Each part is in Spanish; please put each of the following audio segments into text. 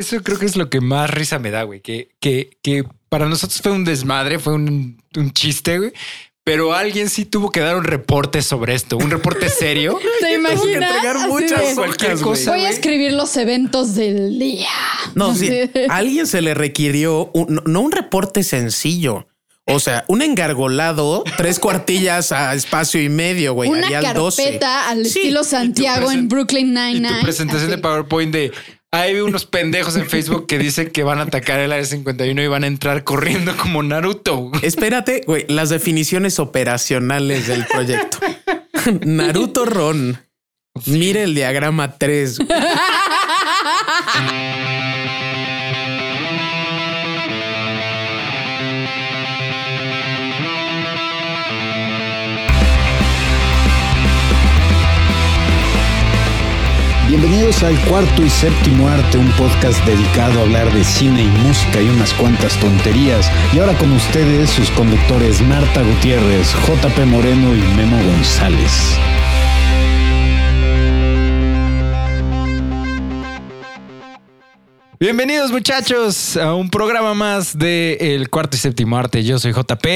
Eso creo que es lo que más risa me da, güey. Que, que, que para nosotros fue un desmadre, fue un, un chiste, güey. Pero alguien sí tuvo que dar un reporte sobre esto, un reporte serio. ¿Te imaginas? que entregar muchas de, cualquier cosa. Voy a escribir los eventos del día. No, sí. A alguien se le requirió un- no- un reporte sencillo. O sea, un engargolado, tres cuartillas a espacio y medio, güey. Una el 12. carpeta al estilo Santiago en Brooklyn Y Nine-Nine. tu presentación de. PowerPoint de hay unos pendejos en Facebook que dicen que van a atacar el área 51 y van a entrar corriendo como Naruto. Espérate, güey, las definiciones operacionales del proyecto. Naruto Ron. Mire el diagrama 3. Bienvenidos al cuarto y séptimo arte, un podcast dedicado a hablar de cine y música y unas cuantas tonterías. Y ahora con ustedes sus conductores Marta Gutiérrez, JP Moreno y Memo González. Bienvenidos muchachos a un programa más de El Cuarto y Séptimo Arte. Yo soy JP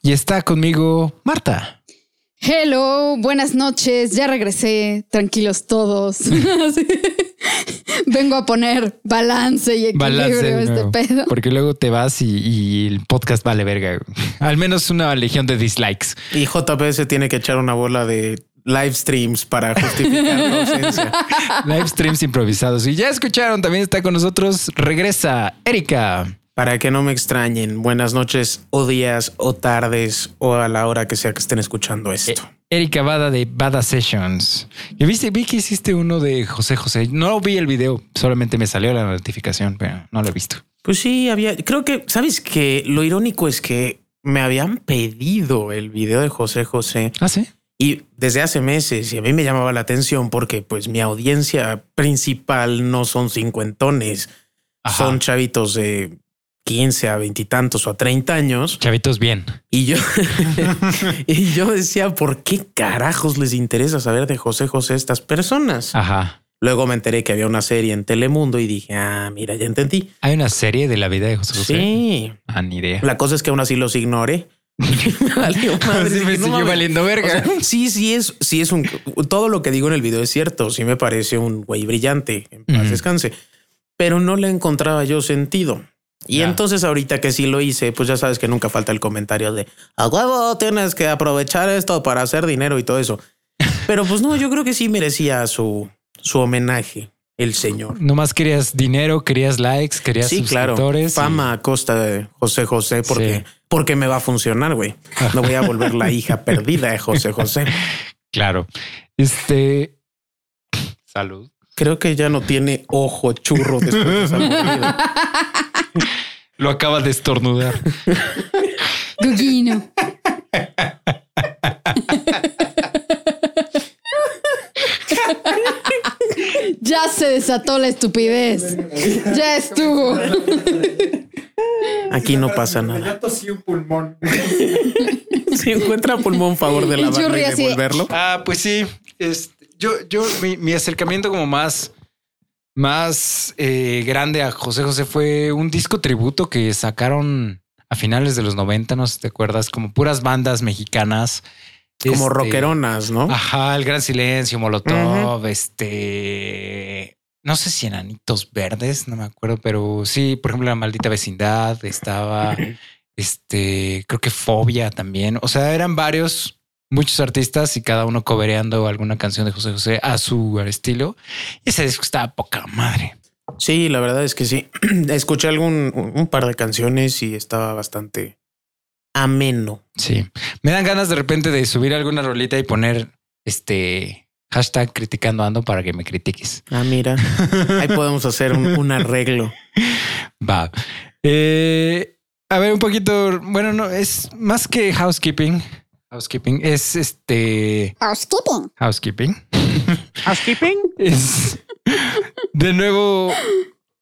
y está conmigo Marta. Hello, buenas noches. Ya regresé. Tranquilos todos. Vengo a poner balance y equilibrio Balance a de este pedo. porque luego te vas y, y el podcast vale verga. Al menos una legión de dislikes. Y JP se tiene que echar una bola de live streams para justificar la ausencia. Live streams improvisados. Y ya escucharon, también está con nosotros. Regresa Erika. Para que no me extrañen, buenas noches o días o tardes o a la hora que sea que estén escuchando esto. Erika Bada de Bada Sessions. Yo viste, vi que hiciste uno de José José. No vi el video, solamente me salió la notificación, pero no lo he visto. Pues sí, había, creo que, ¿sabes que Lo irónico es que me habían pedido el video de José José Ah, sí. y desde hace meses y a mí me llamaba la atención porque pues mi audiencia principal no son cincuentones, Ajá. son chavitos de 15 a veintitantos o a 30 años. Chavitos, bien. Y yo, y yo decía, ¿por qué carajos les interesa saber de José José a estas personas? Ajá. Luego me enteré que había una serie en Telemundo y dije, ah, mira, ya entendí. Hay una serie de la vida de José José. Sí. Ah, ni idea. La cosa es que aún así los ignoré. valió madre. Sí, me Dije, valiendo verga. O sea, sí, sí es, sí es un todo lo que digo en el video es cierto. Sí me parece un güey brillante. En paz descanse, pero no le encontraba yo sentido. Y entonces ahorita que sí lo hice, pues ya sabes que nunca falta el comentario de a huevo tienes que aprovechar esto para hacer dinero y todo eso. Pero pues no, yo creo que sí merecía su, su homenaje el señor. Nomás querías dinero, querías likes, querías Sí, claro. suscriptores. y- Fama a costa de José José porque, Sí. porque me va a funcionar, güey. No voy a volver la hija perdida de José José. Claro. Este. Salud. Creo que ya no tiene ojo churro después de esa mordida. Lo acaba de estornudar. Gugino. ya se desató la estupidez. Ya estuvo. Aquí no pasa nada. un pulmón. Si encuentra pulmón, favor de Churri y así. devolverlo. Ah, pues sí. Este, yo, yo, mi, mi acercamiento como más, más eh, grande a José José fue un disco tributo que sacaron a finales de los 90, no sé si te acuerdas, como puras bandas mexicanas. Como Este, rockeronas, ¿no? Ajá, el Gran Silencio, Molotov, este. No sé si enanitos verdes, no me acuerdo, pero sí, por ejemplo, la maldita vecindad estaba. este, creo que Fobia también. O sea, eran varios, muchos artistas y cada uno cobereando alguna canción de José José a su estilo. Y ese disco estaba poca madre. Sí, la verdad es que sí. Escuché algún un par de canciones y estaba bastante ameno. Sí. Me dan ganas de repente de subir alguna rolita y poner este hashtag criticando ando para que me critiques. Ah, mira, ahí podemos hacer un, un arreglo. Va. Eh, a ver, un poquito. Bueno, no es más que housekeeping. Housekeeping es este Housekeeping. housekeeping. Housekeeping. Es de nuevo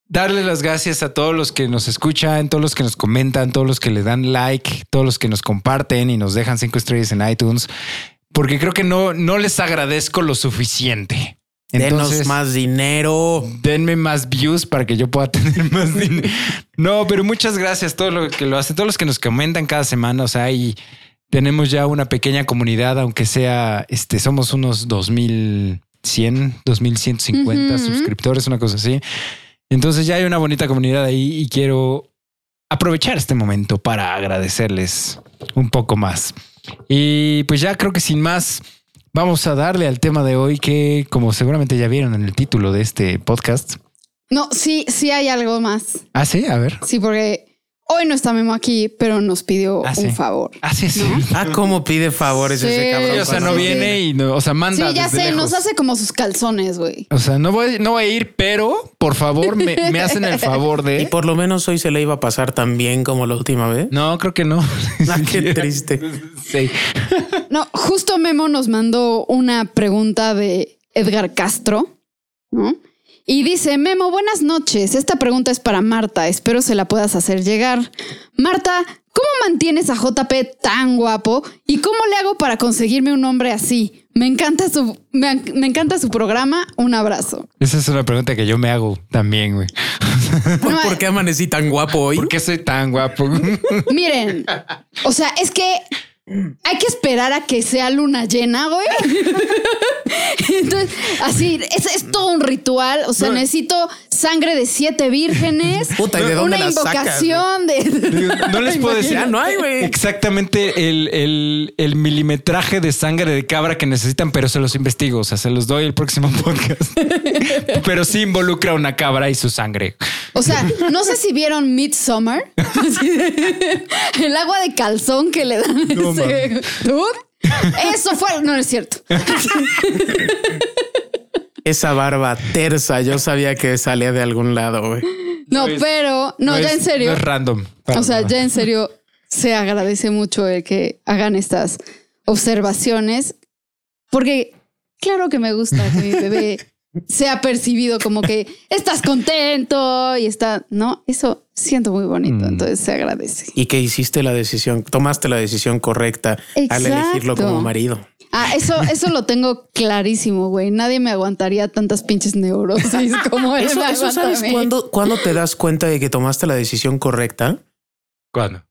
darle las gracias a todos los que nos escuchan, todos los que nos comentan, todos los que le dan like, todos los que nos comparten y nos dejan cinco estrellas en iTunes, porque creo que no, no les agradezco lo suficiente. Denos más dinero. denme más views para que yo pueda tener más dinero. No, pero muchas gracias a todos los que lo hacen, todos los que nos comentan cada semana. O sea, y tenemos ya una pequeña comunidad, aunque sea, este, somos unos 2100, 2150 Ujú. suscriptores, una cosa así. Entonces ya hay una bonita comunidad ahí y quiero aprovechar este momento para agradecerles un poco más. Y pues ya creo que sin más, vamos a darle al tema de hoy que, como seguramente ya vieron en el título de este podcast. No, sí, sí hay algo más. Ah, sí, a ver. Sí, porque hoy no está Memo aquí, pero nos pidió Ah, sí. un favor. Ah, sí, sí. Ah, cómo pide favores Sí, ese cabrón. O sea, no viene y no, o sea, manda. Sí, ya desde sé, lejos. nos hace como sus calzones, güey. O sea, no voy, no voy a ir, pero por favor me, me hacen el favor Y de. por lo menos hoy se le iba a pasar tan bien como la última vez. No, creo que no. Ah, qué triste. Sí. No, justo Memo nos mandó una pregunta de Edgar Castro, ¿no? Y dice, Memo, buenas noches. Esta pregunta es para Marta. Espero se la puedas hacer llegar. Marta, ¿cómo mantienes a JP tan guapo? ¿Y cómo le hago para conseguirme un hombre así? Me encanta su, me, me encanta su programa. Un abrazo. Esa es una pregunta que yo me hago también, güey. ¿Por, No, por qué amanecí tan guapo hoy? ¿Por qué soy tan guapo? Miren, o sea, es que hay que esperar a que sea luna llena, güey. Entonces, así, es, es todo un ritual. O sea, necesito sangre de siete vírgenes. Puta, ¿y de dónde una la sacas, invocación de. No les puedo decir. Ya no hay, güey. Exactamente el, el- el milimetraje de sangre de cabra que necesitan, pero se los investigo. O sea, se los doy el próximo podcast. pero sí involucra una cabra y su sangre. O sea, no sé si vieron Midsummer. El agua de calzón que le dan. No, Dude, Eso fue. No, no es cierto. Esa barba tersa, yo sabía que salía de algún lado, güey. No, es- pero no, ya es- en serio. No es random. para O sea, nada. ya en serio se agradece mucho el que hagan estas observaciones, porque claro que me gusta que mi bebé sea percibido como que estás contento y está, no, eso siento muy bonito, Mm. entonces se agradece. Y que hiciste la decisión, tomaste la decisión correcta al elegirlo como marido. Ah, eso, eso lo tengo clarísimo, güey. Nadie me aguantaría tantas pinches neurosis como él Eso, me eso ¿sabes cuándo te das cuenta de que tomaste la decisión correcta? ¿Cuándo?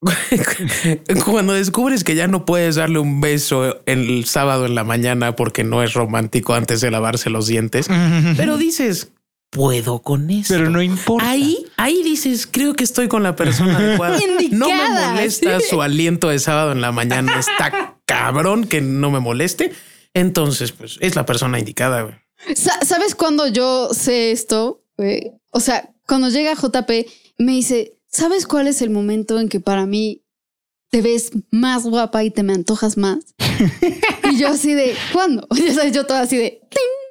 Cuando descubres que ya no puedes darle un beso el sábado en la mañana porque no es romántico antes de lavarse los dientes, pero dices, puedo con eso. Pero no importa. Ahí, ahí dices, creo que estoy con la persona adecuada. No me molesta sí. su aliento de sábado en la mañana. Está cabrón que no me moleste. Entonces, pues es la persona indicada. güey. ¿Sabes cuándo yo sé esto? güey? O sea, cuando llega JP, me dice, ¿sabes cuál es el momento en que para mí te ves más guapa y te me antojas más? y yo así de, ¿cuándo? Sabes, yo toda así de,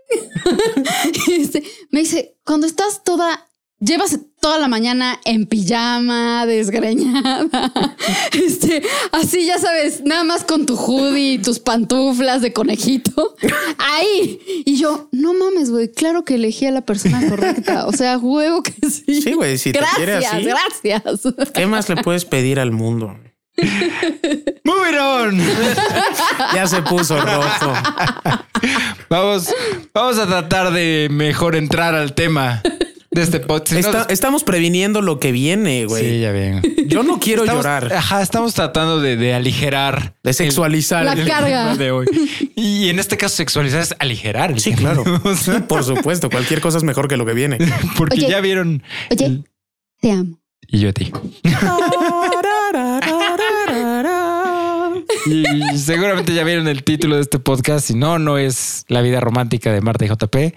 este, me dice, cuando estás toda, llevas toda la mañana en pijama, desgreñada, este, así ya sabes, nada más con tu hoodie y tus pantuflas de conejito, ahí. Y yo, no mames, güey, claro que elegí a la persona correcta. O sea, huevo que sí. Sí, güey, si te quiere gracias, así. gracias. ¿Qué más le puedes pedir al mundo? Moving on. Ya se puso rojo. Vamos, vamos a tratar de mejor entrar al tema de este podcast. Si no- Está- estamos previniendo lo que viene, güey. sí, ya ven. Yo no quiero Estamos- llorar, Ajá, estamos tratando de, de aligerar. de sexualizar. La el- carga. tema de hoy. Y en este caso, sexualizar es aligerar. Sí, tema. claro. O sea, Por supuesto, cualquier cosa es mejor que lo que viene. porque Oye. ya vieron. Oye, te amo. Y yo a ti. Y seguramente ya vieron el título de este podcast. Si no, no es la vida romántica de Marta y JP.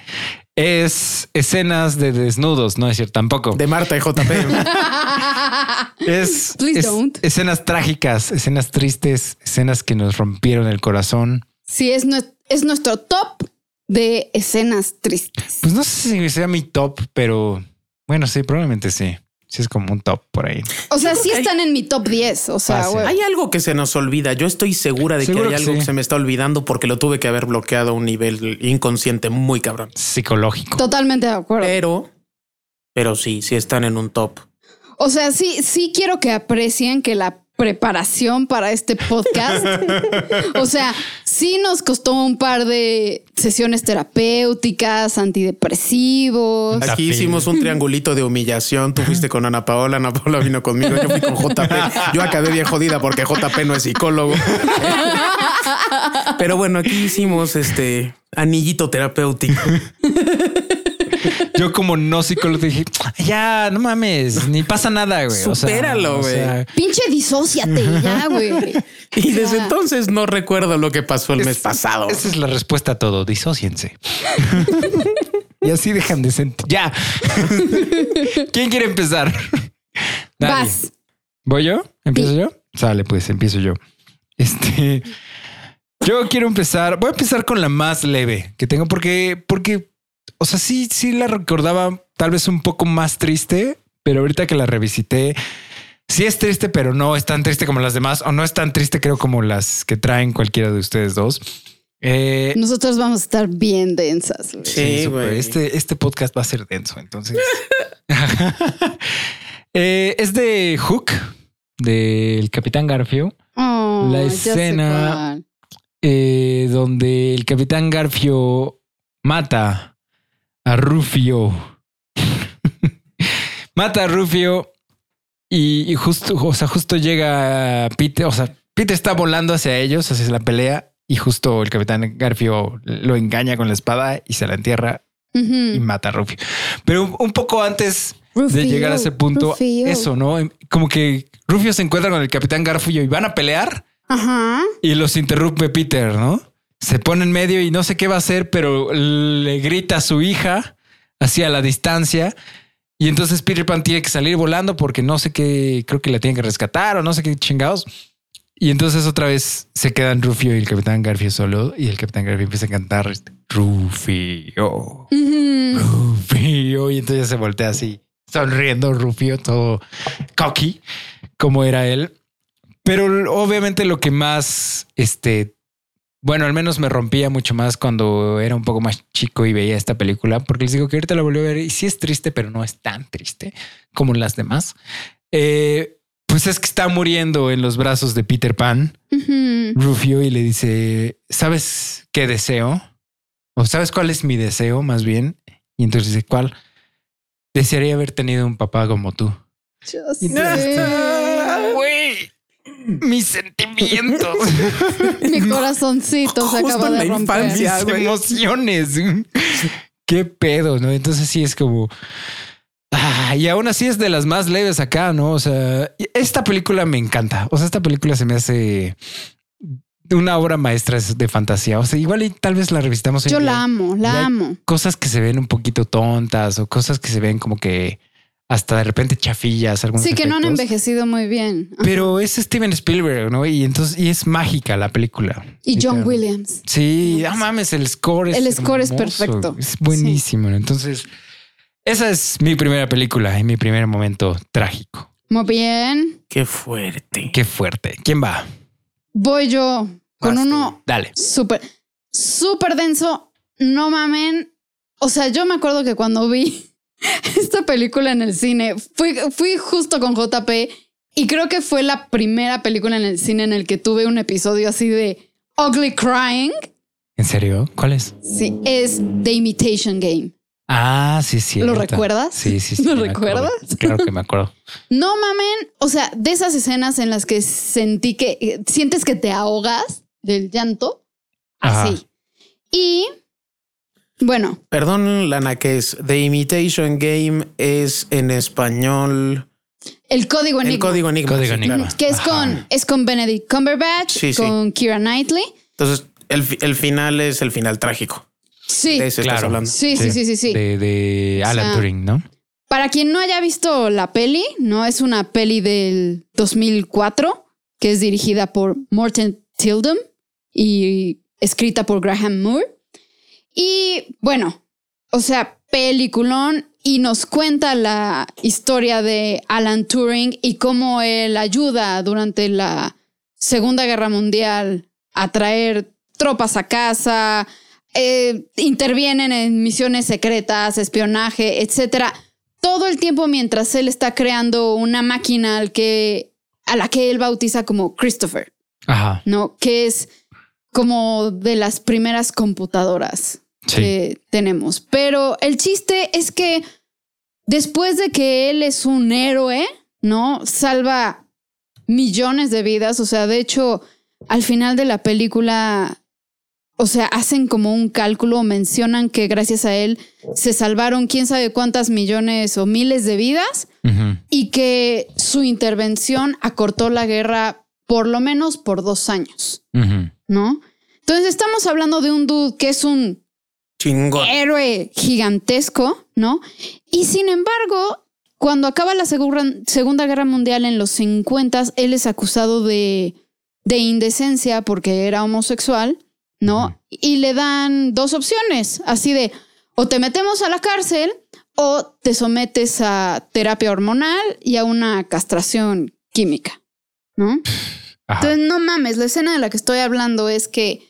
Es escenas de desnudos, no es cierto tampoco. De Marta y JP. Es, Please es don't. escenas trágicas, escenas tristes, escenas que nos rompieron el corazón. Sí, es, es nuestro top de escenas tristes. Pues no sé si sea mi top, pero bueno, sí, probablemente sí. Sí es como un top por ahí. O sea, sí que hay- están en mi top 10. O sea, güey. Hay algo que se nos olvida. Yo estoy segura de Seguro que hay que algo sí. que se me está olvidando porque lo tuve que haber bloqueado a un nivel inconsciente muy cabrón. Psicológico. Totalmente de acuerdo. Pero, pero sí, sí están en un top. O sea, sí, sí quiero que aprecien que la preparación para este podcast. o sea, sí nos costó un par de sesiones terapéuticas, antidepresivos. Aquí hicimos un triangulito de humillación. Tú fuiste con Ana Paola, Ana Paola vino conmigo, yo fui con JP. Yo acabé bien jodida porque JP no es psicólogo. Pero bueno, aquí hicimos este anillito terapéutico. Yo como no psicólogo dije, ya, no mames, ni pasa nada, güey. O sea, Supéralo, o güey. sea, Pinche disóciate ya, güey. Y desde Ya. entonces no recuerdo lo que pasó el mes es- pasado. Esa es la respuesta a todo. Disóciense. y así dejan de sentir. Ya. ¿Quién quiere empezar? Nadie. Vas. ¿Voy yo? ¿Empiezo yo? Sale, pues empiezo yo. Este. Yo quiero empezar. Voy a empezar con la más leve que tengo porque, porque, o sea, sí, sí la recordaba tal vez un poco más triste, pero ahorita que la revisité, sí es triste, pero no es tan triste como las demás, o no es tan triste, creo, como las que traen cualquiera de ustedes dos. Eh, Nosotros vamos a estar bien densas. Sí, güey. Este, este podcast va a ser denso, entonces. Eh, es de Hook, del Capitán Garfio, Oh, La escena- eh, donde el Capitán Garfio mata a Rufio. mata a Rufio y, y justo, o sea, justo llega Peter, o sea, Peter está volando hacia ellos, hacia la pelea y justo el Capitán Garfio lo engaña con la espada y se la entierra y mata a Rufio. Pero un- poco antes de llegar a ese punto, Rufio. eso, ¿no? Como que Rufio se encuentra con el Capitán Garfio y van a pelear Ajá. y los interrumpe Peter, ¿no? Se pone en medio y no sé qué va a hacer, pero le grita a su hija hacia la distancia. Y entonces Peter Pan tiene que salir volando porque no sé qué, creo que la tienen que rescatar o no sé qué chingados. Y entonces otra vez se quedan Rufio y el Capitán Garfio solo y el Capitán Garfio empieza a cantar este, Rufio. Rufio. Y entonces se voltea así, sonriendo Rufio, todo cocky, como era él. Pero obviamente lo que más, este, bueno, al menos me rompía mucho más cuando era un poco más chico y veía esta película, porque les digo que ahorita la volví a ver y sí es triste, pero no es tan triste como las demás. Eh, pues es que está muriendo en los brazos de Peter Pan, Ujú. Rufio, y le dice, ¿sabes qué deseo? ¿O sabes cuál es mi deseo más bien? Y entonces dice, ¿cuál? Desearía haber tenido un papá como tú. Yo Y sé. Güey, mis sentimientos, Mi corazoncito se Justo acaba de la romper. infancia. mis güey. emociones. Qué pedo, ¿no? Entonces sí es como... Ah, y aún así es de las más leves acá, ¿no? O sea, esta película me encanta. O sea, esta película se me hace una obra maestra de fantasía. O sea, igual y tal vez la revisitamos. Yo la amo, la amo. Cosas que se ven un poquito tontas o cosas que se ven como que hasta de repente chafillas. algunos Sí, que no han envejecido muy bien. Pero es Steven Spielberg, ¿no? Y entonces, y es mágica la película. Y John. Williams. Sí, no mames, el score es. El score es perfecto. Es buenísimo. Entonces, esa es mi primera película y mi primer momento trágico. Muy bien. Qué fuerte. Qué fuerte. ¿Quién va? Voy yo con Vas tú. uno Dale. súper, súper denso. No mamen. O sea, yo me acuerdo que cuando vi esta película en el cine, fui, fui justo con JP y creo que fue la primera película en el cine en el que tuve un episodio así de ugly crying. ¿En serio? ¿Cuál es? Sí, es The Imitation Game. Ah, sí, sí. ¿Lo recuerdas? Sí, sí, sí. ¿Lo me acuerdo. recuerdas? Claro que me acuerdo. No mamen, o sea, de esas escenas en las que sentí que eh, sientes que te ahogas del llanto, así. Ajá. Y bueno, Perdón, Lana, que es The Imitation Game es en español. el código El enigma. código Enigma. Código sí, Enigma. claro. Que es Ajá. con, es con Benedict Cumberbatch, Sí, sí. con Kira Knightley. Entonces, el, el final es el final trágico. Sí, De ese estás Claro. hablando. sí, sí, sí, sí, sí. De, de O Alan sea, Turing, ¿no? Para quien no haya visto la peli, no es una peli del 2004 que es dirigida por Morten Tildum y escrita por Graham Moore. Y bueno, o sea, peliculón y nos cuenta la historia de Alan Turing y cómo él ayuda durante la Segunda Guerra Mundial a traer tropas a casa, eh, intervienen en misiones secretas, espionaje, etcétera. Todo el tiempo mientras él está creando una máquina al que a la que él bautiza como Christopher, Ajá. ¿no? Que es como de las primeras computadoras Sí. que tenemos. Pero el chiste es que después de que él es un héroe, ¿no? Salva millones de vidas. O sea, de hecho, al final de la película, o sea, hacen como un cálculo, mencionan que gracias a él se salvaron quién sabe cuántas millones o miles de vidas y que su intervención acortó la guerra por lo menos por dos años, Ujú. ¿No? Entonces estamos hablando de un dude que es un Chingón. héroe gigantesco, ¿no? Y sin embargo, cuando acaba la Segura- Segunda Guerra Mundial en los 50, él es acusado de, de indecencia porque era homosexual, ¿no? Y le dan dos opciones, así de, o te metemos a la cárcel o te sometes a terapia hormonal y a una castración química, ¿no? Entonces, no mames, la escena de la que estoy hablando es que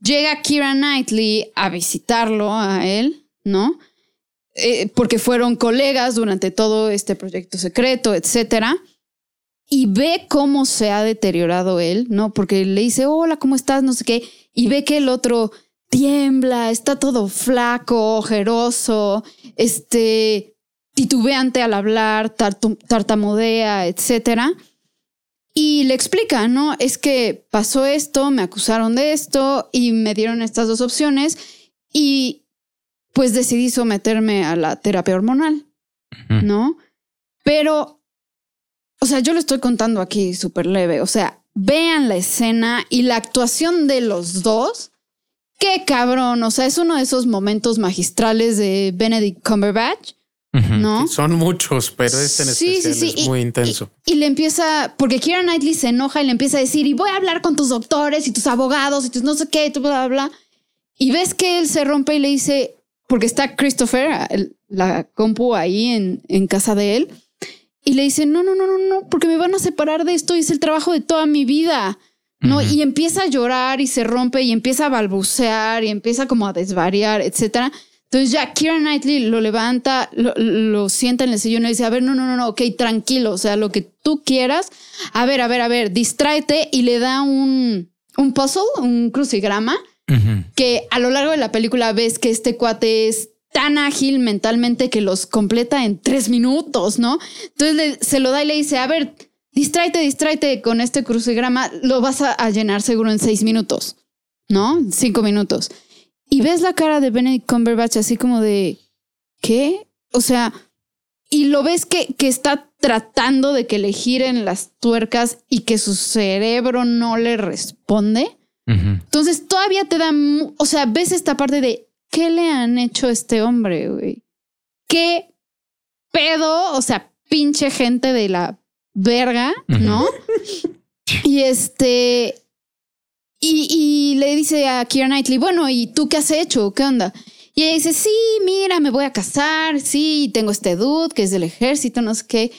llega Kira Knightley a visitarlo a él, ¿no? Eh, porque fueron colegas durante todo este proyecto secreto, etcétera. Y ve cómo se ha deteriorado él, ¿no? Porque le dice, hola, ¿cómo estás? No sé qué. Y ve que el otro tiembla, está todo flaco, ojeroso, este, titubeante al hablar, tartamudea, etcétera. Y le explica, ¿no? Es que pasó esto, me acusaron de esto y me dieron estas dos opciones y pues decidí someterme a la terapia hormonal. ¿no? Pero, o sea, yo lo estoy contando aquí súper leve, o sea, vean la escena y la actuación de los dos. Qué cabrón, o sea, es uno de esos momentos magistrales de Benedict Cumberbatch, ¿no? Son muchos, pero este en Sí, especial sí, es y- muy intenso. Y le empieza, porque Kira Knightley se enoja y le empieza a decir, y voy a hablar con tus doctores y tus abogados y tus no sé qué, y bla, bla, bla. Y ves que él se rompe y le dice, porque está Christopher, la compu ahí en, en casa de él, y le dice, no, no, no, no, no, porque me van a separar de esto y es el trabajo de toda mi vida. ¿no? Y empieza a llorar y se rompe y empieza a balbucear y empieza como a desvariar, etcétera. Entonces ya Kira Knightley lo levanta, lo, lo sienta en el sillón y dice, a ver, no, no, no, no, ok, tranquilo, o sea, lo que tú quieras. A ver, a ver, a ver, distráete y le da un, un puzzle, un crucigrama, que a lo largo de la película ves que este cuate es tan ágil mentalmente que los completa en tres minutos, ¿no? Entonces le- se lo da y le dice, a ver, distráete, distráete con este crucigrama, lo vas a, a llenar seguro en seis minutos, ¿no? Cinco minutos. Y ves la cara de Benedict Cumberbatch así como de, ¿qué? O sea, y lo ves que, que está tratando de que le giren las tuercas y que su cerebro no le responde. Entonces todavía te da, o sea, ves esta parte de qué le han hecho a este hombre, güey. Qué pedo, o sea, pinche gente de la verga, ¿no? y este, y, le dice a Keira Knightley, bueno, ¿y tú qué has hecho? ¿Qué onda? Y ella dice, sí, mira, me voy a casar, sí, tengo este dude que es del ejército, no sé qué.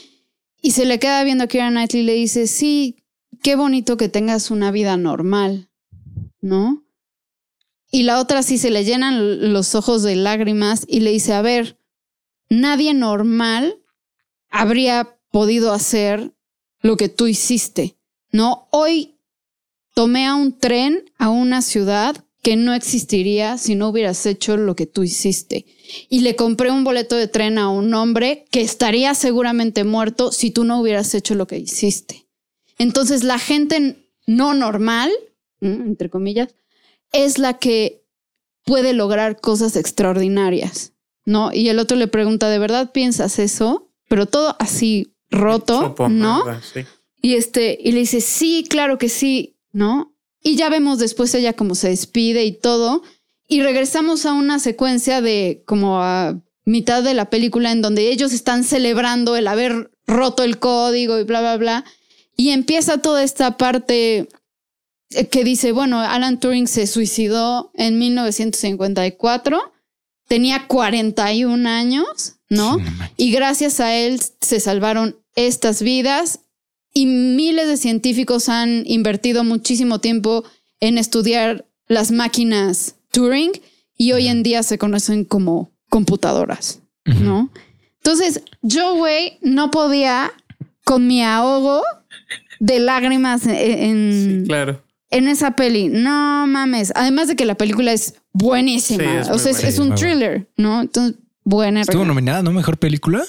Y se le queda viendo a Keira Knightley y le dice, sí, qué bonito que tengas una vida normal, ¿no? Y la otra sí se le llenan los ojos de lágrimas y le dice, a ver, nadie normal habría podido hacer lo que tú hiciste, ¿no? Hoy tomé a un tren a una ciudad que no existiría si no hubieras hecho lo que tú hiciste. Y le compré un boleto de tren a un hombre que estaría seguramente muerto si tú no hubieras hecho lo que hiciste. Entonces la gente no normal, entre comillas, es la que puede lograr cosas extraordinarias, ¿no? Y el otro le pregunta, ¿de verdad piensas eso? Pero todo así roto, Chopo, ¿no? sí. Y este, y le dice, sí, claro que sí, ¿no? Y ya vemos después ella como se despide y todo. Y regresamos a una secuencia de como a mitad de la película en donde ellos están celebrando el haber roto el código y bla, bla, bla. Y empieza toda esta parte que dice, bueno, Alan Turing se suicidó en 1954, tenía 41 años, ¿no? Sí, no. Y gracias a él se salvaron estas vidas y miles de científicos han invertido muchísimo tiempo en estudiar las máquinas Turing y hoy en día se conocen como computadoras. ¿no? Entonces, yo, güey, no podía con mi ahogo de lágrimas en, en, Claro. en esa peli. No mames. Además de que la película es buenísima. Sí, es o sea, es, un thriller, ¿no? Entonces, buena. Estuvo nominada, ¿no? Mejor película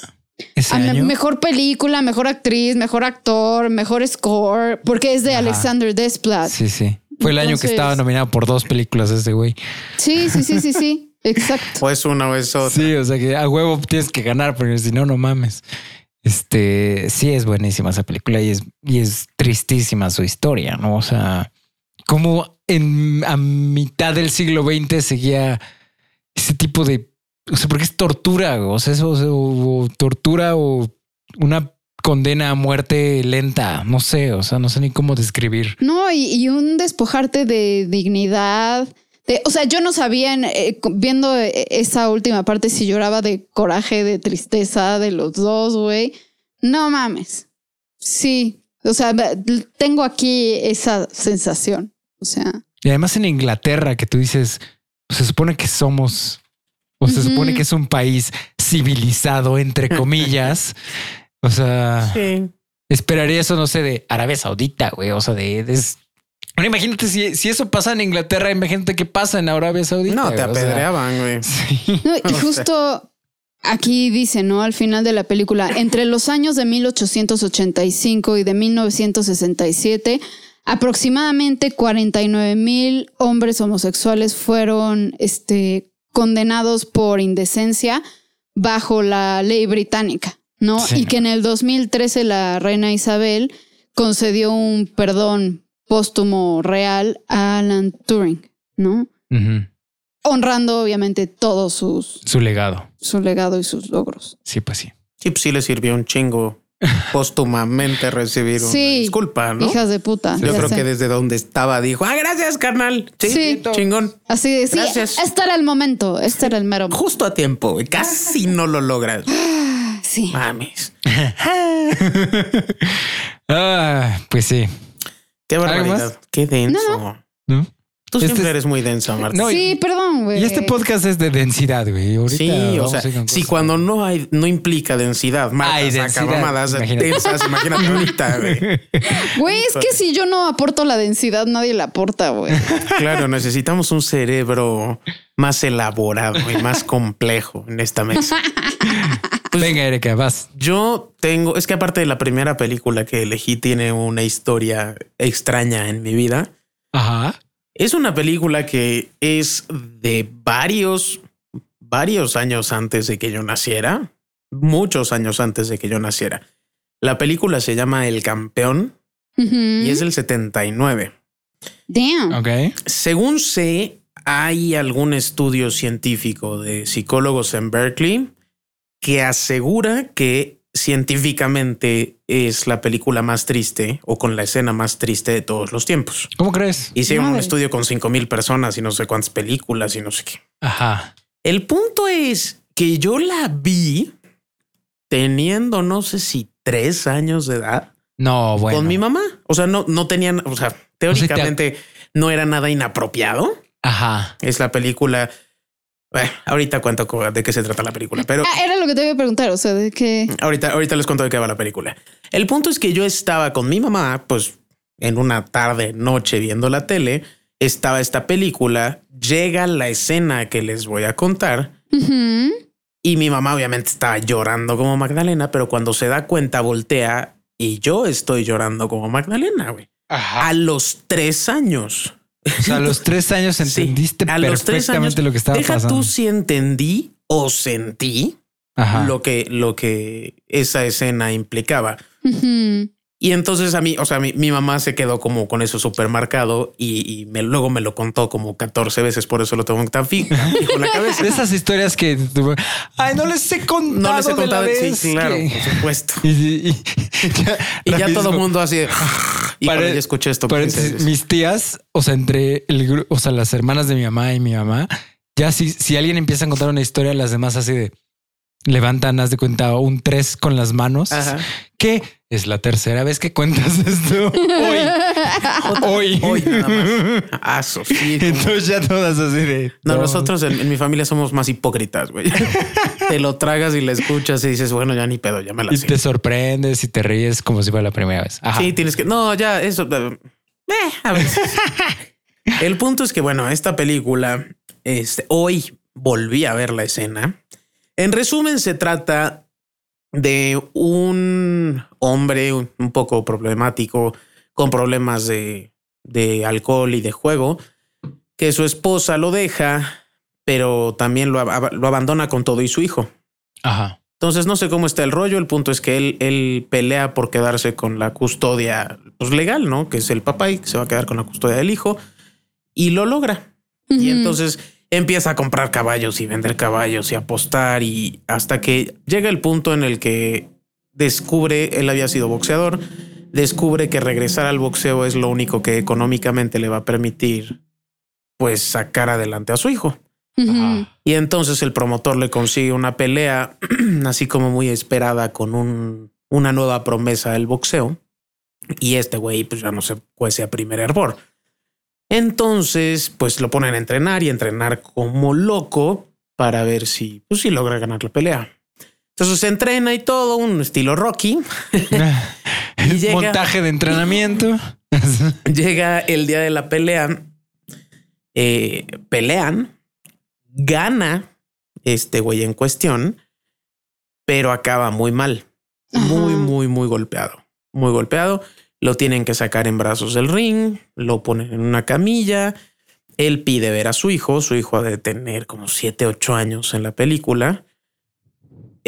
ese A me- año. mejor película, mejor actriz, mejor actor, mejor score, porque es de Ajá. Alexander Desplat. Sí, sí. Fue el año que estaba nominado por dos películas ese güey. Sí, sí, sí, sí, sí. Exacto. O es una o es otra. Sí, o sea que a huevo tienes que ganar, porque si no, no mames. Este sí es buenísima esa película y es, y es tristísima su historia, ¿no? O sea, como en a mitad del siglo XX seguía ese tipo de, o sea, porque es tortura, o sea, eso, o tortura o una condena a muerte lenta, no sé, o sea, no sé ni cómo describir. No, y, y un despojarte de dignidad. de- o sea, yo no sabía eh, viendo eh, esa última parte si lloraba de coraje, de tristeza de los dos, güey. No mames. Sí. O sea, tengo aquí esa sensación. O sea, Y además en Inglaterra, que tú dices, se supone que somos, o se supone que es un país civilizado, entre comillas. o sea, Sí. esperaría eso, no sé, de Arabia Saudita, güey. O sea, de... de- es- Bueno, imagínate si, si eso pasa en Inglaterra, imagínate qué pasa en Arabia Saudita. No, te apedreaban, güey. sí. No, y justo aquí dice, ¿no? Al final de la película, entre los años de 1885 y de 1967, aproximadamente 49 mil hombres homosexuales fueron este, condenados por indecencia bajo la ley británica, ¿no? Sí. Y que en el 2013 la reina Isabel concedió un perdón póstumo real a Alan Turing, ¿no? Honrando obviamente todos sus Su legado. su legado y sus logros. Sí, pues sí. Sí, pues sí le sirvió un chingo póstumamente recibir una Sí, disculpa, ¿no? Hijas de puta. Yo ya creo sé. que desde donde estaba dijo, ah, gracias, carnal. Sí, Sí. chingón. Así de, sí, Gracias. este era el momento, este era el mero. momento. Justo a tiempo, güey. Casi no lo logras. Sí. Mames. ah, pues sí. Qué ¿Algo barbaridad. Qué denso. ¿No? Tú Este siempre es- eres muy densa, Marta. No, Sí, perdón, güey. Y este podcast es de densidad, güey. Ahorita Sí, o sea, si cuando no hay, no implica densidad, Marta Hay saca densidad, mamadas imagínate. densas, imagínate ahorita, güey. Güey, es que si yo no aporto la densidad, nadie la aporta, güey. Claro, necesitamos un cerebro más elaborado y más complejo en esta mesa. Pues- Venga, Erika, vas. Yo tengo, es que aparte de la primera película que elegí tiene una historia extraña en mi vida. Ajá. Es una película que es de varios, varios años antes de que yo naciera, muchos años antes de que yo naciera. La película se llama El Campeón y es del 79. Damn. Ok. Según sé, hay algún estudio científico de psicólogos en Berkeley que asegura que científicamente es la película más triste o con la escena más triste de todos los tiempos. ¿Cómo crees? Hicieron un Madre. estudio con cinco mil personas y no sé cuántas películas y no sé qué. Ajá. El punto es que yo la vi teniendo no sé si tres años de edad No, bueno. con mi mamá. O sea, no, no tenían, o sea, teóricamente no era nada inapropiado. Ajá. Es la película. Bueno, ahorita cuento de qué se trata la película, pero Ah, era lo que te iba a preguntar, o sea, de que ahorita, ahorita les cuento de qué va la película. El punto es que yo estaba con mi mamá, pues en una tarde, noche viendo la tele, estaba esta película, llega la escena que les voy a contar y mi mamá obviamente estaba llorando como Magdalena, pero cuando se da cuenta voltea y yo estoy llorando como Magdalena, güey. Ajá. A los tres años. O sea, a los tres años Sí, entendiste a los tres perfectamente años, lo que estaba Deja pasando. tú si entendí o sentí Ajá. lo que, lo que esa escena implicaba. Y entonces a mí, o sea, mi, mi mamá se quedó como con eso súper marcado y, y me, luego me lo contó como 14 veces, por eso lo tengo tan fijo la cabeza. De esas historias que ay, no les he contado. No les he de la contado. vez Sí, claro, que- por supuesto. Y, y- ya, Y ya rapidísimo. todo el mundo así. de, Y Pare- ya escuché esto. 15 veces. mis tías, o sea, entre el o sea, las hermanas de mi mamá y mi mamá, ya si, si alguien empieza a contar una historia, las demás así de levantan, haz de cuenta, un tres con las manos. Ajá. Que Es la tercera vez que cuentas esto. Hoy. Hoy. Hoy nada más. Ah, como- Entonces ya todas así de. No, nosotros en, en mi familia somos más hipócritas, güey. Te lo tragas y le escuchas y dices, bueno, ya ni pedo, ya me la Y te sorprendes y te ríes como si fuera la primera vez. Ajá. Sí, tienes que. No, ya, eso. eh, eh, a veces. El punto es que, bueno, esta película, este, hoy volví a ver la escena. En resumen, se trata de un hombre un poco problemático, con problemas de, de alcohol y de juego, que su esposa lo deja, pero también lo, ab- lo abandona con todo y su hijo. Ajá. Entonces no sé cómo está el rollo. El punto es que él, él pelea por quedarse con la custodia pues, legal, ¿no? Que es el papá y que se va a quedar con la custodia del hijo y lo logra. Y entonces empieza a comprar caballos y vender caballos y apostar y hasta que llega el punto en el que descubre, él había sido boxeador, descubre que regresar al boxeo es lo único que económicamente le va a permitir pues sacar adelante a su hijo. Y entonces el promotor le consigue una pelea así como muy esperada con un, una nueva promesa del boxeo. Y este güey pues ya no se cuece a primer hervor. Entonces pues lo ponen a entrenar y entrenar como loco para ver si, pues, si logra ganar la pelea. Entonces se entrena y todo, un estilo Rocky. Y llega- Montaje de entrenamiento. Llega el día de la pelea, eh, pelean, gana este güey en cuestión, pero acaba muy mal, muy, muy, muy golpeado, muy golpeado. Lo tienen que sacar en brazos del ring, lo ponen en una camilla. Él pide ver a su hijo, su hijo ha de tener como 7, 8 años en la película.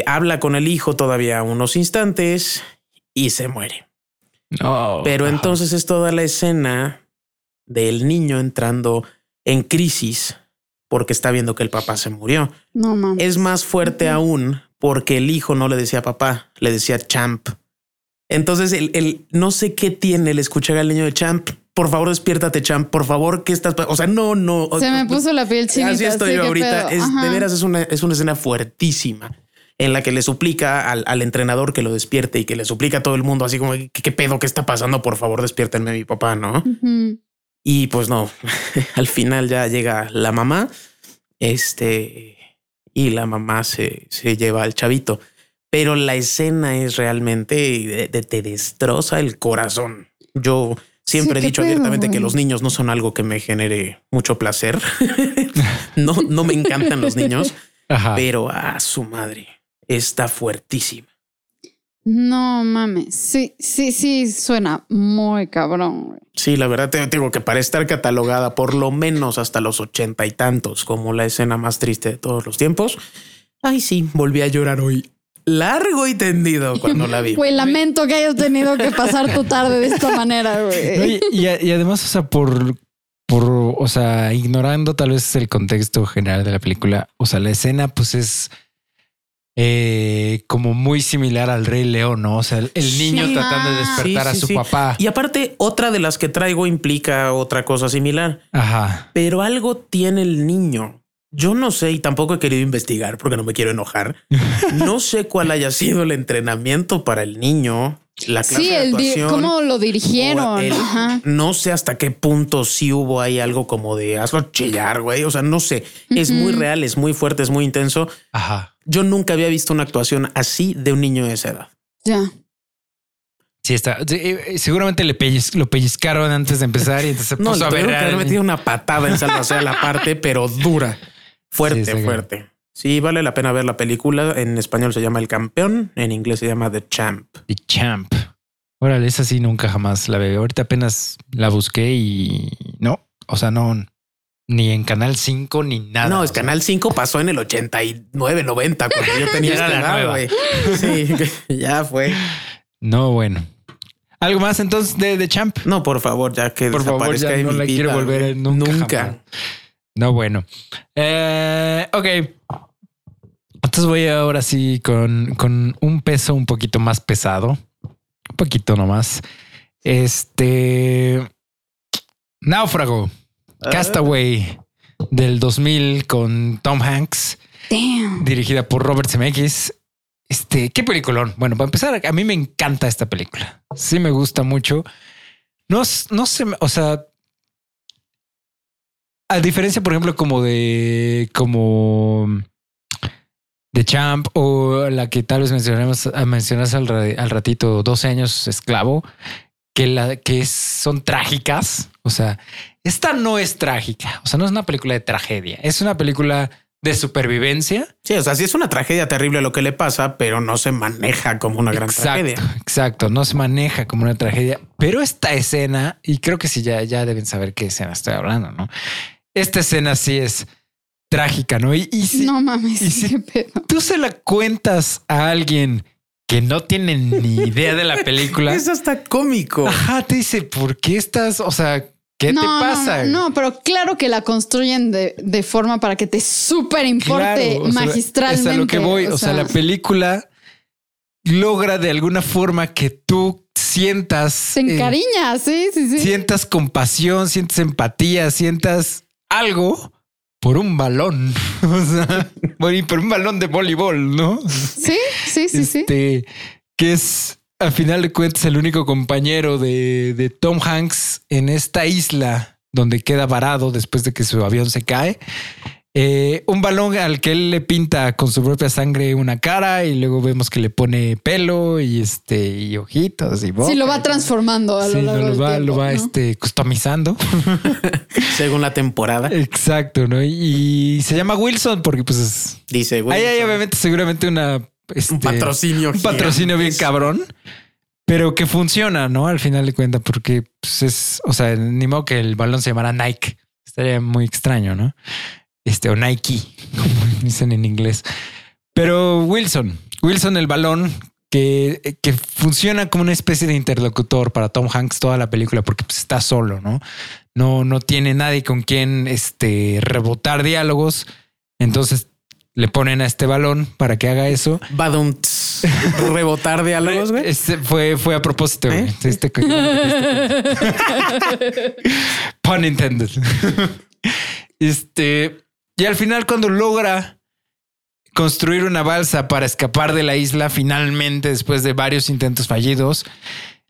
Habla con el hijo todavía unos instantes y se muere. No. Pero entonces es toda la escena del niño entrando en crisis porque está viendo que el papá se murió. No mames. Es más fuerte aún porque el hijo no le decía papá, le decía champ. Entonces el, el- no sé qué tiene el escuchar al niño de champ. Por favor, despiértate, champ. Por favor, ¿qué estás? pa-?" O sea, no, no. Se me puso la piel chinita. Así estoy sí, yo ahorita. Es, de veras es una, es una escena fuertísima en la que le suplica al, al entrenador que lo despierte y que le suplica a todo el mundo así como ¿qué, qué pedo qué está pasando? Por favor, despiértenme a mi papá, ¿no? Y pues no, al final ya llega la mamá, este, y la mamá se, se lleva al chavito. Pero la escena es realmente, de- de- te destroza el corazón. Yo siempre he Sí, dicho pedo, abiertamente que los niños no son algo que me genere mucho placer. no, no me encantan los niños, Ajá. pero a su madre está fuertísima. No mames. Sí, sí, sí, suena muy cabrón. Sí, la verdad te digo que para estar catalogada por lo menos hasta los ochenta y tantos como la escena más triste de todos los tiempos. Ay, sí, volví a llorar hoy. Largo y tendido cuando la vi. Güey, lamento que hayas tenido que pasar tu tarde de esta manera, güey. Y, además, o sea, por, por, o sea, ignorando tal vez el contexto general de la película, o sea, la escena, pues es eh, como muy similar al Rey León, ¿no? O sea, el, el niño Sí. tratando de despertar Sí, a su sí. papá. Y aparte, otra de las que traigo implica otra cosa similar, Ajá. pero algo tiene el niño. Yo no sé y tampoco he querido investigar porque no me quiero enojar. No sé cuál haya sido el entrenamiento para el niño, la clase Sí, de el actuación. cómo lo dirigieron. O el- Ajá. No sé hasta qué punto sí hubo ahí algo como de hazlo chillar, güey. O sea, no sé. Es muy real, es muy fuerte, es muy intenso. Ajá. Yo nunca había visto una actuación así de un niño de esa edad. Ya. Sí, está. Sí, eh, seguramente le pellizc- lo pellizcaron antes de empezar y entonces se No, puso le a el metido una patada en Salvador la parte, pero dura. Fuerte, Sí, fuerte. Sí, vale la pena ver la película. En español se llama El Campeón, en inglés se llama The Champ. The Champ. Órale, esa sí nunca jamás la veo. Ahorita apenas la busqué y no, o sea, no, ni en Canal 5 ni nada. no, es Canal 5 pasó en el 89, 90, cuando yo tenía Ya esta edad. Sí, ya fue. No, bueno. ¿Algo más entonces de, de Champ? No, por favor, ya que Por favor, desaparezca ya de no mi la quiero vida, volver güey. a- nunca, jamás. No, bueno. Eh, ok. Entonces voy ahora sí con, con un peso un poquito más pesado. Un poquito nomás. Este. Náufrago. Ah. Castaway del 2000 con Tom Hanks, Damn. dirigida por Robert Zemeckis. Este, qué peliculón. Bueno, para empezar, a mí me encanta esta película. Sí, me gusta mucho. No, no sé, o sea, a diferencia, por ejemplo, como de, como de Champ o la que tal vez mencionamos, mencionas al, al ratito, 12 años esclavo, que, la, que son trágicas. O sea, esta no es trágica. O sea, no es una película de tragedia. Es una película de supervivencia. Sí, o sea, sí es una tragedia terrible lo que le pasa, pero no se maneja como una gran tragedia. Exacto, no se maneja como una tragedia. Pero esta escena, y creo que sí, ya, ya deben saber qué escena estoy hablando, ¿no? Esta escena sí es trágica, ¿no? Y, si, no mames, y tú se la cuentas a alguien que no tiene ni idea de la película. es hasta cómico. Ajá, te dice, ¿por qué estás? O sea, ¿qué te pasa? No, pero claro que la construyen de, forma para que te súper importe magistralmente. es a lo que voy. O, sea, la película logra de alguna forma que tú sientas. Te eh, encariñas, sí, sí, sí. Sientas compasión, sientes empatía, sientas algo por un balón. o sea, por un balón de voleibol, ¿no? Sí, sí, sí, sí. Este, que es, al final de cuentas, el único compañero de, de Tom Hanks en esta isla donde queda varado después de que su avión se cae. Eh, un balón al que él le pinta con su propia sangre una cara y luego vemos que le pone pelo y este y ojitos y boca. Sí, lo va transformando a lo largo lo va, lo va este, customizando según la temporada. Exacto, ¿no? Y se llama Wilson porque pues dice Wilson. Ahí hay obviamente seguramente una este, un patrocinio, un patrocinio bien cabrón. Pero que funciona, ¿no? Al final de cuentas, porque pues, es, o sea, ni modo que el balón se llamara Nike. Estaría muy extraño, ¿no? Este, o Nike, como dicen en inglés. Pero Wilson, Wilson el balón que, que, funciona como una especie de interlocutor para Tom Hanks toda la película porque pues, está solo, ¿no? No, no tiene nadie con quien este, rebotar diálogos. Entonces le ponen a este balón para que haga eso. Va un rebotar diálogos, güey. Este fue, fue a propósito. ¿Eh? Este, Pun intended. Este y al final, cuando logra construir una balsa para escapar de la isla, finalmente, después de varios intentos fallidos,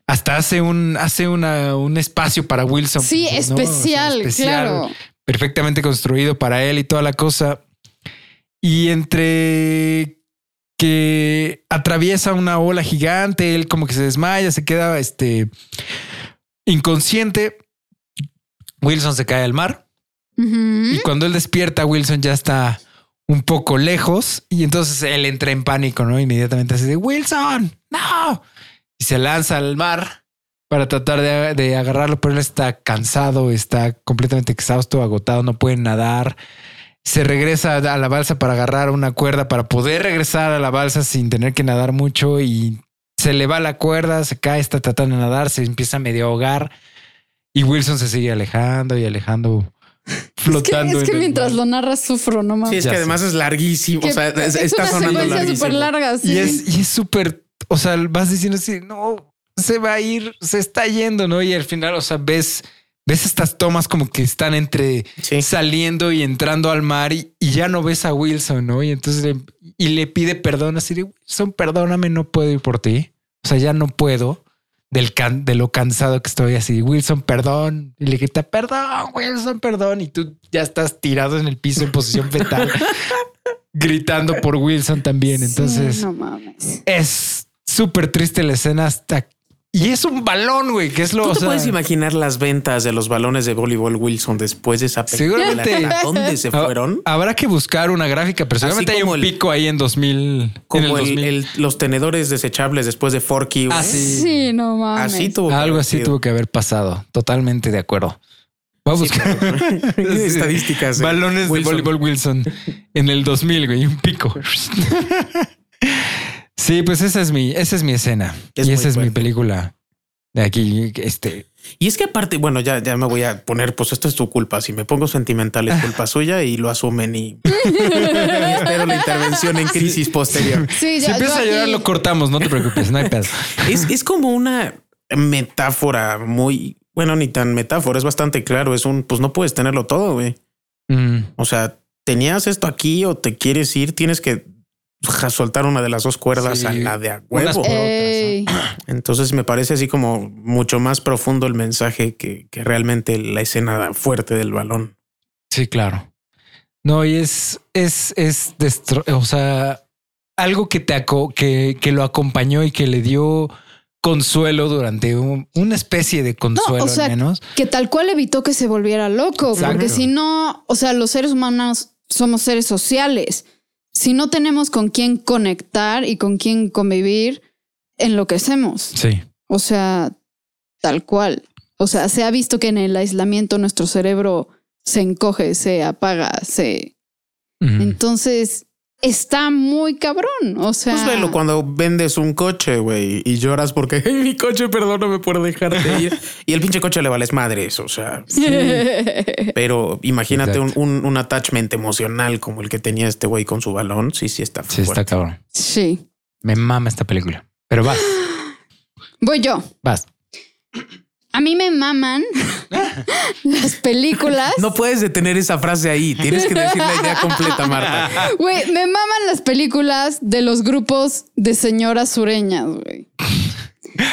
hasta hace un, hace una, un espacio para Wilson. Sí, especial, claro. Perfectamente construido para él y toda la cosa. Y entre que atraviesa una ola gigante, él como que se desmaya, se queda este inconsciente. Wilson se cae al mar. Y cuando él despierta, Wilson ya está un poco lejos y entonces él entra en pánico, ¿no? Inmediatamente así de Wilson, no. Y se lanza al mar para tratar de, agarrarlo, pero él está cansado, está completamente exhausto, agotado, no puede nadar. Se regresa a la balsa para agarrar una cuerda para poder regresar a la balsa sin tener que nadar mucho y se le va la cuerda, se cae, está tratando de nadar, se empieza a medio ahogar y Wilson se sigue alejando y alejando flotando. Es que, mientras lo narras sufro, no mames. Sí, es que además es larguísimo. o sea, está sonando larguísimo. larga. Y es y es súper, o sea, vas diciendo así, no, se va a ir, se está yendo, ¿no? Y al final, o sea, ves, ves estas tomas como que están entre saliendo y entrando al mar y, ya no ves a Wilson, ¿no? Y entonces le, y le pide perdón así de Wilson, perdóname, no puedo ir por ti. O sea, ya no puedo del de lo cansado que estoy así. Wilson, perdón. Y le grita, perdón, Wilson, perdón. Y tú ya estás tirado en el piso en posición fetal, gritando por Wilson también. Entonces, es súper triste la escena hasta y es un balón, güey, que es lo. ¿Tú te puedes imaginar las ventas de los balones de voleibol Wilson después de esa película? Seguramente. ¿Dónde se fueron? Habrá que buscar una gráfica, pero seguramente hay un pico ahí en 2000. Como el, los tenedores desechables después de Forky. Ah, sí. no mames. Así tuvo Algo así tuvo que haber pasado. Totalmente de acuerdo. Vamos a buscar estadísticas. Balones de voleibol Wilson en el 2000, güey, un pico. Sí, pues esa es mi, esa es mi escena. y esa es mi película de aquí. Este. Y es que aparte, bueno, ya, ya me voy a poner, pues esto es tu culpa. Si me pongo sentimental es culpa suya y lo asumen y, espero la intervención en crisis posterior. si empiezas a llorar, lo cortamos, no te preocupes, no hay pedo. Es, es como una metáfora muy, bueno, ni tan metáfora, es bastante claro. Es un, pues no puedes tenerlo todo, güey. Mm. O sea, tenías esto aquí o te quieres ir, tienes que soltar una de las dos cuerdas Sí. a la de a huevo. Ey. Entonces me parece así como mucho más profundo el mensaje que, que realmente la escena fuerte del balón. Sí, claro. No, y es, es, es, destro- o sea, algo que te aco- que, que lo acompañó y que le dio consuelo durante un- una especie de consuelo o sea, al menos. que tal cual evitó que se volviera loco, Exacto. porque si no, o sea, los seres humanos somos seres sociales. Si no tenemos con quién conectar y con quién convivir, enloquecemos. Sí. O sea, tal cual. O sea, se ha visto que en el aislamiento nuestro cerebro se encoge, se apaga, se... Entonces, está muy cabrón. O sea... Pues velo cuando vendes un coche, güey, y lloras porque "Ay, mi coche, perdóname por dejarte ir. y el pinche coche le vales madres. O sea, pero imagínate un, un- un attachment emocional como el que tenía este güey con su balón. Sí, sí, está Sí, está cabrón. sí. Me mama esta película. Pero vas, Voy yo. vas. A mí me maman las películas. No puedes detener esa frase ahí. Tienes que decir la idea completa, Marta. Güey, me maman las películas de los grupos de señoras sureñas, güey.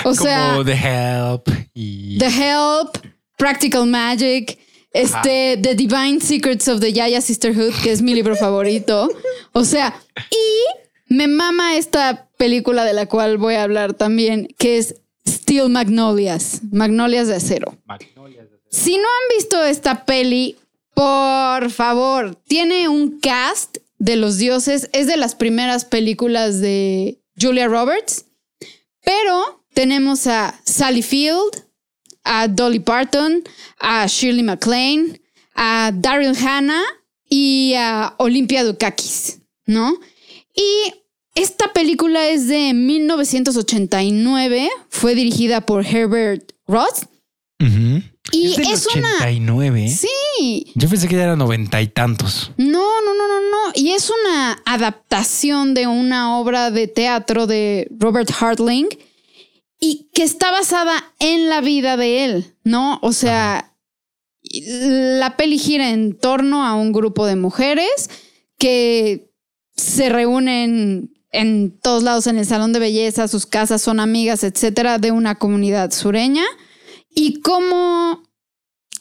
O sea, Como The Help y The Help, Practical Magic, este, The Divine Secrets of the Yaya Sisterhood, que es mi libro favorito. O sea, y me mama esta película de la cual voy a hablar también, que es Steel Magnolias, Magnolias de Acero. Si no han visto esta peli, por favor, tiene un cast de los dioses. Es de las primeras películas de Julia Roberts. Pero tenemos a Sally Field, a Dolly Parton, a Shirley MacLaine, a Daryl Hannah y a Olympia Dukakis, ¿no? Y esta película es de 1989, fue dirigida por Herbert Ross Ujú. y del es una 89. Sí, Yo pensé que ya era noventa y tantos. no, no, no, no, no. Y es una adaptación de una obra de teatro de Robert Hartling y que está basada en la vida de él, ¿no? O sea, la peli gira en torno a un grupo de mujeres que se reúnen en todos lados en el salón de belleza, sus casas son amigas, etcétera, de una comunidad sureña y cómo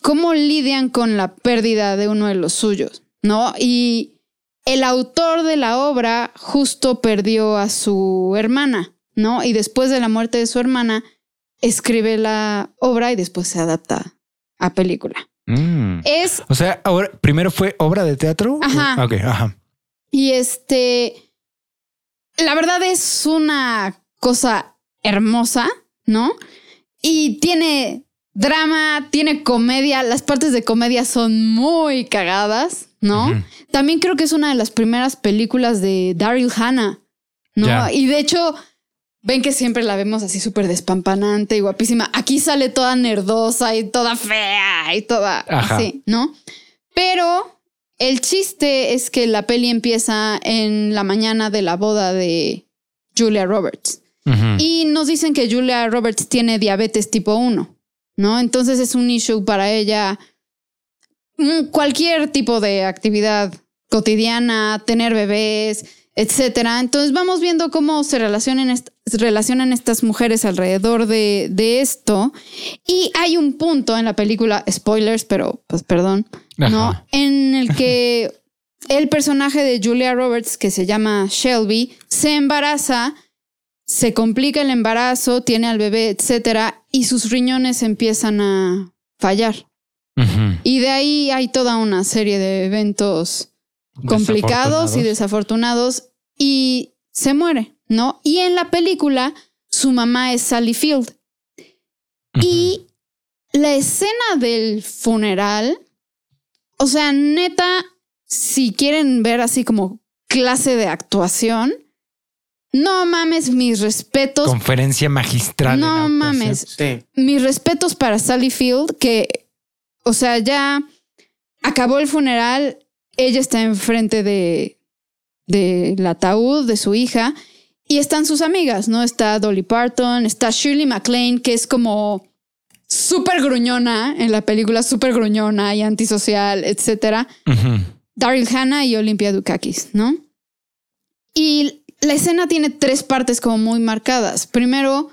cómo lidian con la pérdida de uno de los suyos, ¿no? Y el autor de la obra justo perdió a su hermana, ¿no? Y después de la muerte de su hermana, escribe la obra y después se adapta a película. Mm. Es, O sea, ahora primero fue obra de teatro. Ajá. Ok, ajá. y este, la verdad es una cosa hermosa, ¿no? Y tiene drama, tiene comedia, las partes de comedia son muy cagadas, ¿no? También creo que es una de las primeras películas de Daryl Hannah, ¿no? Y de hecho, ven que siempre la vemos así súper despampanante y guapísima. Aquí sale toda nerdosa y toda fea y toda Ajá. así, ¿no? Pero el chiste es que la peli empieza en la mañana de la boda de Julia Roberts. Y nos dicen que Julia Roberts tiene diabetes tipo 1, ¿no? Entonces es un issue para ella mm, cualquier tipo de actividad cotidiana, tener bebés, etcétera. Entonces vamos viendo cómo se relacionan, est- se relacionan estas mujeres alrededor de, de esto. Y hay un punto en la película, spoilers, pero pues perdón, ¿no? En el que el personaje de Julia Roberts, que se llama Shelby, se embaraza, se complica el embarazo, tiene al bebé, etcétera, y sus riñones empiezan a fallar. Y de ahí hay toda una serie de eventos complicados y desafortunados y se muere, ¿no? Y en la película su mamá es Sally Field y la escena del funeral, o sea, neta, si quieren ver así como clase de actuación, no mames, mis respetos, Conferencia magistral. no mames, Sí. mis respetos para Sally Field, que, o sea, ya acabó el funeral, ella está enfrente de del ataúd de su hija y están sus amigas, ¿no? Está Dolly Parton, está Shirley MacLaine, que es como súper gruñona en la película, súper gruñona y antisocial, etcétera. Ujú. Daryl Hannah y Olympia Dukakis, ¿no? Y la escena tiene tres partes como muy marcadas. Primero,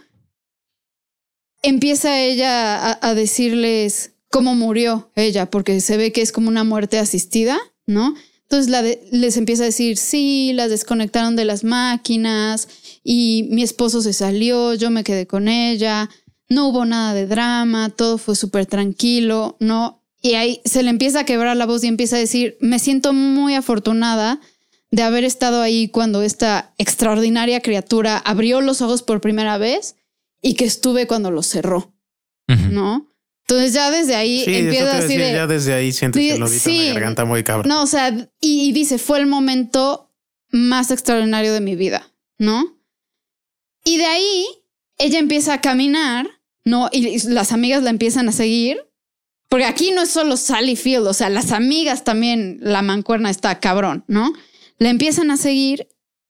empieza ella a, a decirles cómo murió ella, porque se ve que es como una muerte asistida, ¿no? Entonces la de- les empieza a decir, sí, las desconectaron de las máquinas y mi esposo se salió, yo me quedé con ella, no hubo nada de drama, todo fue súper tranquilo, ¿no? Y ahí se le empieza a quebrar la voz y empieza a decir, me siento muy afortunada de haber estado ahí cuando esta extraordinaria criatura abrió los ojos por primera vez y que estuve cuando los cerró. ¿no? Entonces ya desde ahí Sí, empieza así decir, de... ya desde ahí sientes Sí, el lobito en sí. la garganta muy cabrón. No, o sea, y, y dice, fue el momento más extraordinario de mi vida, ¿no? Y de ahí ella empieza a caminar, ¿no? Y las amigas la empiezan a seguir. Porque aquí no es solo Sally Field, o sea, las amigas también, la mancuerna está cabrón, ¿no? La empiezan a seguir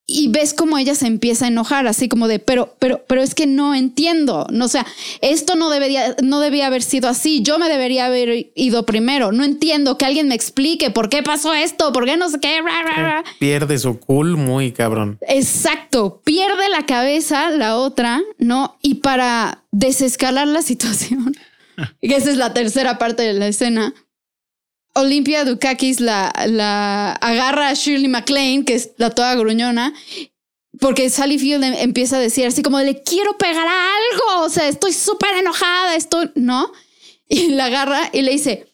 y ves como ella se empieza a enojar, así como de, pero, pero, pero es que no entiendo, no, o sea, esto no debería, no debía haber sido así, yo me debería haber ido primero, no entiendo, que alguien me explique por qué pasó esto, por qué no sé qué, ra, ra, ra. Pierde su cool muy cabrón. Exacto, pierde la cabeza la otra, ¿no? Y para desescalar la situación, que esa es la tercera parte de la escena, Olympia Dukakis la, la agarra a Shirley MacLaine, que es la toda gruñona, porque Sally Field em- empieza a decir así como le quiero pegar a algo, o sea, estoy súper enojada, estoy, ¿no? Y la agarra y le dice,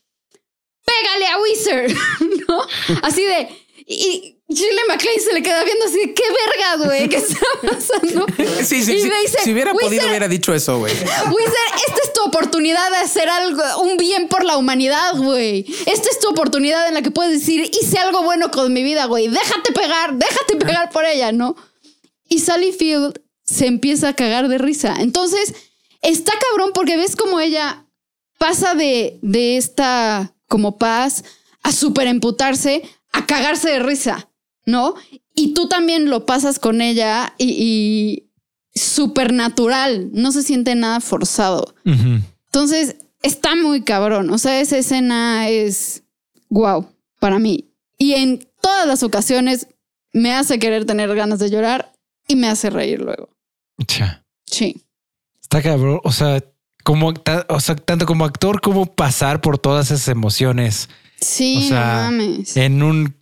pégale a Wizard, ¿no? Así de, Shirley MacLaine se le queda viendo así de, qué verga, güey, ¿qué está pasando? Sí, sí, Y sí. le dice, si hubiera podido, "Wizard, hubiera dicho eso, güey. Wizard, esta es tu oportunidad de hacer algo, un bien por la humanidad, güey. Esta es tu oportunidad en la que puedes decir, hice algo bueno con mi vida, güey. Déjate pegar, déjate pegar por ella, ¿no? Y Sally Field se empieza a cagar de risa. Entonces, está cabrón porque ves como ella pasa de, de esta como paz a súper emputarse, a cagarse de risa, ¿no? Y tú también lo pasas con ella y, y súper natural, no se siente nada forzado. Entonces, está muy cabrón. O sea, esa escena es wow para mí. Y en todas las ocasiones me hace querer tener ganas de llorar y me hace reír luego. Cha. Sí. Está cabrón. O sea, como, o sea, tanto como actor, como pasar por todas esas emociones Sí, O sea, no mames. en un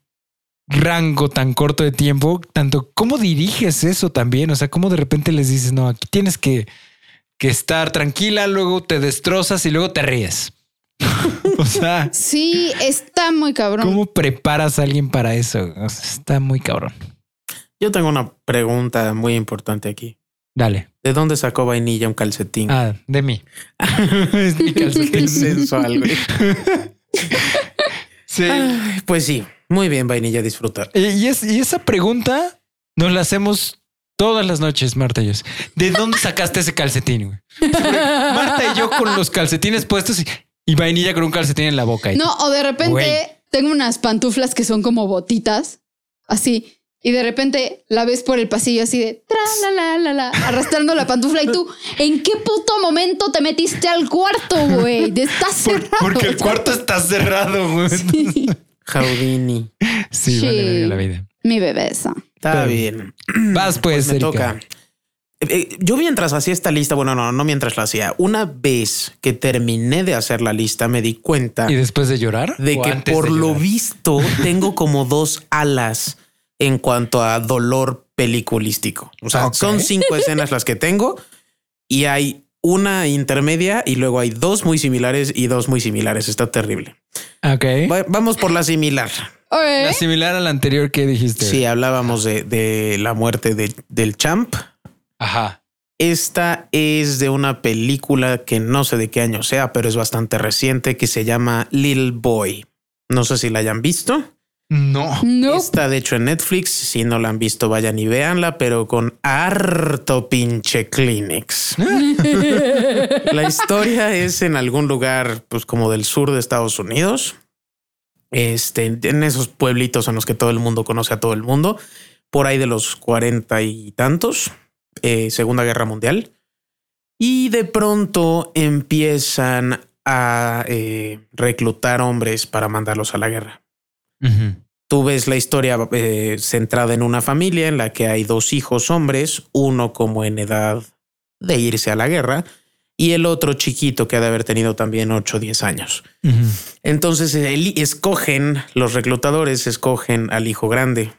rango tan corto de tiempo, tanto cómo diriges eso también. O sea, cómo de repente les dices, no, aquí tienes que, que estar tranquila, luego te destrozas y luego te ríes. o sea, Sí, está muy cabrón. ¿cómo preparas a alguien para eso? O sea, está muy cabrón. Yo tengo una pregunta muy importante aquí. Dale. ¿De dónde sacó vainilla un calcetín? Ah, de mí. es mi calcetín. sensual, güey. Sí. Ay, Pues sí, muy bien, vainilla, disfrutar. Eh, Y, es, y esa pregunta nos la hacemos todas las noches, Marta y yo. ¿De dónde sacaste ese calcetín? güey? Marta y yo con los calcetines puestos y, y vainilla con un calcetín en la boca. Y- No, o de repente Güey. tengo unas pantuflas que son como botitas, así. Y de repente la ves por el pasillo así de tra la la la la arrastrando la pantufla y tú ¿en qué puto momento te metiste al cuarto, güey? Por- cerrado. porque el cuarto está cerrado. güey. Sí. Jaudini. Sí, Sí. vale la vida. Mi bebesa. Está Pero- bien. Vas pues, me Erika. toca. Eh, eh, Yo mientras hacía esta lista, bueno, no, no mientras la hacía, una vez que terminé de hacer la lista, me di cuenta ¿Y después de llorar? de ¿O que por de lo visto tengo como dos alas en cuanto a dolor peliculístico. O sea, son cinco escenas las que tengo y hay una intermedia y luego hay dos muy similares y dos muy similares. Está terrible. Ok. Va- Vamos por la similar. La similar a la anterior que dijiste. Sí, hablábamos de, de la muerte de- del champ. Ajá. Esta es de una película que no sé de qué año sea, pero es bastante reciente que se llama Little Boy. No sé si la hayan visto. No. No. Está de hecho en Netflix. Si no la han visto, vayan y véanla, pero con harto pinche Kleenex. La historia es en algún lugar, pues como del sur de Estados Unidos. Este, en esos pueblitos en los que todo el mundo conoce a todo el mundo, por ahí de los cuarenta y tantos, eh, Segunda Guerra Mundial. Y de pronto empiezan a eh, reclutar hombres para mandarlos a la guerra. Tú ves la historia eh, centrada en una familia en la que hay dos hijos hombres, uno como en edad de irse a la guerra y el otro chiquito que ha de haber tenido también 8 o 10 años. Entonces escogen, los reclutadores escogen al hijo grande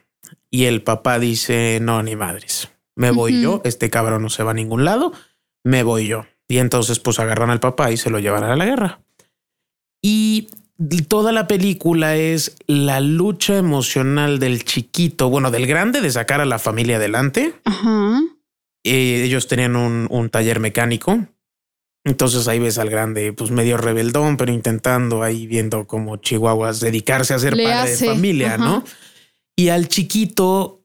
y el papá dice, no, ni madres, me voy yo, este cabrón no se va a ningún lado, me voy yo. Y entonces pues agarran al papá y se lo llevan a la guerra. Y toda la película es la lucha emocional del chiquito, bueno, del grande de sacar a la familia adelante. Eh, ellos tenían un, un, taller mecánico. Entonces ahí ves al grande, pues medio rebeldón, pero intentando ahí viendo como Chihuahuas dedicarse a ser padre de familia, ¿no? Y al chiquito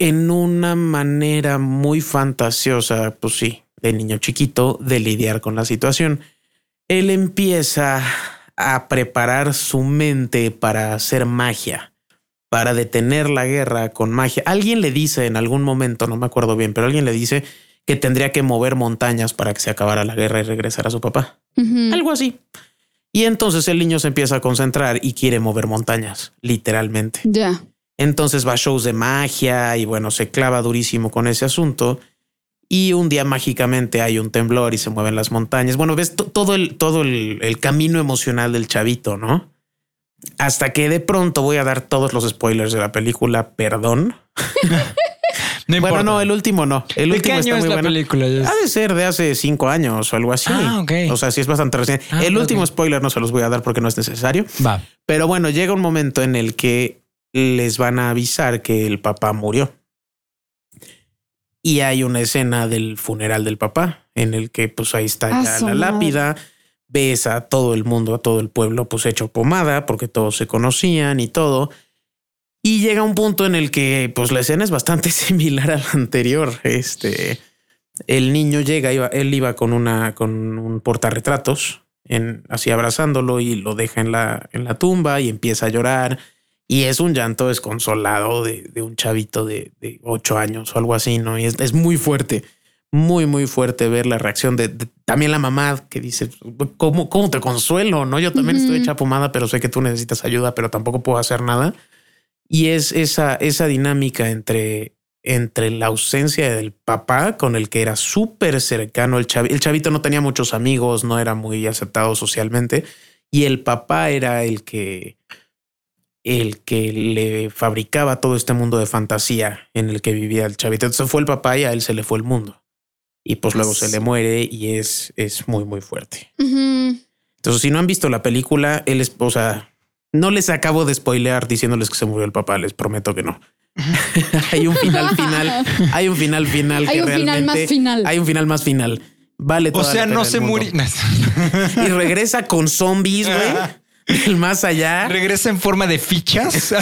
en una manera muy fantasiosa, pues sí, de niño chiquito, de lidiar con la situación. Él empieza a preparar su mente para hacer magia, para detener la guerra con magia. Alguien le dice en algún momento, no me acuerdo bien, pero alguien le dice que tendría que mover montañas para que se acabara la guerra y regresara a su papá. Algo así. Y entonces el niño se empieza a concentrar y quiere mover montañas, literalmente. Ya. Entonces va a shows de magia y bueno, se clava durísimo con ese asunto. Y un día mágicamente hay un temblor y se mueven las montañas. Bueno, ves todo el, todo el, camino emocional del chavito, ¿no? Hasta que de pronto voy a dar todos los spoilers de la película, perdón. no bueno, no, el último no. El ¿De último qué año es la película? Ha de ser de hace cinco años o algo así. Ah, ok. O sea, sí es bastante reciente. Ah, el último spoiler no se los voy a dar porque no es necesario. Va. Pero bueno, llega un momento en el que les van a avisar que el papá murió. Y hay una escena del funeral del papá en el que pues ahí está Ah, ya la lápida. Ves a todo el mundo, a todo el pueblo pues hecho pomada porque todos se conocían y todo. Y llega un punto en el que pues la escena es bastante similar a la anterior. Este, el niño llega, iba, él iba con una, con un portarretratos, en, así abrazándolo y lo deja en la, en la tumba y empieza a llorar. Y es un llanto desconsolado de, de un chavito de, de ocho años o algo así, ¿no? Y es, es muy fuerte, muy, muy fuerte ver la reacción de, de- también la mamá que dice, ¿cómo, ¿cómo te consuelo? No, yo también estoy hecha pomada, pero sé que tú necesitas ayuda, pero tampoco puedo hacer nada. Y es esa, esa dinámica entre, entre la ausencia del papá con el que era súper cercano el chavito. El chavito no tenía muchos amigos, no era muy aceptado socialmente. Y el papá era el que, el que le fabricaba todo este mundo de fantasía en el que vivía el chavito. Entonces fue el papá y a él se le fue el mundo. Y pues luego se le muere y es, es muy, muy fuerte. Entonces, si no han visto la película, él es, o sea, no les acabo de spoilear diciéndoles que se murió el papá, les prometo que no. hay un final final, hay un final final Hay que un final más final. hay un final más final. Vale, O toda la sea, pena no se murió. y regresa con zombies, güey, del más allá, Regresa en forma de fichas.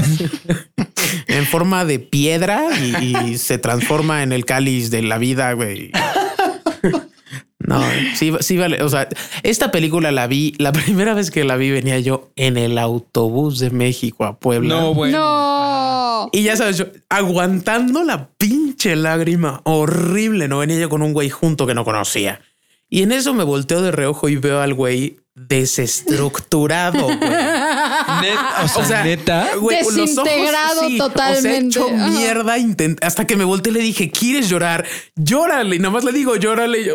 en forma de piedra y, y se transforma en el cáliz de la vida, güey. No, sí, sí vale. O sea, esta película la vi, la primera vez que la vi venía yo en el autobús de México a Puebla. no, bueno. No. Y ya sabes, yo aguantando la pinche lágrima horrible, no venía yo con un güey junto que no conocía. Y en eso me volteo de reojo y veo al güey desestructurado. güey. O sea, O sea, neta. güey, los ojos, Desintegrado O sea, totalmente. hecho Ajá. mierda. intent- hasta que me volteé y le dije, ¿quieres llorar? Llórale. Y nada más le digo, llórale. Y yo,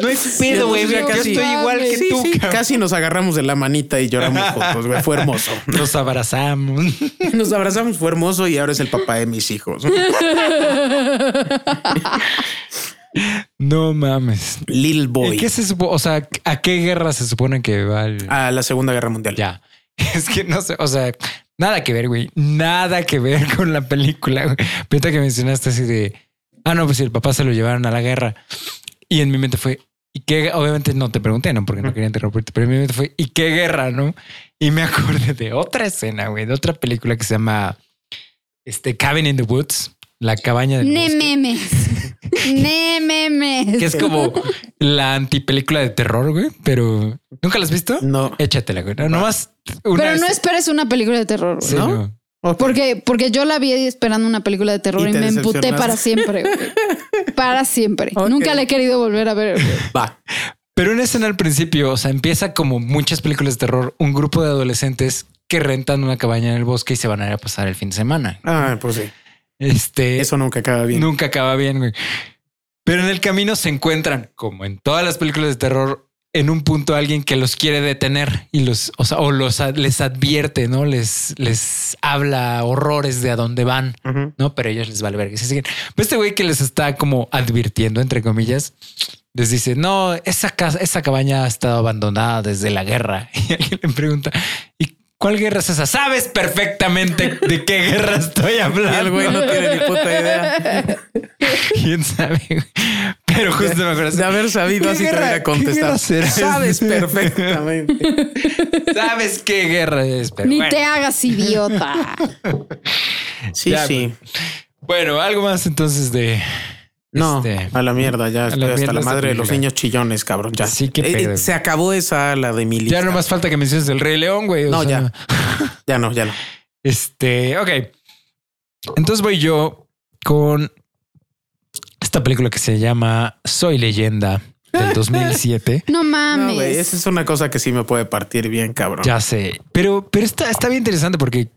No hay pedo, güey. Yo casi- estoy igual que Sí, tú. sí, casi nos agarramos de la manita y lloramos juntos. güey. Fue hermoso. Nos abrazamos. Nos abrazamos, fue hermoso y ahora es el papá de mis hijos. No mames. Little Boy. ¿Y qué se supone? O sea, ¿a qué guerra se supone que va el... A la Segunda Guerra Mundial. Ya. Es que no sé, o sea, nada que ver, güey. Nada que ver con la película. güey. Pero que mencionaste así de, ah, no, pues si el papá se lo llevaron a la guerra. Y en mi mente fue, ¿y qué? Obviamente no te pregunté, ¿no? Porque no quería interrumpirte, pero en mi mente fue, ¿y qué guerra, no? Y me acordé de otra escena, güey, de otra película que se llama este Cabin in the Woods, la cabaña del Ne bosque, memes. Ne memes. que es como la antipelícula de terror, güey, pero ¿nunca la has visto? No. Échatela, güey. No, nomás una Pero no vez- esperes una película de terror. güey. Sí, ¿no? Porque, porque yo la vi esperando una película de terror Y y, te me emputé para siempre. güey. Para siempre. Nunca la he querido volver a ver. güey. Va. Pero una escena al principio, o sea, empieza como muchas películas de terror, un grupo de adolescentes que rentan una cabaña en el bosque y se van a ir a pasar el fin de semana. Ah, pues sí. Este Eso nunca acaba bien. nunca acaba bien, güey. Pero en el camino se encuentran, como en todas las películas de terror, en un punto alguien que los quiere detener y los, o sea, o los les advierte, no les, les habla horrores de a dónde van, no? Pero ellos les vale ver que se siguen. Pero este güey que les está como advirtiendo, entre comillas, les dice: No, esa casa, esa cabaña ha estado abandonada desde la guerra. Y alguien le pregunta: ¿Y cuál guerra es esa? Sabes perfectamente de qué guerra estoy Y hablando. el güey no tiene ni puta idea. ¿Quién sabe? güey? Pero justo me acuerdo. De haber sabido ¿Qué así te guerra- hubiera contestado. Sabes perfectamente. ¿Sabes qué guerra es? Pero Ni bueno. te hagas idiota. Sí, Ya, sí. Bueno, algo más entonces de. No, este, a la mierda, ya estoy la hasta mierda la madre de los niños chillones, cabrón. Ya. Sí, qué Eh, pedo. se acabó esa la de mi lista. Ya no más falta que menciones el Rey León, güey. o No, sea, ya. Ya no, ya no. Este, ok. Entonces voy yo con esta película que se llama Soy Leyenda del 2007. No No, mames. güey, esa es una cosa que sí me puede partir bien, cabrón. Ya sé, pero, pero está, está bien interesante porque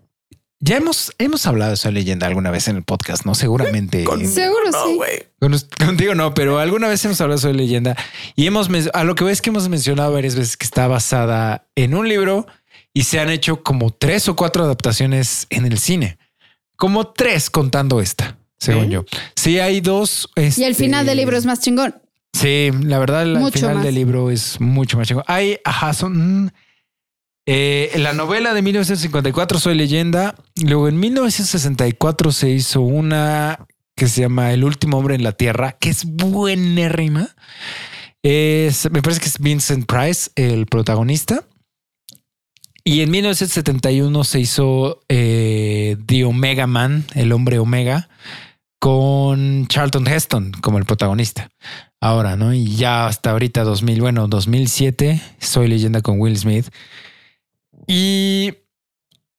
ya hemos, hemos hablado de Soy Leyenda alguna vez en el podcast, ¿no? Seguramente. Con- Seguro no, sí. Con contigo no, pero alguna vez hemos hablado sobre leyenda y hemos a lo que ves que hemos mencionado varias veces que está basada en un libro y se han hecho como tres o cuatro adaptaciones en el cine, como tres contando esta, según ¿Eh? yo. Sí, hay dos. Y el este, final del libro es más chingón. Sí, la verdad, el Mucho final más. del libro es mucho más chingón. Hay, ajá, son. Eh, la novela de 1954, Soy leyenda. Luego en 1964 se hizo una que se llama El último hombre en la tierra, que es buenérrima. Es, me parece que es Vincent Price, el protagonista. Y en 1971 se hizo eh, The Omega Man, el hombre Omega, con Charlton Heston como el protagonista. Ahora, ¿no? Y ya hasta ahorita 2000, bueno, 2007, Soy leyenda con Will Smith. Y,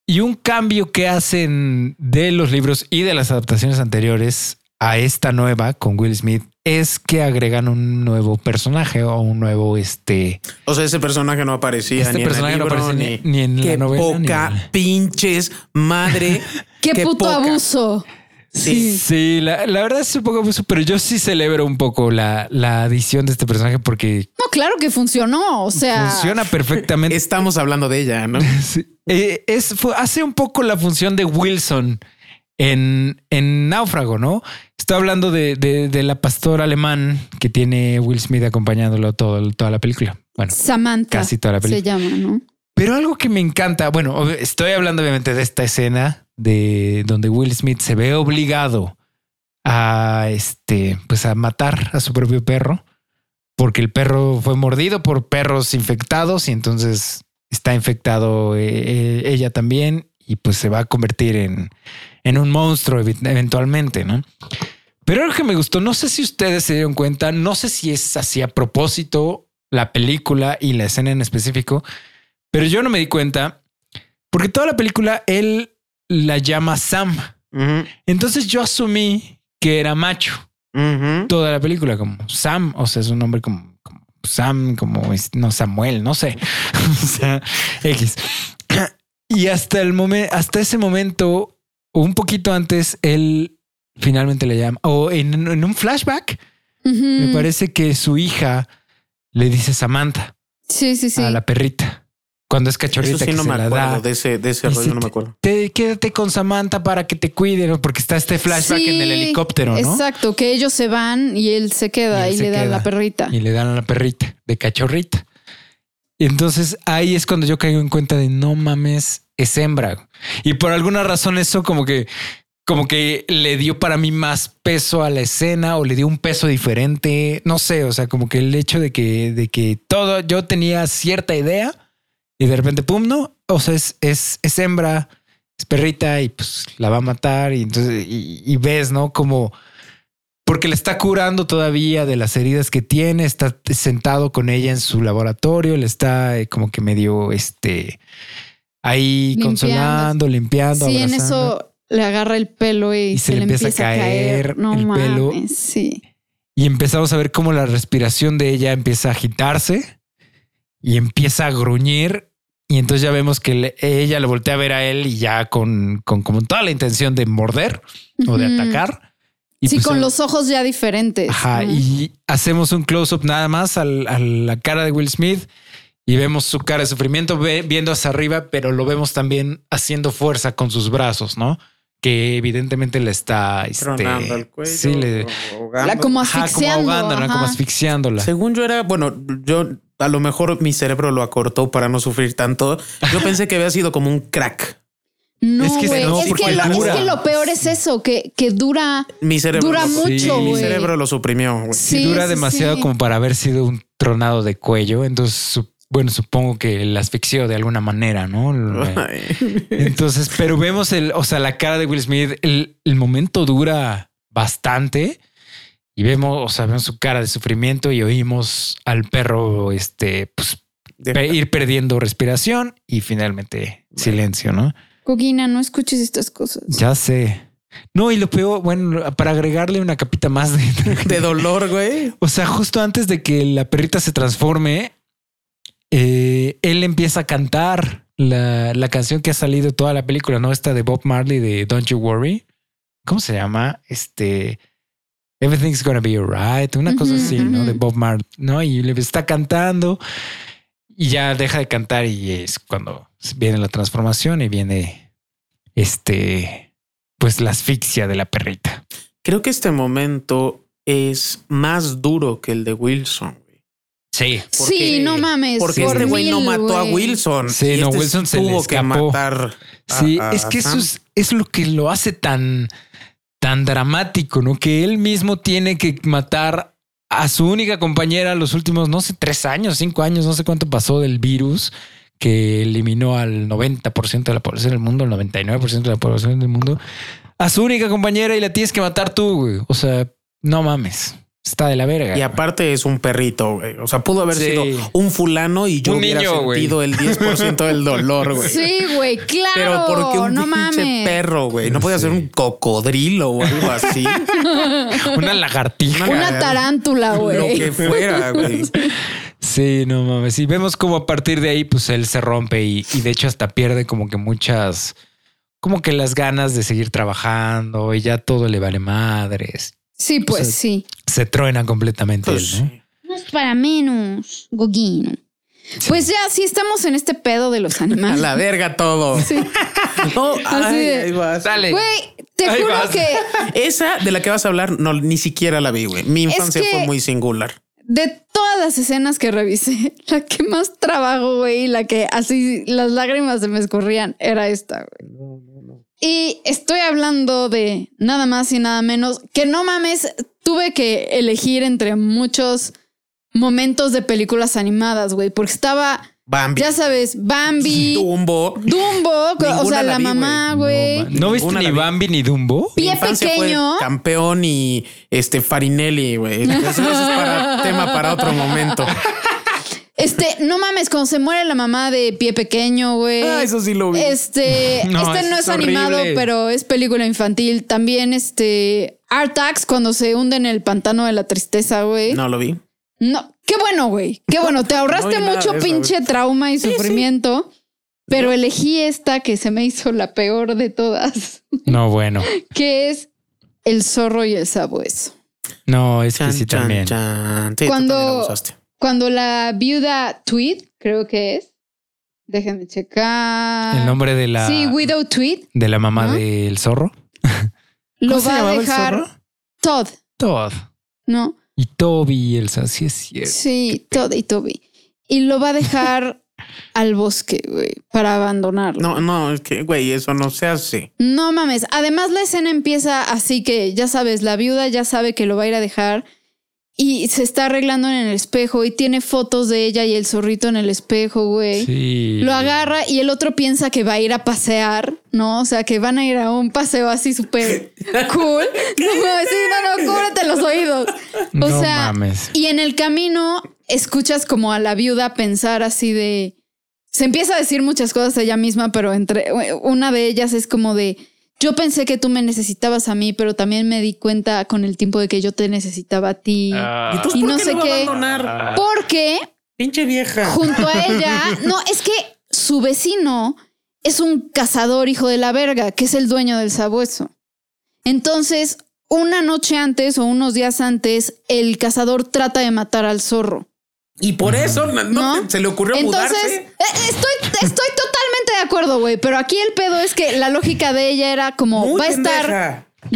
y un cambio que hacen de los libros y de las adaptaciones anteriores a esta nueva con Will Smith es que agregan un nuevo personaje o un nuevo este. O sea, ese personaje no aparecía Este ni en personaje el no libro, aparece ni, ni, ni en Qué la novela. ni poca en el- pinches madre. Qué, Qué puto poca. abuso. Sí. Sí, la, la verdad es un poco abuso, pero yo sí celebro un poco la, la adición de este personaje porque No, claro que funcionó. O sea, funciona perfectamente. Estamos hablando de ella, ¿no? Sí. Eh, es, fue- hace un poco la función de Wilson en, en Náufrago, ¿no? Estoy hablando de, de- de la pastora alemán que tiene Will Smith acompañándolo todo, toda la película. Bueno, Samantha casi toda la se película. llama, ¿no? Pero algo que me encanta, bueno, estoy hablando obviamente de esta escena de donde Will Smith se ve obligado a este, pues a matar a su propio perro porque el perro fue mordido por perros infectados y entonces está infectado eh, eh, ella también y pues se va a convertir en, en un monstruo eventualmente, ¿no? Pero algo que me gustó, no sé si ustedes se dieron cuenta, no sé si es así a propósito la película y la escena en específico, pero yo no me di cuenta porque toda la película él la llama Sam. Entonces yo asumí que era macho toda la película como Sam, o sea, es un nombre como, como Sam, como no Samuel, no sé, o sea, X. Y hasta el momento, hasta ese momento, o un poquito antes, él finalmente le llama, o en, en un flashback, me parece que su hija le dice Samantha Sí, sí, sí. a la perrita cuando es Eso cachorrita sí que no se me la acuerdo da. de ese, de ese Y rollo, no me te- acuerdo. Te, quédate con Samantha para que te cuide, ¿no? porque está este flashback en el Sí, helicóptero, ¿no? Exacto, que ellos se van y él se queda Y él y, se le da queda. la perrita. y le dan a la perrita de cachorrita. Y entonces ahí es cuando yo caigo en cuenta de no mames, es hembra. Y por alguna razón eso como que como que le dio para mí más peso a la escena o le dio un peso diferente, no sé, o sea, como que el hecho de que de que todo yo tenía cierta idea y de repente pum, no, o sea, es es, es hembra, es perrita y pues la va a matar y entonces y, y ves, ¿no? Como porque le está curando todavía de las heridas que tiene, está sentado con ella en su laboratorio, le está eh, como que medio este ahí Limpiando. consolando, limpiando, Sí, en eso le agarra el pelo y, se, le empieza, a caer. No el pelo. mames, sí. y empezamos a ver cómo la respiración de ella empieza a agitarse y empieza a gruñir. Y entonces ya vemos que le- ella le voltea a ver a él y ya con, con como toda la intención de morder o de atacar. Y sí, pues, con los ojos ya diferentes. Ajá, ¿no? y hacemos un close-up nada más al- a la cara de Will Smith y vemos su cara de sufrimiento ve- viendo hacia arriba, pero lo vemos también haciendo fuerza con sus brazos, ¿no? Que evidentemente le está este, Tronando el cuello. Sí, le, ahogando. La como ajá, como asfixiando. ahogándola, ajá. como asfixiándola. Según yo era, bueno, yo a lo mejor mi cerebro lo acortó para no sufrir tanto. Yo pensé que había sido como un crack. No, Es que güey. no, Es, porque que lo, es dura. que lo peor es eso, que, que dura, Mi cerebro dura lo- mucho, mi cerebro lo suprimió. Sí, Sí, dura sí, demasiado sí. como para haber sido un tronado de cuello. Entonces, su- bueno, supongo que la asfixió de alguna manera, ¿no? Ay. Entonces, pero vemos el, o sea, la cara de Will Smith, el, el momento dura bastante y vemos, o sea, vemos su cara de sufrimiento y oímos al perro, este, pues, pe- ir perdiendo respiración y finalmente silencio, ¿no? Coquina, no escuches estas cosas. Ya sé. No, y lo peor, bueno, para agregarle una capita más de, De dolor, güey. o sea, justo antes de que la perrita se transforme, eh, él empieza a cantar la, la canción que ha salido toda la película, ¿no? Esta de Bob Marley de Don't You Worry. ¿Cómo se llama? Este... Everything's gonna be alright. Una cosa así, ¿no? De Bob Marley, ¿no? Y le está cantando y ya deja de cantar y es cuando viene la transformación y viene este... Pues la asfixia de la perrita. Creo que este momento es más duro que el de Wilson. güey. Sí. porque- sí, no mames. Porque por este güey no mató a. Wilson. Sí, y no, este Wilson se le tuvo que matar. a- Sí, a- es que a eso es, es lo que lo hace tan, tan dramático, ¿no? Que él mismo tiene que matar a su única compañera los últimos, no sé, tres años, cinco años, no sé cuánto pasó del virus que eliminó al 90% de la población del mundo, el 99% de la población del mundo, a su única compañera y la tienes que matar tú, güey. O sea, no mames. Está de la verga. Y aparte es un perrito, güey. O sea, pudo haber Sí. sido un fulano y yo Un hubiera niño, güey. sentido el 10% del dolor, güey. Sí, güey, claro. Pero porque un no pinche mames. perro, güey. No podía ser un cocodrilo o algo así. Una lagartija. Una tarántula, Lo güey. que fuera, güey. Sí, no mames. Y vemos como a partir de ahí, pues él se rompe y, y de hecho hasta pierde como que muchas, como que las ganas de seguir trabajando y ya todo le vale madres. Sí, pues O sea, sí. Se truena completamente Pues, él, ¿no? No es para menos, Goguino. Pues ya, sí estamos en este pedo de los A animales. la verga todo. No, ay, de- ahí vas. Dale. Güey, te Ahí juro vas. que Esa de la que vas a hablar, no, ni siquiera la vi, güey. Mi infancia que- fue muy singular. de todas las escenas que revisé, la que más trabajo, güey, y la que así las lágrimas se me escurrían, era esta, güey. Y estoy hablando de nada más y nada menos que no mames, tuve que elegir entre muchos momentos de películas animadas, güey, porque estaba, Bambi. ya sabes, Bambi, Dumbo. Dumbo, o Ninguna sea, la la vi, mamá, güey. ¿No viste ni. Bambi ni Dumbo? Mi Pie pequeño. campeón y este Farinelli, güey. Eso es para tema para otro momento. Este, no mames, cuando se muere la mamá de pie pequeño, güey. Ah, eso sí lo vi. Este, No, este no es es animado, horrible. pero es película infantil. También este Artax cuando se hunde en el pantano de la tristeza, güey. No lo vi. No, qué bueno, güey. Qué bueno, te ahorraste mucho eso, pinche trauma y sufrimiento, pero elegí esta que se me hizo la peor de todas, No, bueno. que es El zorro y el sabueso. No, es que Chan, sí chan, también. chan. Sí, Cuando- también. Cuando la viuda Tweed, creo que es. Déjenme checar. El nombre de la, Sí, Widow Tweed de la mamá ¿No? del zorro. lo ¿Cómo se va a llamaba el dejar zorro? Todd, Todd. ¿no? Y Toby y Elsa, sí es cierto. Sí, Todd y Toby. Y lo va a dejar al bosque, güey, para abandonarlo. No, no, es que, güey, eso no se hace. No mames. Además, la escena empieza así que, ya sabes, la viuda ya sabe que lo va a ir a dejar y se está arreglando en el espejo y tiene fotos de ella y el zorrito en el espejo, güey. Sí. Lo agarra y el otro piensa que va a ir a pasear, ¿no? O sea, que van a ir a un paseo así súper cool. No, sí, no, no, cúbrete los oídos. O No sea, mames. y en el camino escuchas como a la viuda pensar así de... Se empieza a decir muchas cosas ella misma, pero entre una de ellas es como de... yo pensé que tú me necesitabas a mí, pero también me di cuenta con el tiempo de que yo te necesitaba a ti. Ah. ¿Y tú Y por no qué sé qué. abandonar? Porque Pinche vieja. junto a ella, no, es que su vecino es un cazador hijo de la verga, que es el dueño del sabueso. Entonces, una noche antes o unos días antes, el cazador trata de matar al zorro. Y por eso no, se le ocurrió Entonces, mudarse. eh, estoy, estoy acuerdo, güey, pero aquí el pedo es que la lógica de ella era como, Muy va a estar,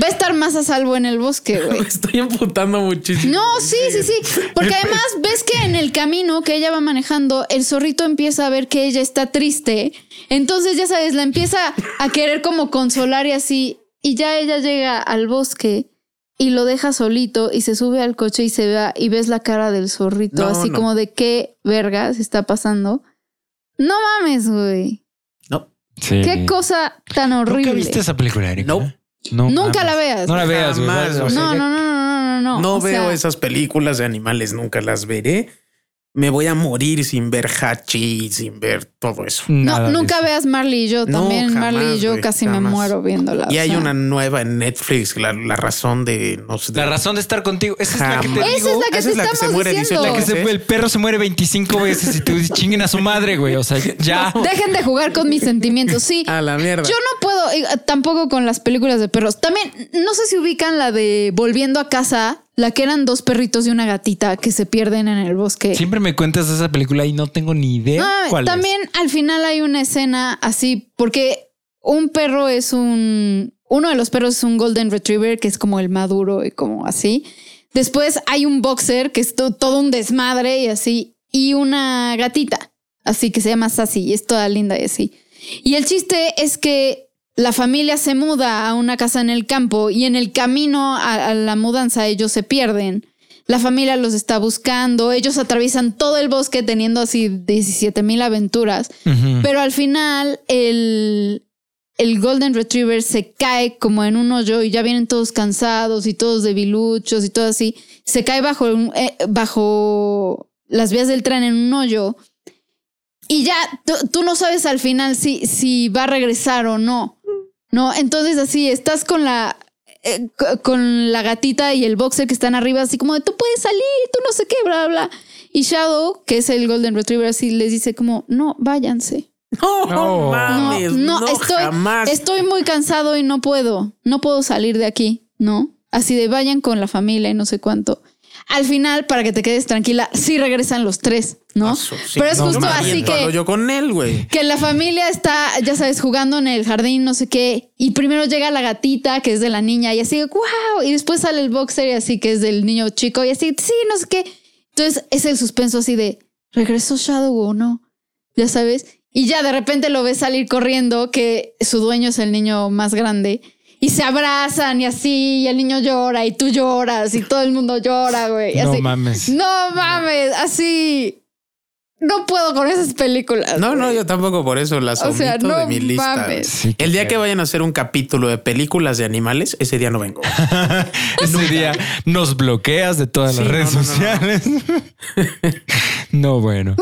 va a estar más a salvo en el bosque, güey. Me estoy emputando muchísimo. No, sí, sí, sí. Porque además ves que en el camino que ella va manejando, el zorrito empieza a ver que ella está triste. Entonces, ya sabes, la empieza a querer como consolar y así. Y ya ella llega al bosque y lo deja solito y se sube al coche y se va y ves la cara del zorrito, No, así no. como de qué vergas está pasando. No mames, güey. Sí. Qué cosa tan horrible. ¿Nunca viste esa película, Erika? No. No Nunca la veas. No la veas, güey. No, no, no, no, no, no. no O veo sea, esas películas de animales, nunca las veré. Me voy a morir sin ver Hachi, sin ver todo eso. nada No, nunca eso. veas Marley y yo. No, También jamás, Marley y yo casi me muero viéndola. Y hay sea. una nueva en Netflix, la, la razón de no sé. de- La razón de estar contigo. Esa es la que te Jamás. Esa digo. es la que Esa te es la que se estamos muere diciendo. 18 Que se- el perro se muere 25 veces y tú chinguen a su madre, güey. O sea, ya. Dejen de jugar con mis sentimientos. Sí. A la mierda. Yo no puedo, eh, tampoco con las películas de perros. También, no sé si ubican la de Volviendo a casa, la que eran dos perritos y una gatita que se pierden en el bosque. Siempre me cuentas de esa película y no tengo ni idea Ah, cuál es. también al final hay una escena así, porque un perro es un. Uno de los perros es un Golden Retriever, que es como el maduro y como así. Después hay un boxer, que es to- todo un desmadre y así. Y una gatita, así que se llama Sassy y es toda linda y así. Y el chiste es que la familia se muda a una casa en el campo y en el camino a, a la mudanza ellos se pierden. La familia los está buscando, ellos atraviesan todo el bosque teniendo así 17 mil aventuras, pero al final el, el Golden Retriever se cae como en un hoyo y ya vienen todos cansados y todos debiluchos y todo así. Se cae bajo, eh, bajo las vías del tren en un hoyo y ya tú, tú no sabes al final si, si va a regresar o no. No, entonces así estás con la eh, co- con la gatita y el boxer que están arriba, así como de tú puedes salir, tú no sé qué, bla, bla. Y Shadow, que es el Golden Retriever, así les dice como, no, váyanse. No, No. No, mames. no, No, estoy, jamás. estoy muy cansado y no puedo, no puedo salir de aquí, ¿no? Así de vayan con la familia y no sé cuánto. Al final, para que te quedes tranquila, sí regresan los tres, ¿no? Eso, sí. Pero es No, justo así que... Yo con él, güey. Que la familia está, ya sabes, jugando en el jardín, no sé qué, y primero llega la gatita, que es de la niña, y así, wow, y después sale el boxer, y así, que es del niño chico, y así, sí, no sé qué. Entonces es el suspenso así de, ¿regresó Shadow o no? Ya sabes, y ya de repente lo ves salir corriendo, que su dueño es el niño más grande, y se abrazan y así, y el niño llora, y tú lloras, y todo el mundo llora, güey. No así. mames. No mames, así. No puedo con esas películas. No, no, yo tampoco por eso las O omito sea, no de mi lista. mames. güey. Sí, el día que vayan a hacer un capítulo de películas de animales, ese día no vengo. Ese día nos bloqueas de todas Sí, las redes no, no, no, no. sociales. No, bueno.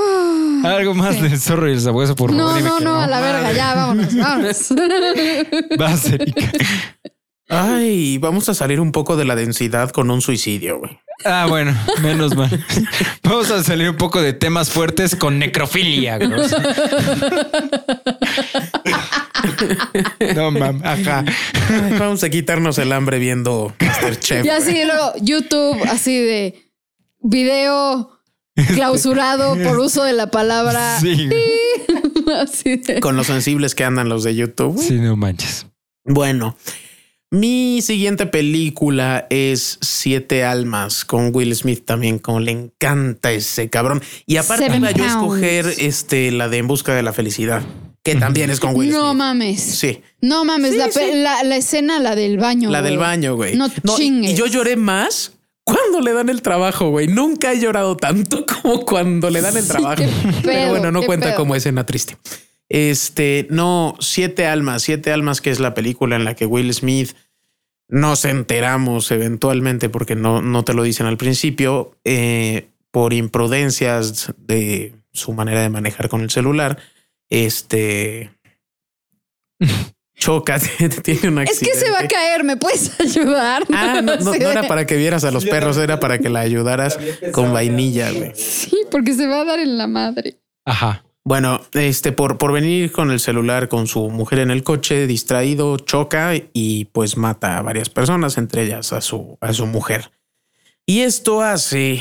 Algo más del zorro y el sabueso, por favor. No, dime no, que no, a la verga, ya, vámonos, vámonos. Vas, Erika. Ay, vamos a salir un poco de la densidad con un suicidio, güey. Ah, bueno, menos mal. Vamos a salir un poco de temas fuertes con necrofilia. güey. No mames, ajá. Ay, vamos a quitarnos el hambre viendo Masterchef. Y así luego YouTube, así de video clausurado por uso de la palabra. Sí, güey. Así de. Con los sensibles que andan los de YouTube. sí, no manches. Bueno, mi siguiente película es Siete Almas con Will Smith también, como le encanta ese cabrón. Y aparte Seven iba yo a escoger este, la de En Busca de la Felicidad, que también es con Will No Smith. mames. Sí, No mames, Sí, la, sí. La, la escena, la del baño. la del baño, güey. No y- chingues. y yo lloré más cuando le dan el trabajo, güey. Nunca he llorado tanto como cuando le dan el Sí, trabajo. Pero bueno, no cuenta pedo. como escena triste. Este, no, Siete Almas, Siete Almas, que es la película en la que Will Smith nos enteramos eventualmente, porque no, no te lo dicen al principio, eh, por imprudencias de su manera de manejar con el celular. Este choca, tiene un Es accidente. que se va a caer, ¿me puedes ayudar? Ah, no, no, no era para que vieras a los perros, era para que la ayudaras con vainilla, güey. Sí, porque se va a dar en la madre. Ajá. Bueno, este por, por venir con el celular con su mujer en el coche, distraído, choca y pues mata a varias personas, entre ellas a su, a su mujer. Y esto hace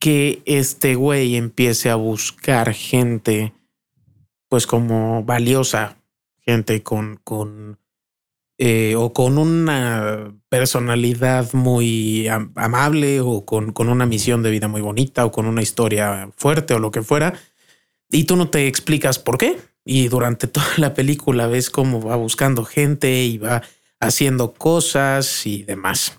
que este güey empiece a buscar gente, pues como valiosa, gente con, con eh, o con una personalidad muy am- amable o con, con una misión de vida muy bonita o con una historia fuerte o lo que fuera y tú no te explicas por qué. Y durante toda la película ves cómo va buscando gente y va haciendo cosas y demás.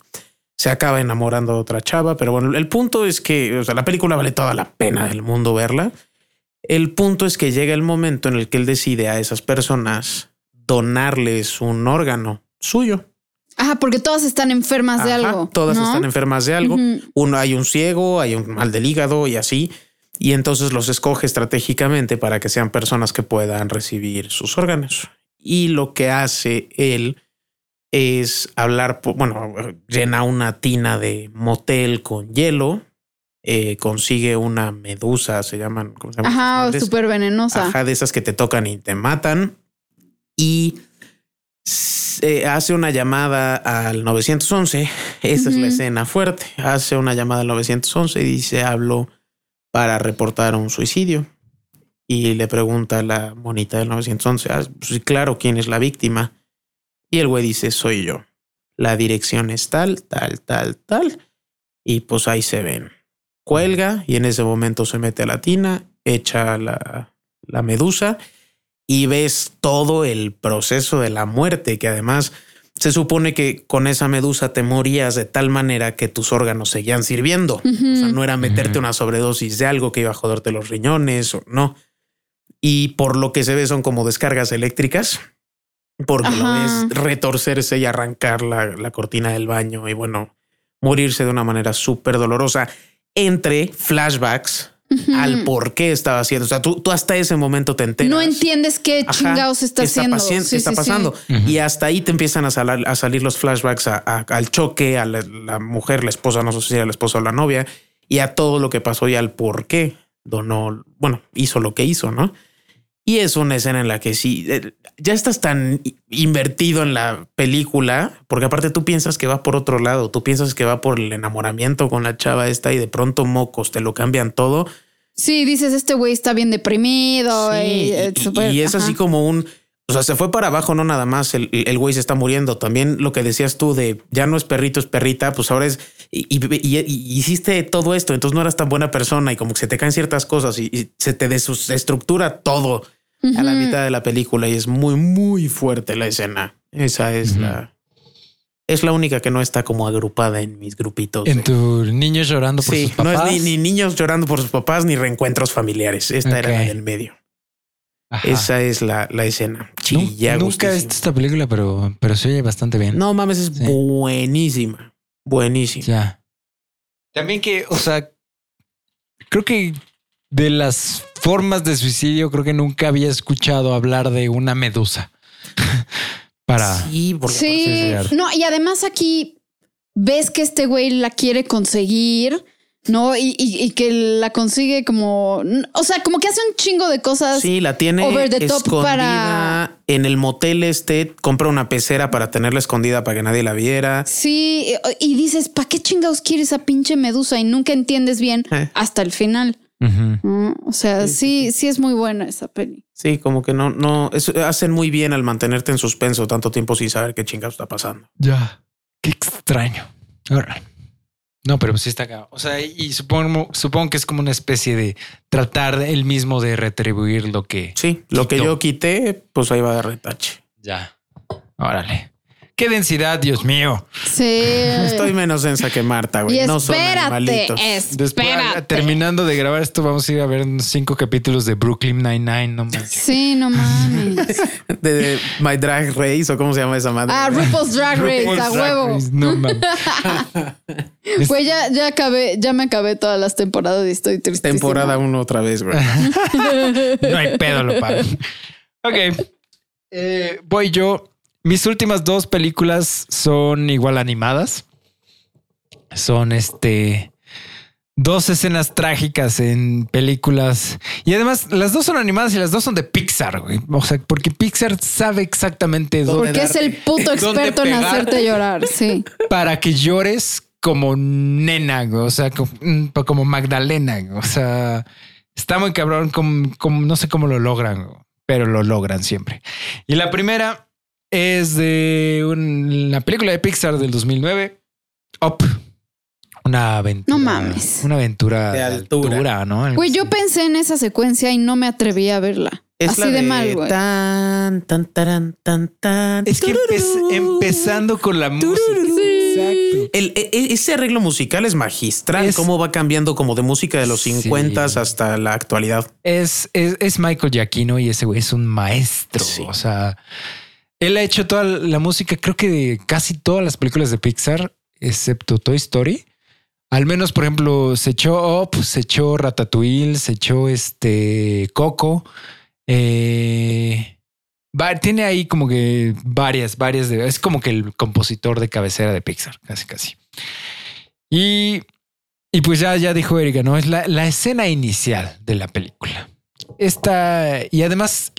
Se acaba enamorando de otra chava, pero bueno, el punto es que o sea, la película vale toda la pena del mundo verla. El punto es que llega el momento en el que él decide a esas personas donarles un órgano suyo. Ah, porque todas están enfermas de Ajá, algo. Todas ¿no? están enfermas de algo. Uno hay un ciego, hay un mal del hígado y así. Y entonces los escoge estratégicamente para que sean personas que puedan recibir sus órganos. Y lo que hace él es hablar, bueno, llena una tina de motel con hielo, eh, consigue una medusa, se llaman, ¿cómo se llaman? Ajá, súper venenosa. Ajá, de esas que te tocan y te matan. Y se hace una llamada al 911. Esa es la escena fuerte. Hace una llamada al 911 y dice, hablo para reportar un suicidio. Y le pregunta a la monita del 911, "Ah, pues claro, ¿quién es la víctima? Y el güey dice, soy yo. La dirección es tal, tal, tal, tal. Y pues ahí se ven. Cuelga y en ese momento se mete a la tina, echa la, la medusa y ves todo el proceso de la muerte, que además se supone que con esa medusa te morías de tal manera que tus órganos seguían sirviendo. O sea, no era meterte una sobredosis de algo que iba a joderte los riñones o no. Y por lo que se ve son como descargas eléctricas, porque lo Ajá. ves retorcerse y arrancar la, la cortina del baño y bueno, morirse de una manera súper dolorosa entre flashbacks al por qué estaba haciendo. O sea, tú, tú hasta ese momento te enteras. No entiendes qué Ajá, chingados está haciendo. Sí, está sí, sí. pasando. Ujú. Y hasta ahí te empiezan a, salar- a salir los flashbacks a- a- al choque, a la, la mujer, la esposa, no sé si era la esposa o la novia, y a todo lo que pasó y al por qué donó, bueno, hizo lo que hizo, ¿no? Y es una escena en la que sí, eh, ya estás tan invertido en la película, porque aparte tú piensas que va por otro lado, tú piensas que va por el enamoramiento con la chava esta y de pronto mocos, te lo cambian todo. Sí, dices, este güey está bien deprimido. Sí, y, y, eh, y- es así como un, o sea, se fue para abajo, no nada más el, el güey se está muriendo. También lo que decías tú de ya no es perrito, es perrita, pues ahora es y, y- y- y hiciste todo esto, entonces no eras tan buena persona y como que se te caen ciertas cosas y se te desestructura todo a la mitad de la película y es muy, muy fuerte la escena. Esa es la, es la única que no está como agrupada en mis grupitos. En de- tu niño llorando por Sí, sus no papás. es ni, ni niños llorando por sus papás ni reencuentros familiares. Esta era la del medio. Ajá. Esa es la, la escena. Chilla, nunca he visto esta película, pero, pero se oye bastante bien. No mames, es Sí. buenísima. Buenísima. Ya. También que, o sea, creo que de las formas de suicidio, creo que nunca había escuchado hablar de una medusa. Para. Sí, porque Sí, llegar. no, y además aquí ves que este güey la quiere conseguir, ¿no? Y, y- y que la consigue como, o sea, como que hace un chingo de cosas. sí, la tiene over the top escondida para- en el motel este. Compra una pecera para tenerla escondida para que nadie la viera. Sí, y dices, ¿para qué chingados quiere esa pinche medusa? Y nunca entiendes bien Eh. hasta el final. O sea, sí, sí es muy buena esa peli. Sí, como que no, no, hacen muy bien al mantenerte en suspenso tanto tiempo sin saber qué chingados está pasando. Ya. Qué extraño. Ahora. No, pero sí está acá. O sea, y supongo, supongo que es como una especie de tratar él mismo de retribuir lo que. Sí, lo que yo quité, pues ahí va de retache. Ya. Órale. Qué densidad, Dios mío. Sí. Estoy menos densa que Marta, güey. y No son espérate, animalitos. Después, espérate. terminando de grabar esto, vamos a ir a ver unos cinco capítulos de Brooklyn Nine-Nine. No manches. Sí, no mames. De, de My Drag Race o cómo se llama esa madre. Ah, RuPaul's Drag Race, RuPaul's a Drag huevo. Race, No mames. Es- Pues ya, ya acabé, ya me acabé todas las temporadas y estoy triste. Temporada uno otra vez, güey. No hay pedo, lo pago. Ok. Eh, voy yo. Mis últimas dos películas son igual animadas. Son este dos escenas trágicas en películas. Y además, las dos son animadas y las dos son de Pixar, güey. O sea, porque Pixar sabe exactamente dónde. Porque es el puto ¿Dónde experto en hacerte llorar. Sí. Para que llores como nena, güey. O sea, como, mm, como Magdalena. güey. O sea, está muy cabrón. Como, como- no sé cómo lo logran, güey, pero lo logran siempre. Y la primera es de un- la película de Pixar del 2009, Up. Una aventura. No mames. Una aventura De de altura. altura, ¿no? Güey, yo pensé en esa secuencia y no me atreví a verla. Es Así la de, mal, güey. Tan, tan, taran, tan, tan. Es que empe- empezando con la música. Exacto. El, e- e- ese arreglo musical es magistral. Es- Cómo va cambiando como de música de los Sí. 50 hasta la actualidad. Es, es, es Michael Giacchino y ese güey es un maestro. Sí. O sea, él ha hecho toda la música, creo que de casi todas las películas de Pixar, excepto Toy Story. Al menos, por ejemplo, se echó Up, se echó Ratatouille, se echó este Coco. Eh, tiene ahí como que varias, varias de. Es como que el compositor de cabecera de Pixar, casi, casi. Y, y pues ya, ya dijo Erika, ¿no? Es la, la escena inicial de la película. Esta, y además,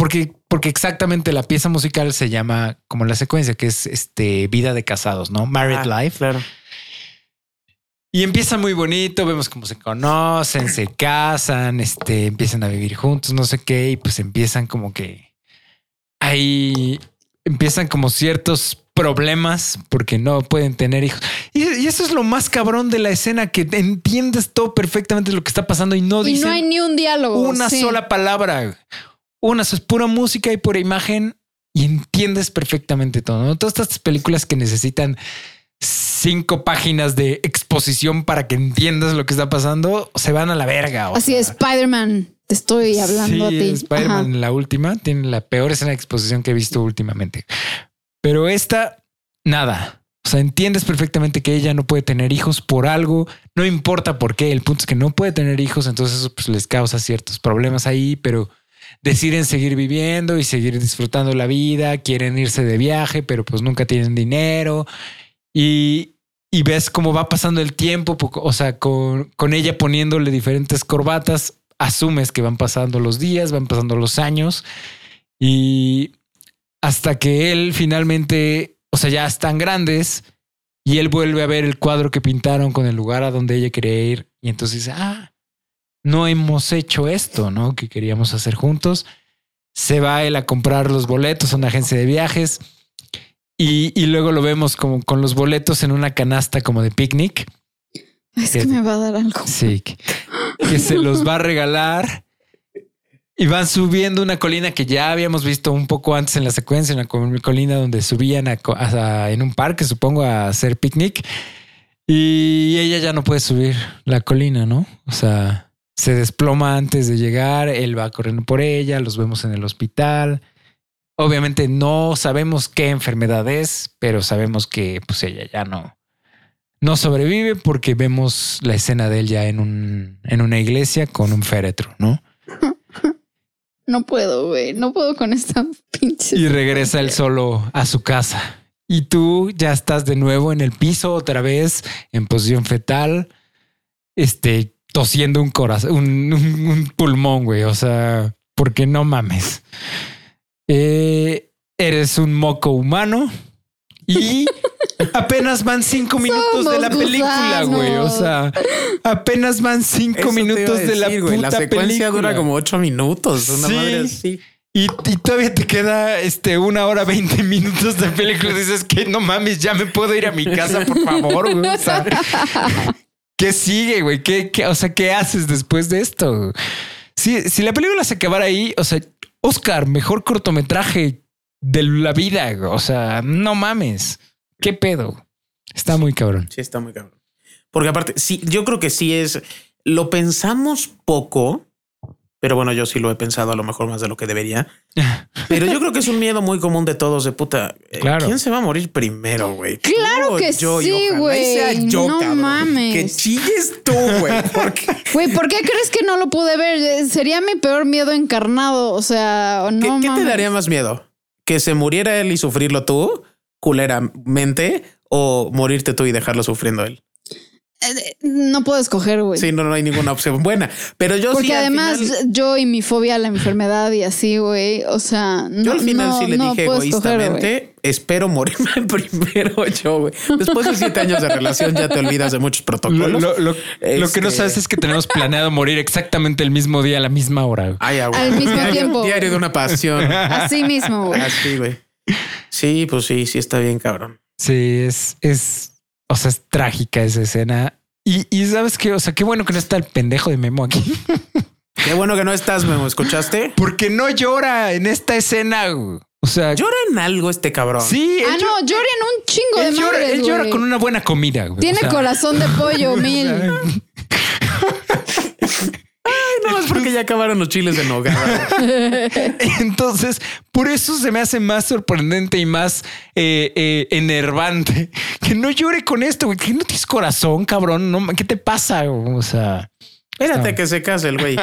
porque, porque exactamente la pieza musical se llama como la secuencia, que es este Vida de Casados, ¿no? Married Ah, Life. Claro. Y empieza muy bonito, vemos cómo se conocen, se casan, este, empiezan a vivir juntos, no sé qué, y pues empiezan como que ahí empiezan como ciertos problemas porque no pueden tener hijos. Y, y eso es lo más cabrón de la escena, que entiendes todo perfectamente lo que está pasando y no Y dicen no hay ni un diálogo. una sí. sola palabra. Una es pura música y pura imagen y entiendes perfectamente todo. ¿no? Todas estas películas que necesitan cinco páginas de exposición para que entiendas lo que está pasando se van a la verga. o Así sea. es, Spider-Man. Te estoy hablando Sí, a ti. Spider-Man, la última, tiene la peor escena de exposición que he visto últimamente. Pero esta, nada. O sea, entiendes perfectamente que ella no puede tener hijos por algo, no importa por qué. El punto es que no puede tener hijos, entonces eso pues, les causa ciertos problemas ahí, pero deciden seguir viviendo y seguir disfrutando la vida. Quieren irse de viaje, pero pues nunca tienen dinero y, y ves cómo va pasando el tiempo. O sea, con, con ella poniéndole diferentes corbatas, asumes que van pasando los días, van pasando los años y hasta que él finalmente, o sea, ya están grandes y él vuelve a ver el cuadro que pintaron con el lugar a donde ella quería ir y entonces ah, no hemos hecho esto, ¿no? Que queríamos hacer juntos. Se va él a comprar los boletos a una agencia de viajes y, y luego lo vemos como con los boletos en una canasta como de picnic. Es que me va a dar algo. Sí, que, que se los va a regalar y van subiendo una colina que ya habíamos visto un poco antes en la secuencia, una co- colina donde subían a a- en un parque, supongo, a hacer picnic y ella ya no puede subir la colina, ¿no? O sea, se desploma antes de llegar, él va corriendo por ella, los vemos en el hospital. Obviamente no sabemos qué enfermedad es, pero sabemos que pues ella ya no, no sobrevive porque vemos la escena de él ya en un en una iglesia con un féretro, ¿no? No puedo, güey. No puedo con esta pinche. Y regresa él solo a su casa. Y tú ya estás de nuevo en el piso otra vez en posición fetal, este tosiendo un corazón, un, un- un pulmón, güey. O sea, porque no mames. Eh, eres un moco humano y apenas van cinco minutos de la película, güey. O sea, apenas van cinco Eso minutos de la decir, puta güey. La secuencia película. dura como ocho minutos. Una Sí. madre así. Y, y todavía te queda este una hora 20 minutos de película. Dices que no mames, ya me puedo ir a mi casa, por favor. O sea, ¿Qué sigue, güey? ¿Qué, qué- o sea, ¿qué haces después de esto? Si, si la película se acabara ahí, o sea, Oscar, mejor cortometraje de la vida. O sea, no mames. ¿Qué pedo? Está muy cabrón. Sí, está muy cabrón. Porque aparte, sí, yo creo que sí es. Lo pensamos poco, pero bueno, yo sí lo he pensado a lo mejor más de lo que debería. Pero yo creo que es un miedo muy común de todos de puta. eh, Claro. ¿Quién se va a morir primero, güey? Claro que yo, sí, güey. sea yo, No cabrón. mames. Que chilles tú, güey. Güey, ¿por qué crees que no lo pude ver? Eh, Sería mi peor miedo encarnado. O sea, ¿qué, no qué te mames. daría más miedo? que se muriera él y sufrirlo tú, culeramente, o morirte tú y dejarlo sufriendo él. No puedo escoger, güey. Sí, no, no hay ninguna opción buena. Pero yo Porque sí. además final- yo y mi fobia a la enfermedad y así, güey. O sea, no, yo al final no- sí le no dije puedo escoger, egoístamente, espero morirme primero yo, güey. Después de siete años de relación ya te olvidas de muchos Lo, protocolos. lo- lo- lo que no Este- sabes es que tenemos planeado morir exactamente el mismo día, a la misma hora. güey. Ay, ah, güey. Al mismo diario, tiempo. Diario de una pasión. Así mismo, güey. Así, güey. Sí, pues sí, sí está bien, cabrón. Sí, es, es, o sea, es trágica esa escena. Y, y sabes qué, o sea, qué bueno que no está el pendejo de Memo aquí, Qué bueno que no estás, Memo. ¿Escuchaste? porque no llora en esta escena. güey. O sea, Llora en algo este cabrón. sí, él, Ah, llora- no, lloren un chingo él de llora, madres, él llora con una buena comida. güey. Tiene O sea, corazón de pollo, mil. No es porque ya acabaron los chiles de nogada. Entonces, por eso se me hace más sorprendente y más eh, eh, enervante que no llore con esto, güey. Que no tienes corazón, cabrón. No, ¿Qué te pasa? O sea, Espérate que se case el güey.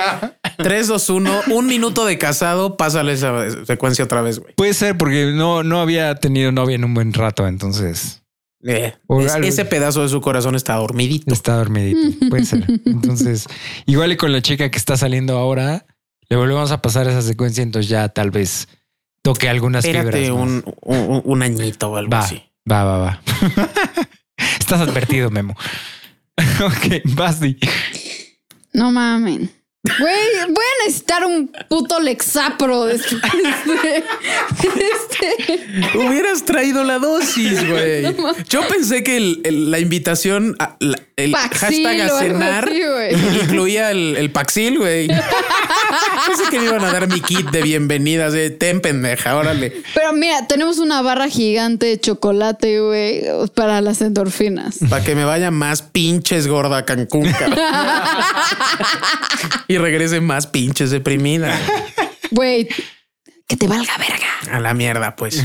3, 2, 1, un minuto de casado, pásale esa secuencia otra vez, güey. puede ser porque no, no había tenido novia en un buen rato. Entonces Eh, es- ese pedazo de su corazón está dormidito. está dormidito. Puede ser. Entonces, igual y con la chica que está saliendo ahora, le volvemos a pasar esa secuencia. Entonces, ya tal vez toque algunas Espérate fibras. más. un, un, un añito o algo Va, así. va, va, va. Estás advertido, Memo. ok, vas. No mamen. Güey, voy a necesitar un puto Lexapro después de este. Hubieras traído la dosis, güey. Yo pensé que el- el- la invitación, a- la- el Paxil hashtag a cenar así, incluía el, el Paxil, güey. Pensé que me iban a dar mi kit de bienvenidas de ten pendeja, órale. Pero mira, tenemos una barra gigante de chocolate, güey, para las endorfinas. Para que me vaya más pinches gorda a Cancún, cabrón. y regrese más pinches deprimida. Güey, que te valga verga. A la mierda, pues.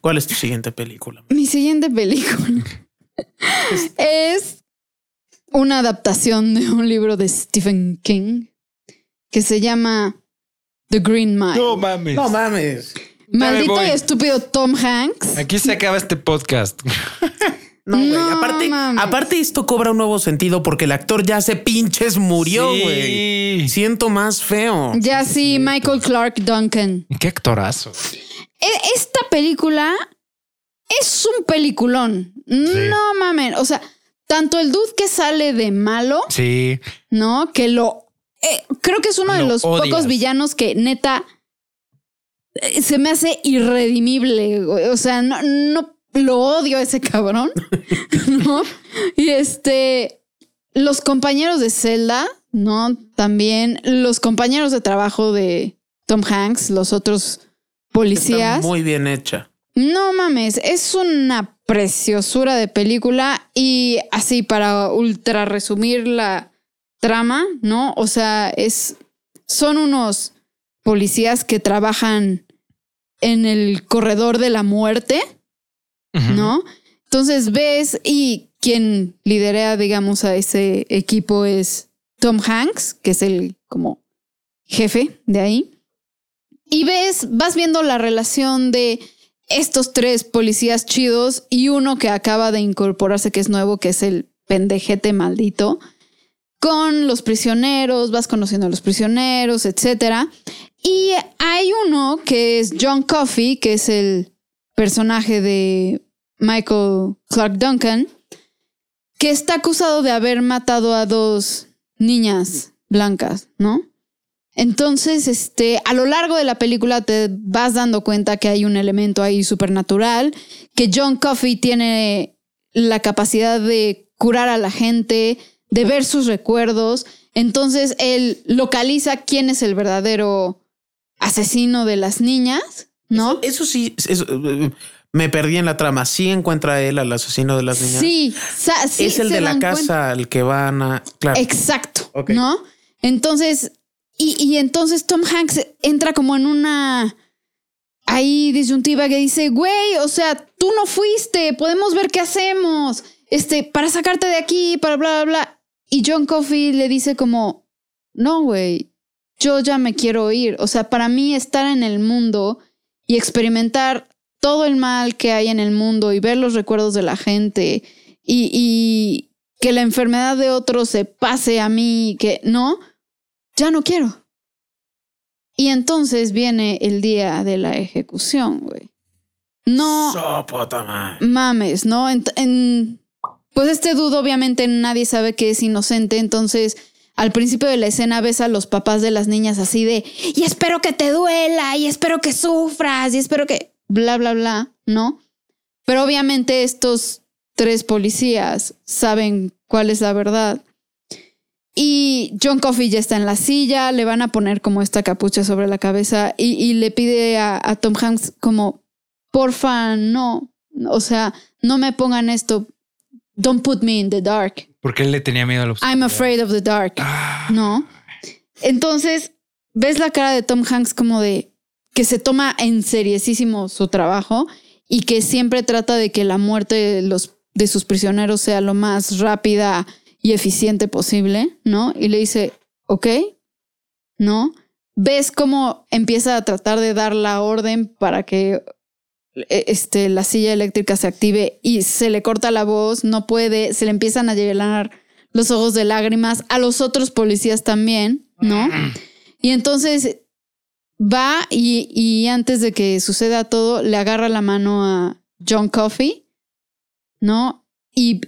¿Cuál es tu siguiente película? Mi siguiente película es una adaptación de un libro de Stephen King que se llama The Green Mile. No mames. No mames. Maldito y estúpido Tom Hanks. Aquí se acaba este podcast. No, güey. No aparte, mames. aparte, esto cobra un nuevo sentido porque el actor ya se pinches murió, Sí. güey. Siento más feo. Ya sí, Michael Clark Duncan. Qué actorazo. E- Esta película es un peliculón. No mamen. O sea, tanto el dude que sale de malo, Sí. ¿no? Que lo. eh, creo que es uno de Lo los odias. pocos villanos que neta eh, se me hace irredimible. güey. O sea, no, no lo odio a ese cabrón. ¿No? Y este. Los compañeros de Zelda, ¿no? También los compañeros de trabajo de Tom Hanks, los otros policías. Está muy bien hecha. No mames, es una preciosura de película y así para ultra resumir la trama, ¿no? O sea, es son unos policías que trabajan en el corredor de la muerte, ¿no? Entonces ves y quien lidera, digamos, a ese equipo es Tom Hanks, que es el como jefe de ahí. Y ves, vas viendo la relación de estos tres policías chidos y uno que acaba de incorporarse, que es nuevo, que es el pendejete maldito, con los prisioneros, vas conociendo a los prisioneros, etcétera. Y hay uno que es John Coffey, que es el personaje de Michael Clark Duncan, que está acusado de haber matado a dos niñas blancas, ¿no? Entonces, este, a lo largo de la película te vas dando cuenta que hay un elemento ahí supernatural, que John Coffey tiene la capacidad de curar a la gente, de ver sus recuerdos. Entonces, él localiza quién es el verdadero asesino de las niñas, ¿no? Eso sí, eso, eh, me perdí en la trama. Sí encuentra él al asesino de las niñas. Sí, sí, es el se de la casa cuenta. al que van a. Claro. Exacto. ¿no? Entonces, y, y entonces Tom Hanks entra como en una ahí disyuntiva que dice, güey, o sea, tú no fuiste, podemos ver qué hacemos, este, para sacarte de aquí, para bla, bla, bla. Y John Coffey le dice como, no, güey, yo ya me quiero ir. O sea, para mí estar en el mundo y experimentar todo el mal que hay en el mundo y ver los recuerdos de la gente y, y que la enfermedad de otros se pase a mí, que no, ya no quiero. Y entonces viene el día de la ejecución, güey. No mames, ¿no? En, en- pues este dudo obviamente nadie sabe que es inocente, entonces al principio de la escena ves a los papás de las niñas así de, y espero que te duela, y espero que sufras, y espero que, bla, bla, bla, ¿no? Pero obviamente estos tres policías saben cuál es la verdad. Y John Coffey ya está en la silla, le van a poner como esta capucha sobre la cabeza y, y le pide a, a Tom Hanks como, porfa, no, o sea, no me pongan esto, don't put me in the dark. Porque él le tenía miedo a la I'm afraid of the dark. Ah, ¿No? Entonces, ves la cara de Tom Hanks como de que se toma en seriosísimo su trabajo y que siempre trata de que la muerte de, los, de sus prisioneros sea lo más rápida y eficiente posible, ¿no? Y le dice, ok, ¿no? Ves cómo empieza a tratar de dar la orden para que eh, este, la silla eléctrica se active y se le corta la voz, no puede, se le empiezan a llenar los ojos de lágrimas, a los otros policías también, ¿no? Y entonces va y, y antes de que suceda todo, le agarra la mano a John Coffey, ¿no? Y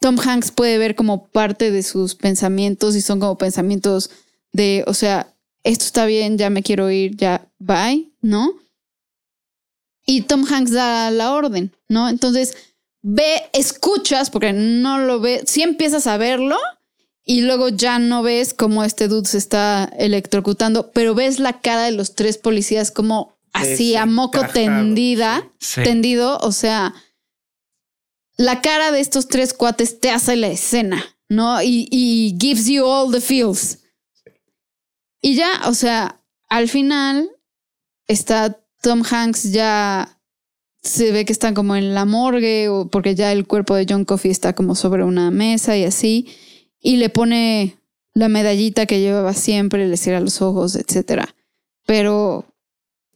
Tom Hanks puede ver como parte de sus pensamientos y son como pensamientos de, o sea, esto está bien, ya me quiero ir, ya, bye, ¿no? Y Tom Hanks da la orden, ¿no? Entonces, ve, escuchas, porque no lo ve, sí empiezas a verlo y luego ya no ves cómo este dude se está electrocutando, pero ves la cara de los tres policías como así a moco tendida, sí. tendido, o sea, la cara de estos tres cuates te hace la escena, ¿no? Y, y gives you all the feels. Y ya, o sea, al final está Tom Hanks ya se ve que están como en la morgue o porque ya el cuerpo de John Coffey está como sobre una mesa y así y le pone la medallita que llevaba siempre, le cierra los ojos, etcétera. Pero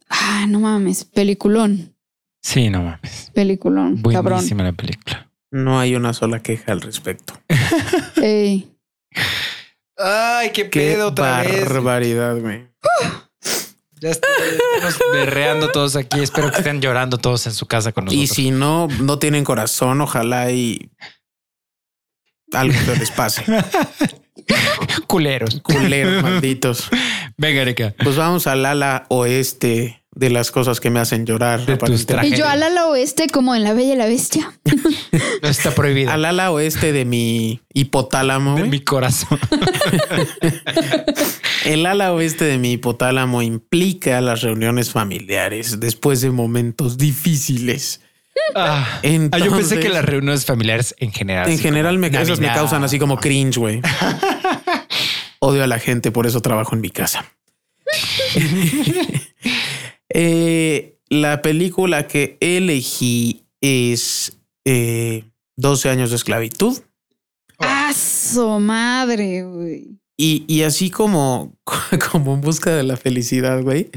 ah, no mames, peliculón, Sí, no mames. peliculón, cabrón. Buenísima la película. No hay una sola queja al respecto. Ey. Ay, qué Qué pedo otra vez. barbaridad, güey. Ya estamos berreando todos aquí. Espero que estén llorando todos en su casa con nosotros. Y si no, no tienen corazón, ojalá y algo que les pase. culeros. Culeros malditos. Venga, Erika. Pues vamos al ala oeste de las cosas que me hacen llorar. De tus aparentemente. trajes. Y yo al ala oeste como en La Bella y la Bestia. No está prohibido. Al ala oeste de mi hipotálamo. de mi corazón. El ala oeste de mi hipotálamo implica las reuniones familiares después de momentos difíciles. Ah, Ah, yo pensé que las reuniones familiares en general. En general me, esas me causan así como cringe, güey. Odio a la gente, por eso trabajo en mi casa. Eh, la película que elegí es eh, 12 años de esclavitud. ¡Ah, su madre, güey! Y, y así como, como en busca de la felicidad, güey.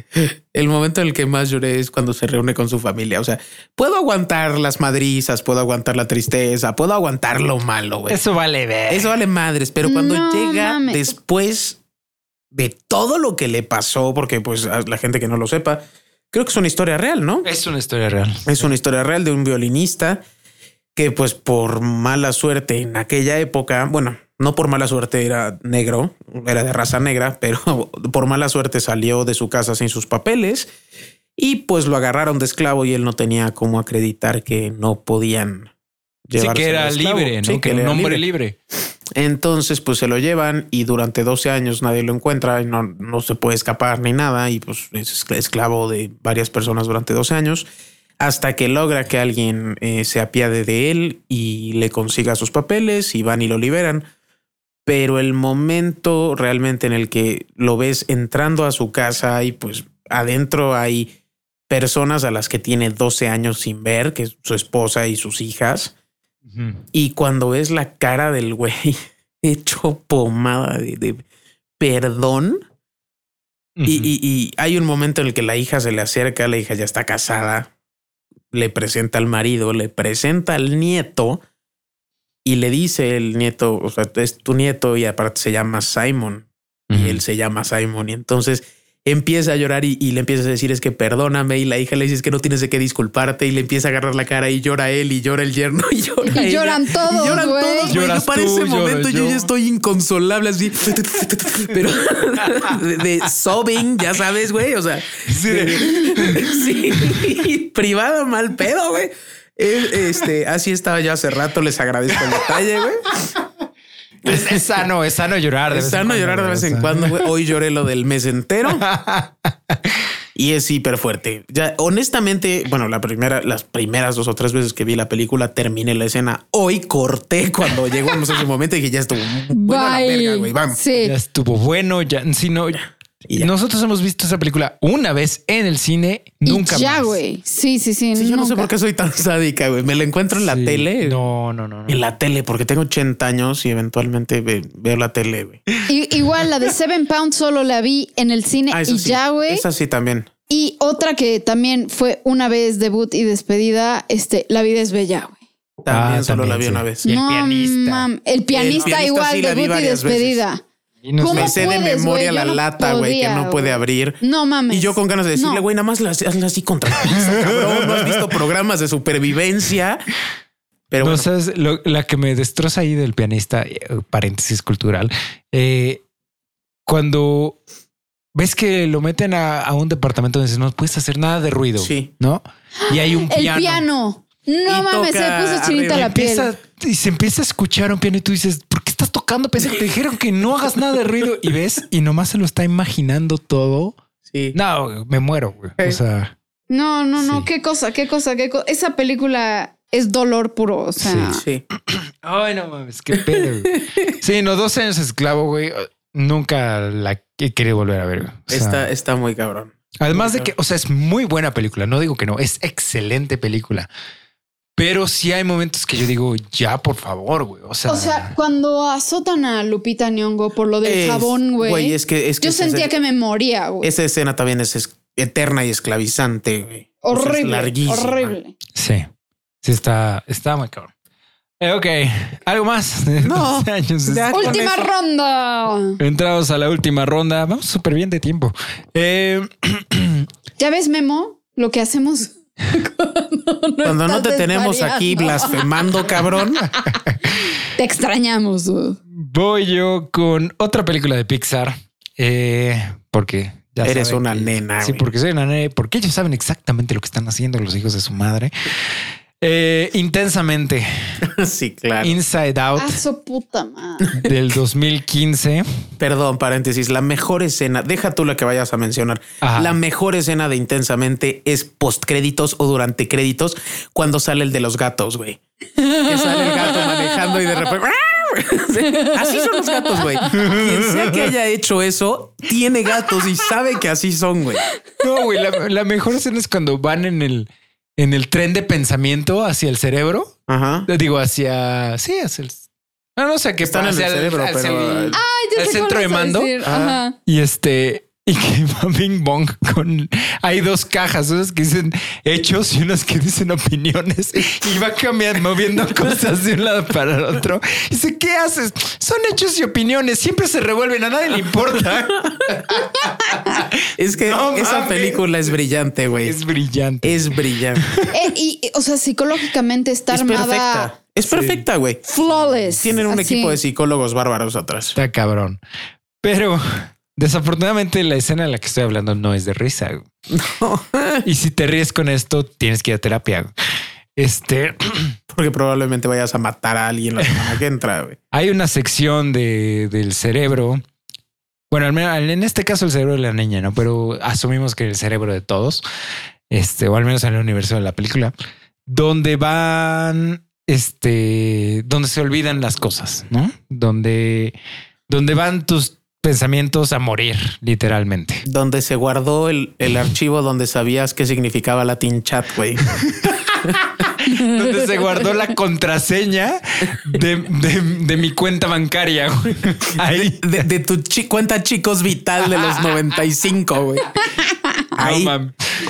El momento en el que más lloré es cuando se reúne con su familia. O sea, puedo aguantar las madrizas, puedo aguantar la tristeza, puedo aguantar lo malo, güey. Eso vale ver. Eso vale madres, pero cuando No llega mames. después de todo lo que le pasó, porque pues a la gente que no lo sepa, creo que es una historia real, ¿no? Es una historia real. Es una historia real de un violinista que pues por mala suerte en aquella época, bueno, no por mala suerte era negro, era de raza negra, pero por mala suerte salió de su casa sin sus papeles y pues lo agarraron de esclavo y él no tenía cómo acreditar que no podían Sí, llevarse que era libre, ¿no? Sí, que un hombre libre. entonces, pues se lo llevan y durante 12 años nadie lo encuentra y no, no se puede escapar ni nada. Y pues es esclavo de varias personas durante 12 años hasta que logra que alguien eh, se apiade de él y le consiga sus papeles y van y lo liberan. Pero el momento realmente en el que lo ves entrando a su casa y pues adentro hay personas a las que tiene 12 años sin ver, que es su esposa y sus hijas. Y cuando ves la cara del güey hecho pomada de, de perdón, Y, y- y hay un momento en el que la hija se le acerca, la hija ya está casada, le presenta al marido, le presenta al nieto y le dice el nieto, o sea, es tu nieto y aparte se llama Simon y él se llama Simon y entonces empieza a llorar y, y le empieza a decir es que perdóname y la hija le dice es que no tienes de qué disculparte y le empieza a agarrar la cara y llora él y llora el yerno y llora Y ella. lloran todos, y lloran güey. todos güey. Lloras Yo para tú, ese momento yo yo. ya estoy inconsolable así pero de, de sobbing ya sabes güey o sea Sí, sí privado mal pedo güey este así estaba yo hace rato les agradezco el detalle güey Es, es sano, es sano llorar. de es vez en sano cuando, llorar de vez en cuando. güey. Hoy lloré lo del mes entero y es hiper fuerte. Ya, honestamente, bueno, la primera, las primeras dos o tres veces que vi la película, terminé la escena. Hoy corté cuando llegamos a ese momento y que ya estuvo bueno a la verga, güey. Vamos. Sí. Ya estuvo bueno, ya, si no, Y ya. nosotros hemos visto esa película una vez en el cine, Y nunca ya, más. güey. Sí, sí, sí. Sí, yo no sé por qué soy tan sádica, güey. Me la encuentro en la Sí. tele. No, no, no. no. En la tele, porque tengo 80 años y eventualmente ve- veo la tele, güey. Y- igual la de Seven Pounds solo la vi en el cine Ah, y sí. ya, güey. Esa sí también. Y otra que también fue una vez debut y despedida, este, La vida es bella, güey. También Ah, solo la vi sí. una vez. Y el no, pianista. mam, el pianista, pianista igual, sí debut y veces. No ¿Cómo Me sé- de memoria la no lata, güey, que no puede abrir. No mames. Y yo con ganas de decirle, No. güey, nada más las- hazle así contra el piso, cabrón. No has visto programas de supervivencia. Pero no bueno, sabes, lo- la que me destroza ahí del pianista, eh, paréntesis cultural, eh, cuando ves que lo meten a, a un departamento donde dices, no puedes hacer nada de ruido, Sí. ¿no? Y hay un El piano. piano. No mames, se puso chinita la piel. Empieza, y se empieza a escuchar un piano y tú dices, ¿por qué estás tocando? Pensé que te dijeron que no hagas nada de ruido y ves y nomás se lo está imaginando todo. sí. No, me muero. güey. O sea, No, no, no. Sí. Qué cosa, qué cosa, qué cosa. Esa película es dolor puro. O sea, Sí. ay, no mames, qué pedo. güey. Sí, no, dos años esclavo, güey. Nunca la he querido volver a ver. güey. O sea, Está, está muy cabrón. Además de que, o sea, es muy buena película. No digo que no, es excelente película. Pero sí hay momentos que yo digo, ya, por favor, güey. O sea, o sea, cuando azotan a Lupita Nyong'o por lo del Es- jabón, güey. es que, es que Yo sentía escena- que me moría, güey. esa escena también es, es eterna y esclavizante, güey. O sea, es Horrible, larguísima. horrible. sí, sí está, está muy cabrón. Eh, ok, algo más. No, 12 años. ya. con Última eso. ronda. Entramos a la última ronda. Vamos súper bien de tiempo. Eh, ¿Ya ves, Memo? Lo que hacemos no, Cuando no te tenemos aquí blasfemando, cabrón. Te extrañamos, dude. voy yo con otra película de Pixar. Eh, porque ya Eres saben una nena, Sí, güey. porque soy una nena. Porque ellos saben exactamente lo que están haciendo los hijos de su madre. Eh, intensamente. sí, claro. Inside Out Ah, su puta madre. del 2015. Perdón, paréntesis. La mejor escena, deja tú la que vayas a mencionar. Ajá. La mejor escena de Intensamente es post créditos o durante créditos cuando sale el de los gatos, güey. Que sale el gato manejando y de repente. Así son los gatos, güey. Quien sea que haya hecho eso, tiene gatos y sabe que así son, güey. No, güey, la, la mejor escena es cuando van en el, en el tren de pensamiento hacia el cerebro. Ajá. Digo, hacia. Sí, hacia el. No, no sé qué Están en el cerebro, hacia pero- el- ya ¿El centro de mando? Ah. Ajá. Y este. Y que va Bing Bong con. Hay dos cajas, unas que dicen hechos y unas que dicen opiniones. Y va cambiando, moviendo cosas de un lado para el otro. Y dice, ¿qué haces? Son hechos y opiniones. Siempre se revuelven, a nadie le importa. Es que No esa película es brillante, güey. Es brillante. Es brillante. Eh, y, o sea, psicológicamente está Es armada perfecta. Es perfecta, güey. flawless. Tienen un así. equipo de psicólogos bárbaros atrás. Está cabrón. Pero desafortunadamente la escena de la que estoy hablando no es de risa. Y si te ríes con esto, tienes que ir a terapia. Este Porque probablemente vayas a matar a alguien la semana que entra, güey. hay una sección de, del cerebro. Bueno, al menos en este caso el cerebro de la niña, no, pero asumimos que el cerebro de todos, este, o al menos en el universo de la película, donde van, este, donde se olvidan las cosas, no? Donde, donde van tus pensamientos a morir, literalmente. Donde se guardó el, el archivo donde sabías qué significaba Latin chat, güey. donde se guardó la contraseña de, de- de mi cuenta bancaria. güey. Ahí. De, de tu chi- cuenta chicos vital de los 95, güey. Ahí.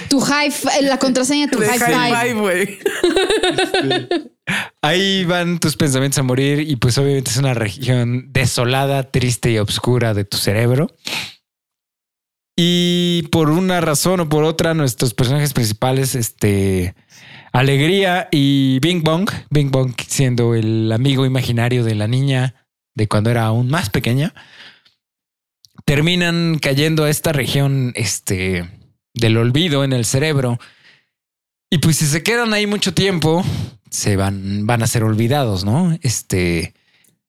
Tu high la contraseña de tu high high five. five, güey. Ahí van tus pensamientos a morir y pues obviamente es una región desolada, triste y oscura de tu cerebro. Y por una razón o por otra, nuestros personajes principales, este, Alegría y Bing Bong, Bing Bong siendo el amigo imaginario de la niña de cuando era aún más pequeña, terminan cayendo a esta región, este, del olvido en el cerebro. Y pues si se quedan ahí mucho tiempo, se van, van a ser olvidados, ¿no? Este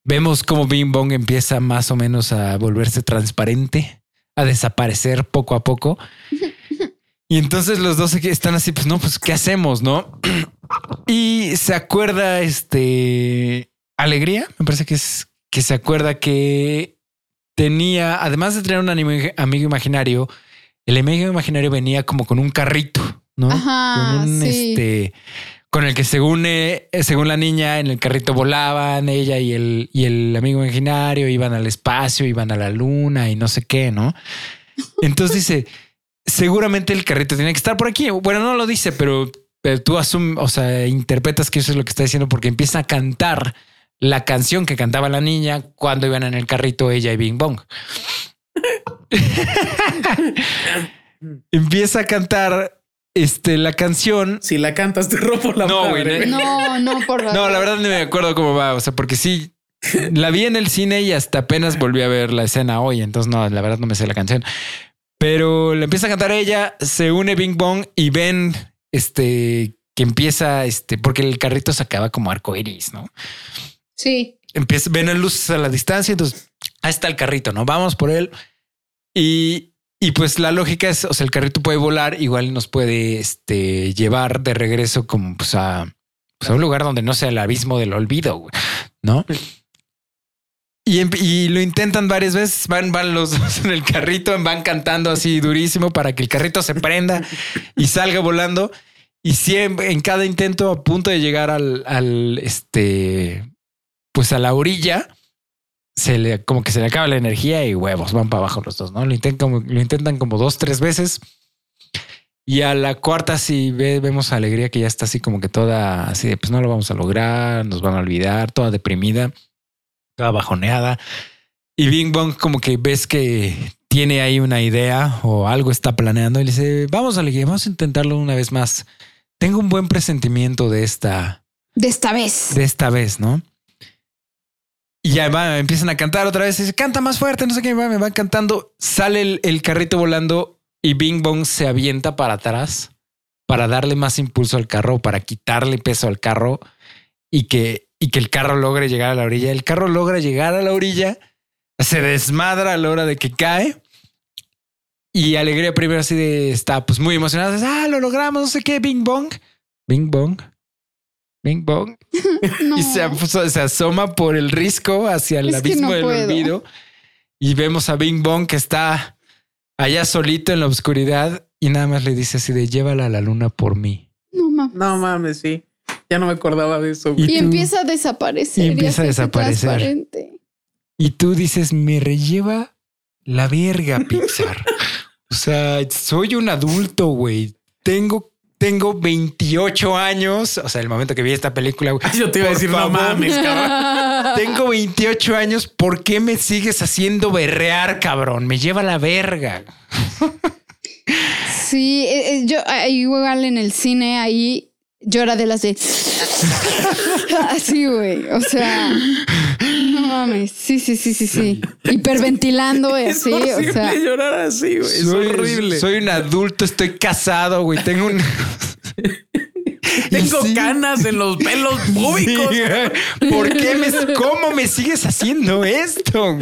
vemos cómo Bing Bong empieza más o menos a volverse transparente, a desaparecer poco a poco. Y entonces los dos están así, pues no, pues ¿qué hacemos, no? Y se acuerda este Alegría, me parece que es que se acuerda que tenía, además de tener un amigo imaginario, el amigo imaginario venía como con un carrito, ¿no? Ajá, con un sí. este con el que según eh, según la niña en el carrito volaban ella y el y el amigo imaginario iban al espacio, iban a la luna y no sé qué, ¿no? Entonces dice, seguramente el carrito tiene que estar por aquí. Bueno, no lo dice, pero, pero tú asumes, o sea, interpretas que eso es lo que está diciendo porque empieza a cantar la canción que cantaba la niña cuando iban en el carrito ella y Bing Bong. empieza a cantar este, la canción. Si la cantas, te rompo la No, madre, güey, No, no, por favor. No, la verdad no me acuerdo cómo va. O sea, porque sí, la vi en el cine y hasta apenas volví a ver la escena hoy. Entonces, no, la verdad no me sé la canción. Pero le empieza a cantar ella, se une Bing Bong y ven este que empieza este, porque el carrito se acaba como arco iris, ¿no? Sí. empieza, ven las luces a la distancia, entonces ahí está el carrito, ¿no? Vamos por él. Y, y pues la lógica es, o sea, el carrito puede volar, igual nos puede este, llevar de regreso como pues a, pues, a un lugar donde no sea el abismo del olvido, güey, ¿no? Y, em- y lo intentan varias veces, van, van los dos en el carrito, van cantando así durísimo para que el carrito se prenda y salga volando. Y siempre en cada intento a punto de llegar al, al este, pues a la orilla, se le como que se le acaba la energía y huevos, van para abajo los dos, ¿no? Lo intentan como, lo intentan como dos, tres veces. Y a la cuarta sí ve- vemos a Alegría que ya está así como que toda así de pues no lo vamos a lograr, nos van a olvidar, toda deprimida, toda bajoneada. Y Bing Bong como que ves que tiene ahí una idea o algo está planeando y le dice, vamos Alegría, vamos a intentarlo una vez más. Tengo un buen presentimiento de esta, De esta vez. de esta vez, ¿no? Y ya va, empiezan a cantar otra vez. Dice, canta más fuerte, no sé qué, va, me van cantando. Sale el, el carrito volando y Bing Bong se avienta para atrás para darle más impulso al carro, para quitarle peso al carro y que, y que el carro logre llegar a la orilla. El carro logra llegar a la orilla, se desmadra a la hora de que cae. Y Alegría primero así de está pues muy emocionada. Ah, lo logramos, no sé qué, Bing Bong. Bing Bong. Bing Bong. No. Y se, aso- se asoma por el risco hacia el Es abismo no del puedo. olvido. Y vemos a Bing Bong que está allá solito en la oscuridad y nada más le dice así de llévala a la luna por mí. No mames. No mames, sí. Ya no me acordaba de eso. Y empieza a desaparecer. y empieza a desaparecer. transparente. Y tú dices, me relleva la verga, Pixar. o sea, soy un adulto, güey. Tengo, tengo 28 años. O sea, el momento que vi esta película, güey. Yo te iba a decir, no favor. mames, cabrón. Tengo 28 años. ¿Por qué me sigues haciendo berrear, cabrón? Me lleva la verga. Sí, eh, eh, yo ah, igual en el cine ahí yo era de las de así, güey. O sea, no mames. Sí, sí, sí, sí, sí. Hiperventilando y Es así, o sea. llorar así, güey. Es soy, horrible. Soy un adulto, estoy casado, güey. Tengo un. Tengo Sí. canas en los pelos públicos. Sí. ¿Por qué me, cómo me sigues haciendo esto?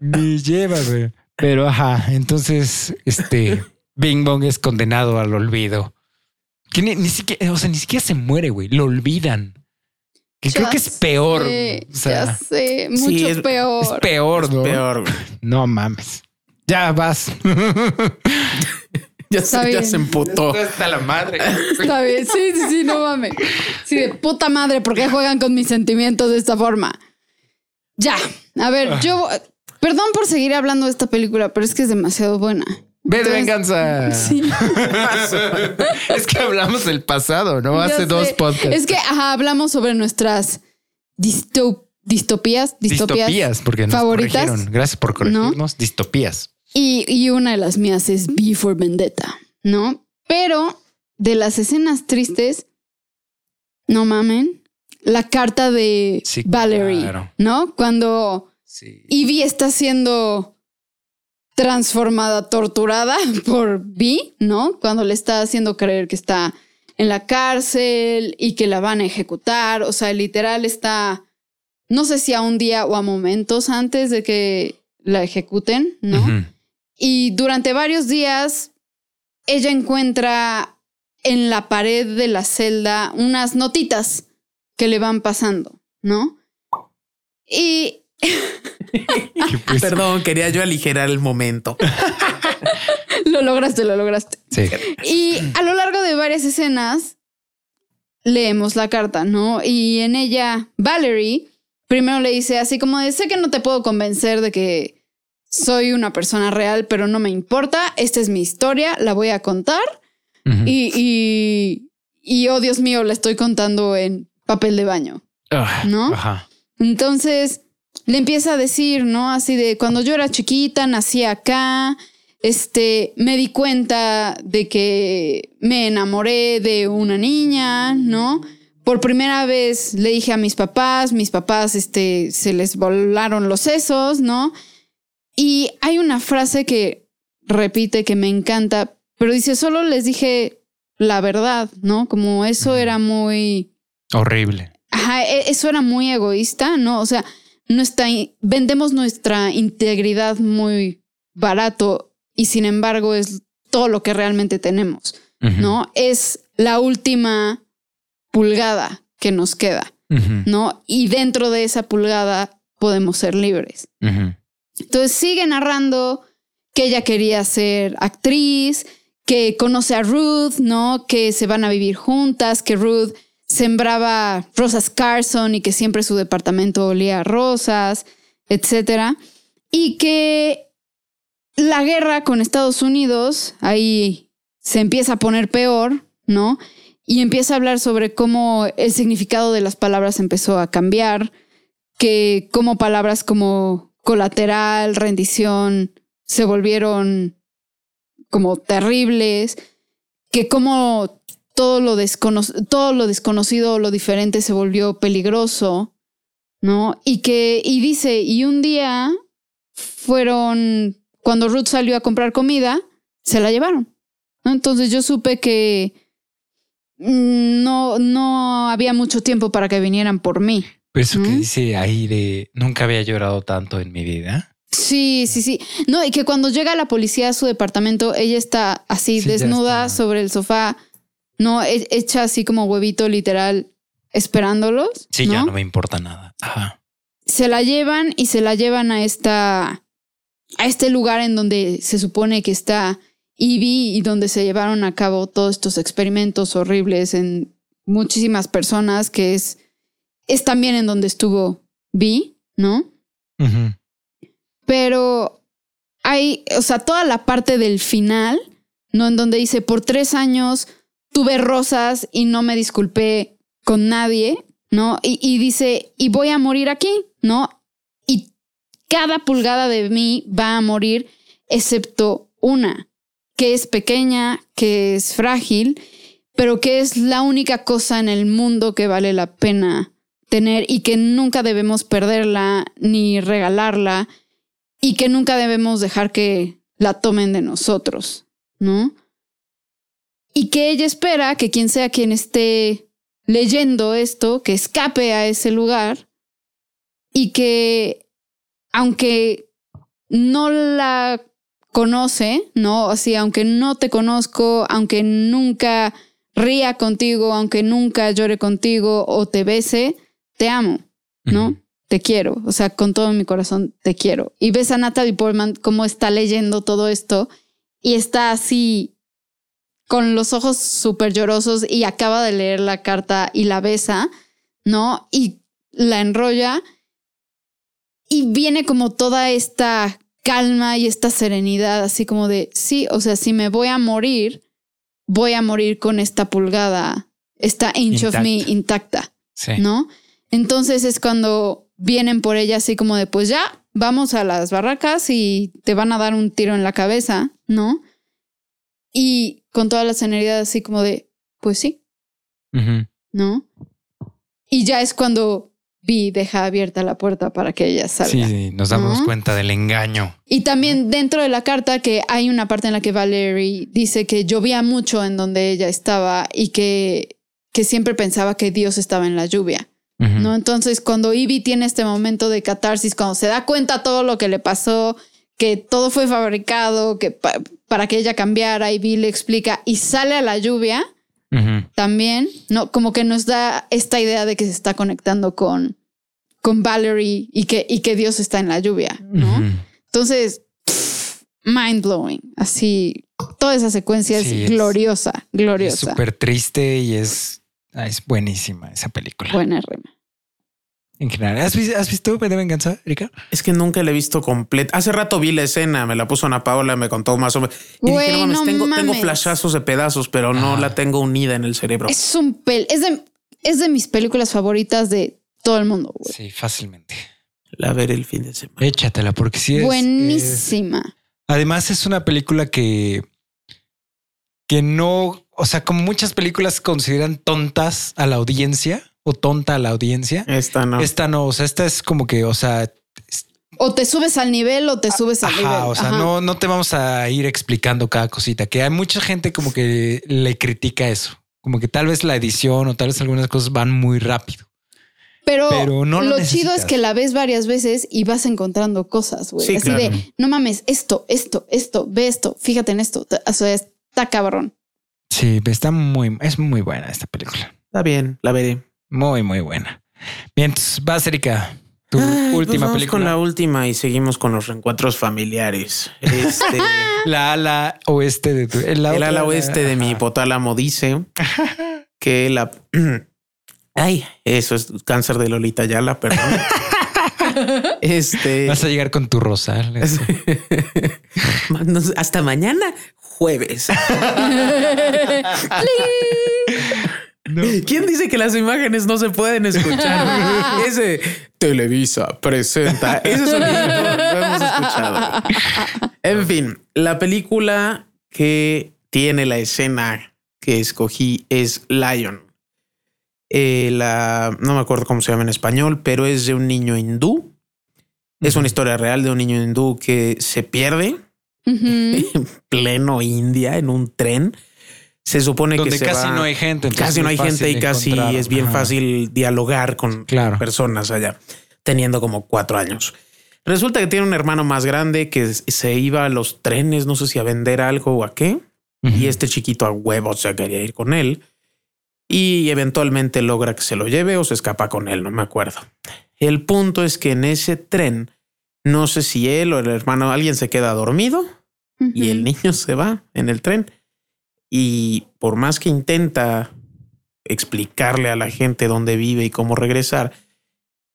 Me lleva, güey. Pero ajá, entonces, este Bing Bong es condenado al olvido. Que ni, ni siquiera, o sea, ni siquiera se muere, güey. Lo olvidan. Que creo que es peor. sé, o sea, ya sé, mucho Sí, es- peor. es peor, ¿no? Peor, güey. No mames. Ya vas. Ya, Está se, ya se emputó. Está la madre. Está bien, sí, sí, sí, no mames. Sí, de puta madre, ¿por qué juegan con mis sentimientos de esta forma? Ya, a ver, yo, perdón por seguir hablando de esta película, pero es que es demasiado buena. Ve de Entonces, venganza. Sí, Es que hablamos del pasado, ¿no? Hace dos podcasts. Es que ajá, hablamos sobre nuestras disto- distopías, distopías, distopías, porque nos favoritas. corrigieron. Gracias por corregirnos. Distopías. Y, y una de las mías es B for Vendetta, ¿no? Pero de las escenas tristes, no mamen, la carta de Sí, Valerie, claro. ¿no? Cuando Sí. Evie está siendo transformada, torturada por B, ¿no? Cuando le está haciendo creer que está en la cárcel y que la van a ejecutar. O sea, literal está, no sé si a un día o a momentos antes de que la ejecuten, ¿no? Y durante varios días, ella encuentra en la pared de la celda unas notitas que le van pasando, ¿no? Y pues- Perdón, quería yo aligerar el momento. lo lograste, lo lograste. Sí. Y a lo largo de varias escenas, leemos la carta, ¿no? Y en ella, Valerie primero le dice así como de, sé que no te puedo convencer de que soy una persona real, pero no me importa, esta es mi historia, la voy a contar. Y, y, y, oh Dios mío, la estoy contando en papel de baño. Ah, ¿no? Ajá. Entonces le empieza a decir, ¿no? Así de cuando yo era chiquita, nací acá, este, me di cuenta de que me enamoré de una niña, ¿no? Por primera vez le dije a mis papás, mis papás, este, se les volaron los sesos, ¿no? Y hay una frase que repite que me encanta, pero dice, solo les dije la verdad, ¿no? Como eso era muy... Horrible. Ajá, e- eso era muy egoísta, ¿no? O sea, nuestra, vendemos nuestra integridad muy barato y sin embargo es todo lo que realmente tenemos. ¿no? Es la última pulgada que nos queda. ¿no? Y dentro de esa pulgada podemos ser libres. Entonces sigue narrando que ella quería ser actriz, que conoce a Ruth, ¿no? Que se van a vivir juntas, que Ruth sembraba rosas Carson y que siempre su departamento olía a rosas, etcétera. Y que la guerra con Estados Unidos ahí se empieza a poner peor, ¿no? Y empieza a hablar sobre cómo el significado de las palabras empezó a cambiar, que como palabras como colateral, rendición, se volvieron como terribles, que como todo lo, descono- todo lo desconocido, lo diferente se volvió peligroso, ¿no? Y que, y dice, y un día fueron, cuando Ruth salió a comprar comida, se la llevaron, ¿no? Entonces yo supe que mm, no, no había mucho tiempo para que vinieran por mí. Pero eso que dice ahí de nunca había llorado tanto en mi vida. Sí, sí, sí. No, y que cuando llega la policía a su departamento, ella está así Sí, desnuda está. sobre el sofá, no He- hecha así como huevito literal esperándolos. Sí, ¿no? ya no me importa nada. Ajá. Se la llevan y se la llevan a esta a este lugar en donde se supone que está Ivy y donde se llevaron a cabo todos estos experimentos horribles en muchísimas personas, que es es también en donde estuvo Vi, ¿no? Ujú. pero hay, o sea, toda la parte del final, ¿no? En donde dice, por tres años tuve rosas y no me disculpé con nadie, ¿no? Y, y dice, y voy a morir aquí, ¿no? Y cada pulgada de mí va a morir, excepto una, que es pequeña, que es frágil, pero que es la única cosa en el mundo que vale la pena tener y que nunca debemos perderla ni regalarla y que nunca debemos dejar que la tomen de nosotros, ¿no? Y que ella espera que quien sea quien esté leyendo esto, que escape a ese lugar y que aunque no la conoce, ¿no? Así, aunque no te conozco, aunque nunca ría contigo, aunque nunca llore contigo o te bese, te amo, ¿no? Te quiero, o sea, con todo mi corazón te quiero. Y ves a Natalie Portman cómo está leyendo todo esto y está así con los ojos súper llorosos y acaba de leer la carta y la besa, ¿no? Y la enrolla y viene como toda esta calma y esta serenidad, así como de, sí, o sea, si me voy a morir, voy a morir con esta pulgada, esta inch of me intacta, Sí. ¿no? Entonces es cuando vienen por ella así como de, pues ya, vamos a las barracas y te van a dar un tiro en la cabeza, ¿no? Y con toda la serenidad así como de, pues sí. ¿no? Y ya es cuando Vi deja abierta la puerta para que ella salga. Sí, sí, nos damos ¿No? cuenta del engaño. Y también dentro de la carta que hay una parte en la que Valerie dice que llovía mucho en donde ella estaba y que, que siempre pensaba que Dios estaba en la lluvia. ¿no? Entonces, cuando Ivy tiene este momento de catarsis, cuando se da cuenta todo lo que le pasó, que todo fue fabricado, que pa- para que ella cambiara, Ivy le explica y sale a la lluvia también, no, como que nos da esta idea de que se está conectando con, con Valerie y que, y que Dios está en la lluvia, ¿no? Entonces, mind blowing. Así, toda esa secuencia Sí, es es- gloriosa, Es gloriosa. súper triste y es, ah, es buenísima esa película. Buena rima. En general. ¿Has, has visto V de Venganza, Erika? Es que nunca la he visto completa. Hace rato vi la escena, me la puso Ana Paola, me contó más o menos. Y Güey, dije, no mames, no tengo, flashazos de pedazos, pero no la tengo unida en el cerebro. Es un pel, es de, es de mis películas favoritas de todo el mundo. güey. Sí, fácilmente. La veré el fin de semana. Échatela porque sí es. es- Buenísima. además es una película que que no, o sea, como muchas películas consideran tontas a la audiencia o tonta a la audiencia. Esta no. Esta no, o sea, esta es como que, o sea, O te subes al nivel o te subes al nivel. ajá, o sea, Ajá. no, no te vamos a ir explicando cada cosita, que hay mucha gente como que le critica eso, como que tal vez la edición o tal vez algunas cosas van muy rápido. Pero, Pero no lo lo, chido es que la ves varias veces y vas encontrando cosas, güey. Sí, Así claro. de, no mames, esto, esto, esto, ve esto, fíjate en esto. O sea, está cabrón. Sí, está muy, es muy buena esta película. Está bien, la veré. Muy, muy buena. Bien, vas, Erika, tu Ay, pues última vamos película. con la última y seguimos con los reencuentros familiares. Este, La ala oeste de tu. la el otra ala oeste de mi hipotálamo dice que la. Ay, eso es cáncer de Lolita Yala, perdón. Este. Vas a llegar con tu rosal. Hasta mañana, jueves. No. ¿Quién dice que las imágenes no se pueden escuchar? Ese Televisa presenta. Ese sonido no lo hemos escuchado. En fin, la película que tiene la escena que escogí es Lion. Eh, la no me acuerdo cómo se llama en español, pero es de un niño hindú. Es una historia real de un niño hindú que se pierde en pleno India en un tren. Se supone Donde que se casi va- no hay gente. casi no hay gente y casi es bien Ajá. fácil dialogar con Claro. personas allá, teniendo como cuatro años. Resulta que tiene un hermano más grande que se iba a los trenes, no sé si a vender algo o a qué, y este chiquito a huevo se quería ir con él y eventualmente logra que se lo lleve o se escapa con él, no me acuerdo. El punto es que en ese tren, no sé si él o el hermano, alguien se queda dormido y el niño se va en el tren. Y por más que intenta explicarle a la gente dónde vive y cómo regresar,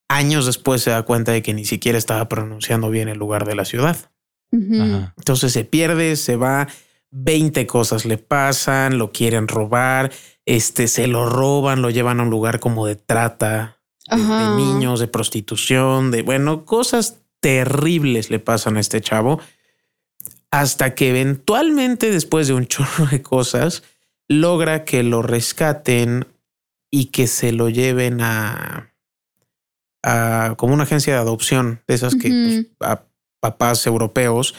años después se da cuenta de que ni siquiera estaba pronunciando bien el lugar de la ciudad. Entonces se pierde, se va, 20 cosas le pasan, lo quieren robar, este se lo roban, lo llevan a un lugar como de trata de, de niños, de prostitución, de bueno, cosas terribles le pasan a este chavo hasta que eventualmente después de un chorro de cosas logra que lo rescaten y que se lo lleven a, a como una agencia de adopción de esas que pues, a papás europeos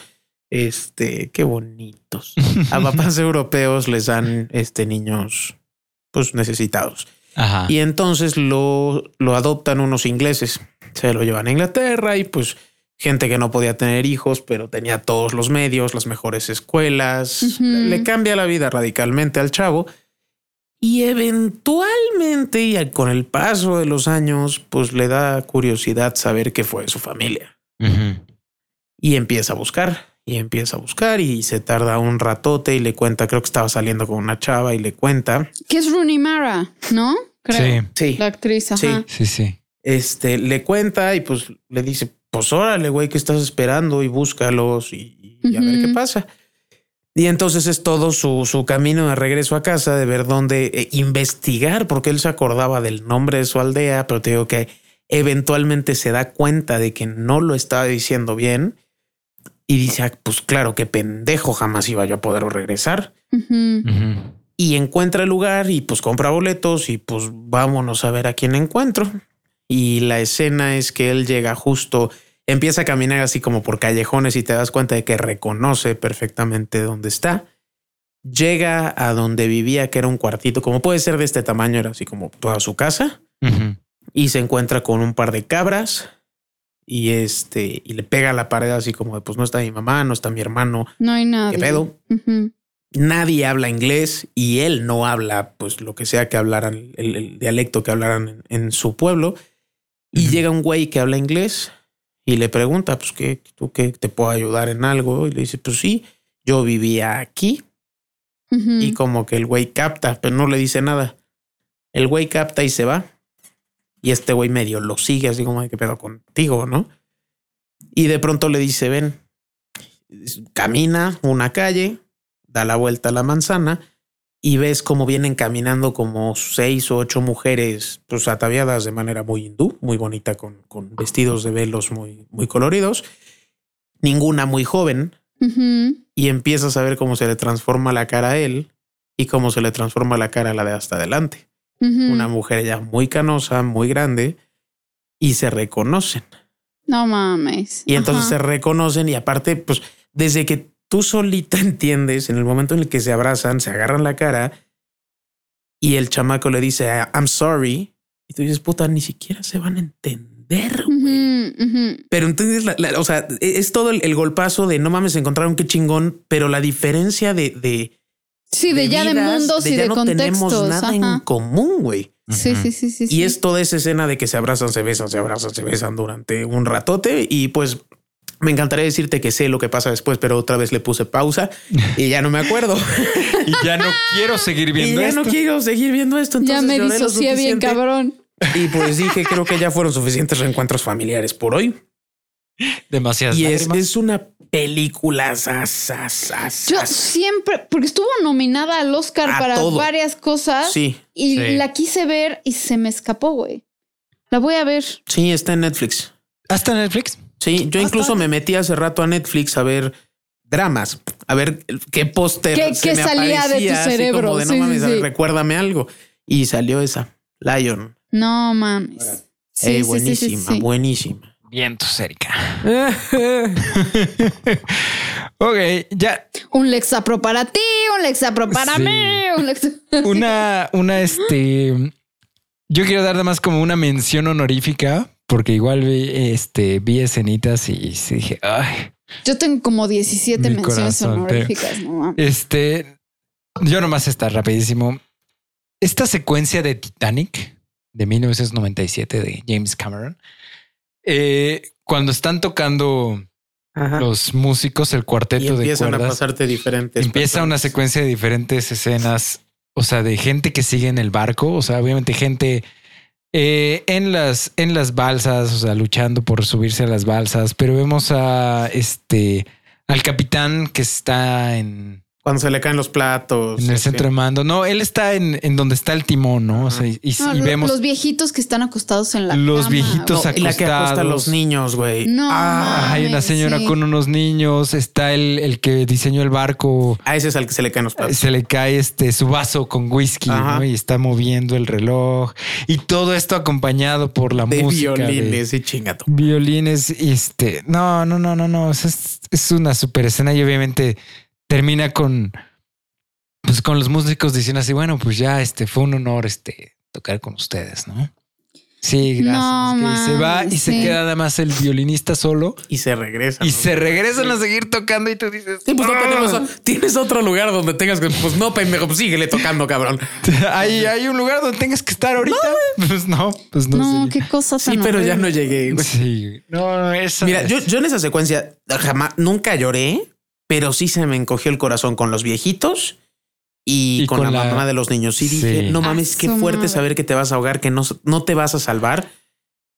este qué bonitos a papás europeos les dan este niños pues necesitados Ajá. y entonces lo, lo adoptan unos ingleses. Se lo llevan a Inglaterra y pues gente que no podía tener hijos, pero tenía todos los medios, las mejores escuelas. Le cambia la vida radicalmente al chavo. Y eventualmente, y con el paso de los años, pues le da curiosidad saber qué fue su familia. Y empieza a buscar y empieza a buscar y se tarda un ratote y le cuenta, creo que estaba saliendo con una chava y le cuenta. Que es Rooney Mara, ¿no? Creo. Sí, Sí, La actriz, ajá. Sí. sí, sí. este, le cuenta y pues le dice, pues órale, güey, ¿qué estás esperando? Y búscalos y, y a ver Ujú. qué pasa. Y entonces es todo su, su camino de regreso a casa, de ver dónde eh, investigar, porque él se acordaba del nombre de su aldea, pero te digo que eventualmente se da cuenta de que no lo estaba diciendo bien y dice, "Ah, pues claro, qué pendejo, jamás iba yo a poder regresar. Y encuentra el lugar y pues compra boletos y pues vámonos a ver a quién encuentro. Y la escena es que él llega justo, empieza a caminar así como por callejones y te das cuenta de que reconoce perfectamente dónde está. Llega a donde vivía, que era un cuartito, como puede ser de este tamaño, era así como toda su casa. Y se encuentra con un par de cabras y este, y le pega a la pared así como de, pues no está mi mamá, no está mi hermano, No hay nada. ¿qué pedo? Nadie habla inglés y él no habla, pues lo que sea que hablaran, el, el dialecto que hablaran en, en su pueblo. Y llega un güey que habla inglés y le pregunta, pues, ¿qué, ¿tú qué te puedo ayudar en algo? Y le dice, pues sí, yo vivía aquí. Y como que el güey capta, pero no le dice nada. El güey capta y se va. Y este güey medio lo sigue, así como, "Ay, ¿qué pedo contigo, no? Y de pronto le dice, ven, camina una calle, da la vuelta a la manzana y ves como vienen caminando como seis o ocho mujeres pues ataviadas de manera muy hindú, muy bonita, con, con vestidos de velos muy, muy coloridos. Ninguna muy joven, y empiezas a ver cómo se le transforma la cara a él y cómo se le transforma la cara a la de hasta adelante. Una mujer ya muy canosa, muy grande y se reconocen. No mames. Y entonces Ajá. se reconocen y aparte, pues desde que tú solita entiendes, en el momento en el que se abrazan, se agarran la cara y el chamaco le dice, I'm sorry. Y tú dices, puta, ni siquiera se van a entender. güey". Pero entonces, la- la- o sea, e, es todo el, el golpazo de no mames, encontraron qué chingón, pero la diferencia de, de, Sí, de, ya de mundos de y ya de no contextos. tenemos nada en común, güey. Sí, sí, sí, sí. Y sí. es toda esa escena de que se abrazan, se besan, se abrazan, se besan durante un ratote. Y pues me encantaría decirte que sé lo que pasa después, pero otra vez le puse pausa y ya no me acuerdo. Y ya no quiero seguir y viendo ya esto. no quiero seguir viendo esto. ya Entonces me lloré lo disocié bien, cabrón. Y pues dije, creo que ya fueron suficientes reencuentros familiares por hoy. Demasiadas Y es, es una película. sa, sa, sa, sa, Yo siempre, porque estuvo nominada al Oscar A para todo. varias cosas Sí, y Sí. la quise ver y se me escapó, güey. La voy a ver. sí, está en Netflix. ¿Hasta Netflix? Sí, yo Ah, incluso está. me metí hace rato a Netflix a ver dramas, a ver qué póster ¿Qué- se qué me salía de tu así cerebro? como de, no Sí, mames, sí, recuérdame algo. Y salió esa, Lion. No mames. Sí, Ey, sí, sí, buenísima, sí, sí. buenísima. Vientos, Erika. ok, ya Un Lexapro para ti, un Lexapro para Sí. mí, un una, una, este. Yo quiero dar más como una mención honorífica, porque igual vi, este, vi escenitas y sí dije, ay, Yo tengo como 17 Mi menciones corazón, honoríficas, no este. Yo nomás está rapidísimo. Esta secuencia de Titanic de 1997 de James Cameron, eh, cuando están tocando Ajá. los músicos, el Y cuarteto de empiezan a cuerdas, pasarte diferentes. empieza una secuencia de diferentes escenas, o sea, de gente que sigue en el barco, o sea, obviamente gente eh, en las en las balsas, o sea, luchando por subirse a las balsas, pero vemos a este al capitán que está en, Cuando se le caen los platos. en el centro de mando. No, él está en, en donde está el timón, ¿no? O sea, y, No, y lo- vemos los viejitos que están acostados en la Los cama, viejitos güey. Y la que acuesta a acostados. los niños, güey. No, Ah, hay una señora sí. con unos niños, está el, el que diseñó el barco. a ese es al que se le caen los platos. se le cae este su vaso con whisky Ajá. ¿no? y está moviendo el reloj y todo esto acompañado por la de música de violines y chingato. violines y este no no no no no o sea, es, es una super escena y obviamente termina con pues con los músicos diciendo así bueno pues ya este fue un honor este tocar con ustedes no sí gracias No no se va y se queda nada más el violinista solo Y se regresa. y ¿no? se regresan a seguir tocando y tú dices Sí, pues no tenemos. Tienes otro lugar donde tengas que. Pues no, pendejo, pues síguele tocando, cabrón. ¿Hay, hay un lugar donde tengas que estar ahorita. pues no, pues no. No, sí. qué cosa Sí, pero ya no llegué. güey. Sí, no, no, esa Mira, es- yo, yo en esa secuencia jamás, nunca lloré, pero sí se me encogió el corazón con los viejitos y, Y con, con la, la- mamá de los niños. Sí. dije, no mames, qué su fuerte madre. saber que te vas a ahogar, que no, no te vas a salvar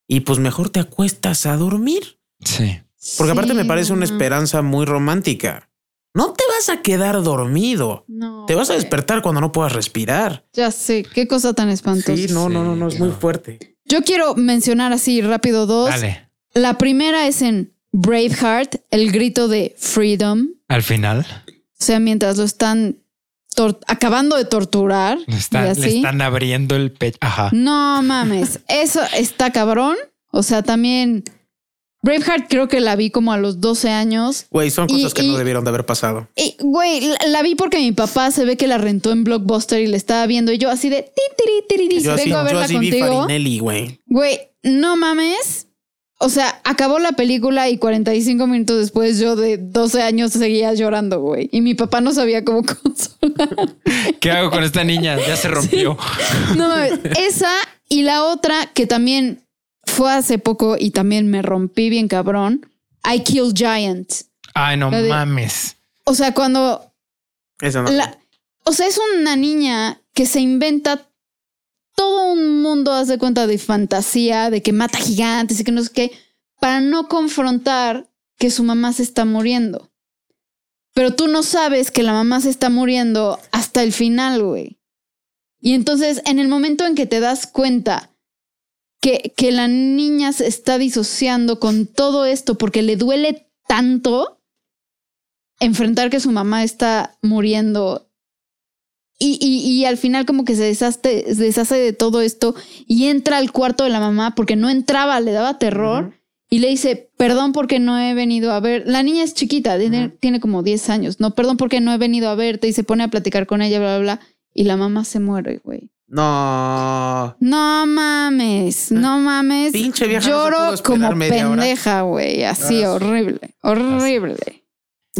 y pues mejor te acuestas a dormir. Sí. Porque aparte me parece una esperanza muy romántica. No te vas a quedar dormido. No, Te vas a despertar cuando no puedas respirar. Ya sé, qué cosa tan espantosa. Sí, no, no, no, no, es muy fuerte. Yo quiero mencionar así rápido dos. Dale. La primera es en Braveheart, el grito de freedom. Al final O sea, mientras lo están tor- acabando de torturar. le están, y le así. están abriendo el pecho. Ajá. No mames, eso está cabrón. O sea, también Braveheart creo que la vi como a los 12 años. Güey, son Y- cosas que y- no debieron de haber pasado. Y, güey, la, la vi porque mi papá se ve que la rentó en Blockbuster y le estaba viendo. Y yo así de ti, tiri, tiri, Yo así, vengo a yo verla vi contigo. Farinelli, güey. Güey, no mames. O sea, acabó la película y 45 minutos después yo de 12 años seguía llorando, güey. Y mi papá no sabía cómo consolar. ¿Qué hago con esta niña? Ya se rompió. No mames. Esa y la otra que también fue hace poco y también me rompí bien cabrón. I Kill Giants. Ay, no de- mames. O sea, cuando Eso no. la, o sea, es una niña que se inventa todo un mundo, haz de cuenta, de fantasía, de que mata gigantes y que no sé qué, para no confrontar que su mamá se está muriendo. Pero tú no sabes que la mamá se está muriendo hasta el final, güey. Y entonces, en el momento en que te das cuenta que, que la niña se está disociando con todo esto porque le duele tanto enfrentar que su mamá está muriendo y, y, y al final como que se deshace, se deshace de todo esto y entra al cuarto de la mamá porque no entraba, le daba terror y le dice, perdón porque no he venido a ver. La niña es chiquita, tiene, Ujú. tiene como 10 años. No, perdón porque no he venido a verte y se pone a platicar con ella, bla, bla, bla. Y la mamá se muere, güey. No. No mames, no mames. Pinche vieja, no Lloro esperar como pendeja, güey. Así, sí. horrible, horrible.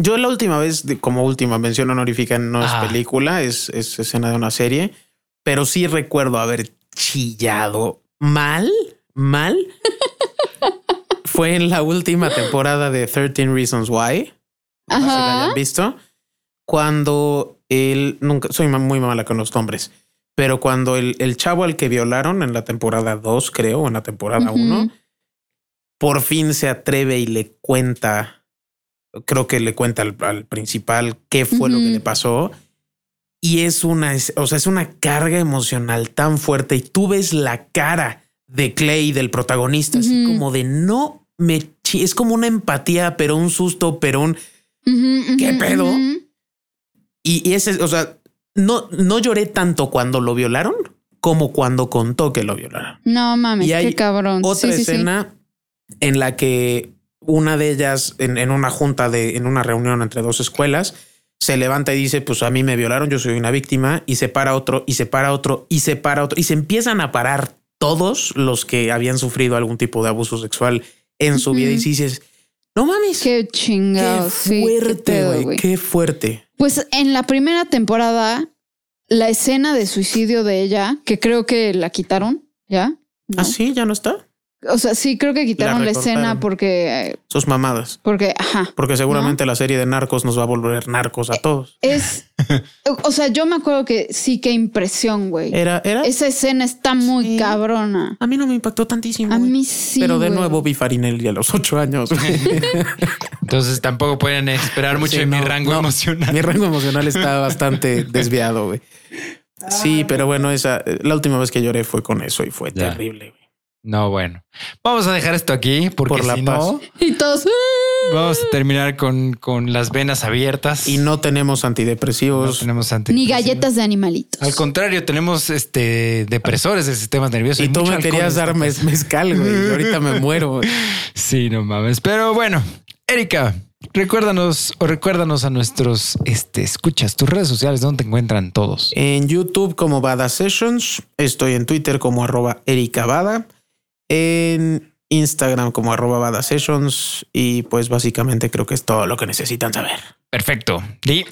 Yo la última vez, como última mención honorífica, no es Ajá. película, es, es escena de una serie, pero sí recuerdo haber chillado mal, mal. Fue en la última temporada de 13 Reasons Why. No sé si la Ajá. hayan visto. Cuando él, nunca, soy muy mala con los nombres, pero cuando el, el chavo al que violaron en la temporada 2, creo, o en la temporada Ujú. 1, por fin se atreve y le cuenta, creo que le cuenta al, al principal qué fue lo que le pasó. Y es una, o sea, es una carga emocional tan fuerte y tú ves la cara de Clay, del protagonista, así como de no me, es como una empatía, pero un susto, pero un, ¿Qué pedo? y, y ese, o sea, no, no lloré tanto cuando lo violaron como cuando contó que lo violaron. No mames, Y hay qué cabrón. Otra Sí, sí, sí. escena en la que una de ellas, en, en una junta de, en una reunión entre dos escuelas, se levanta y dice: Pues a mí me violaron, yo soy una víctima, y se para otro, y se para otro, y se para otro, y se empiezan a parar todos los que habían sufrido algún tipo de abuso sexual en su vida. Y Ujú. dices: No mames, Qué chingados. qué fuerte, güey, qué fuerte. Pues en la primera temporada, la escena de suicidio de ella, que creo que la quitaron, ¿ya? ¿No? ¿Ah, sí? ¿Ya no está? O sea, sí, creo que quitaron la, escena porque, Sus mamadas. porque, ajá. Porque seguramente la serie de narcos nos va a volver narcos a todos. Es, o sea, yo me acuerdo que sí, qué impresión, güey. Era, era. Esa escena está muy Sí. cabrona. A mí no me impactó tantísimo. A güey. mí sí. Pero de güey. nuevo vi Farinelli a los ocho años. Entonces tampoco pueden esperar mucho Sí, de mi rango no. emocional. Mi rango emocional está bastante desviado, güey. Sí, pero bueno, esa la última vez que lloré fue con eso y fue Ya. terrible. güey. No, bueno. Vamos a dejar esto aquí porque Por la si paz. no, Y todos. vamos a terminar con, con las venas abiertas. Y no tenemos No antidepresivos. tenemos Ni galletas de animalitos. Al contrario, tenemos este depresores del sistema nervioso. y tú me querías dar mez- mezcal, güey. y ahorita me muero. güey. Sí, no mames. Pero bueno, Erika, recuérdanos o recuérdanos a nuestros este, escuchas, tus redes sociales, ¿dónde te encuentran todos? En YouTube como Bada Sessions. Estoy en Twitter como arroba Erika Bada. En Instagram como arroba Bada Sessions. Y pues básicamente creo que es todo lo que necesitan saber. Perfecto. Di.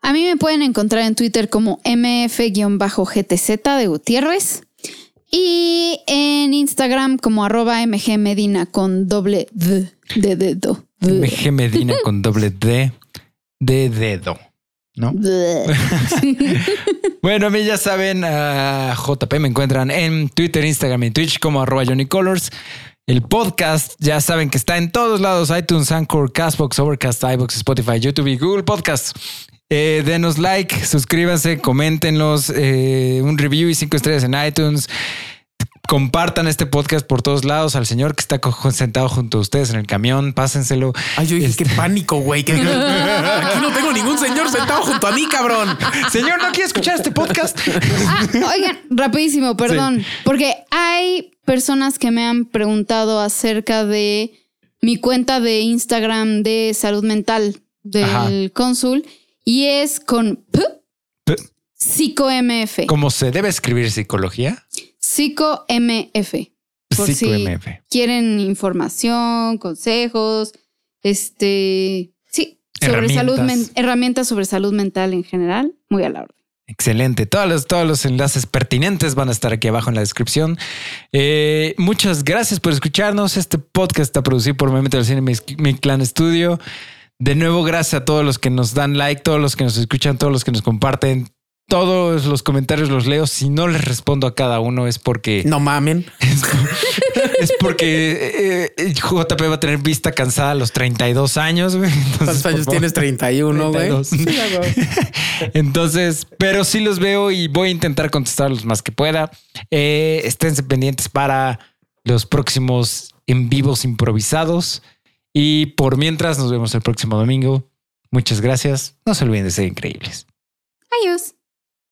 A mí me pueden encontrar en Twitter como mf-gtz de Gutiérrez y en Instagram como arroba mgmedina con doble d de dedo. D. MG Medina con doble D. de dedo. ¿No? bueno, a mí ya saben, JP me encuentran en Twitter, Instagram y Twitch como arroba Johnny Colors. El podcast ya saben que está en todos lados: iTunes, Anchor, Castbox, Overcast, iBox, Spotify, YouTube y Google Podcasts. Eh, denos like, suscríbanse, coméntenos, eh, un review y cinco estrellas en iTunes. Compartan este podcast por todos lados al señor que está sentado junto a ustedes en el camión. Pásenselo. Ay, yo dije, Este- qué pánico, güey. que- Aquí no tengo ningún señor sentado junto a mí, cabrón. Señor, ¿no quiere escuchar este podcast? Ah, oigan, rapidísimo, perdón. Porque hay personas que me han preguntado acerca de mi cuenta de Instagram de salud mental del Ajá. cónsul y es con P, P. psicomf. ¿Cómo se debe escribir psicología? Psicomf. Por si quieren información, consejos, este, sí, sobre salud Herramientas. sobre salud mental en general, muy a la orden. Excelente. Todos los, todos los enlaces pertinentes van a estar aquí abajo en la descripción. Eh, muchas gracias por escucharnos. Este podcast está producido por Memento del Cine, mi, mi clan estudio. De nuevo, gracias a todos los que nos dan like, todos los que nos escuchan, todos los que nos comparten. Todos los comentarios los leo. Si no les respondo a cada uno es porque No mamen. es, es porque eh, JP va a tener vista cansada a los 32 años. güey. Entonces, ¿Cuántos años favor. tienes? 31, güey. 32. Entonces, pero sí los veo y voy a intentar contestar los más que pueda. Eh, esténse pendientes para los próximos en vivos improvisados. Y por mientras, nos vemos el próximo domingo. Muchas gracias. No se olviden de ser increíbles. Adiós.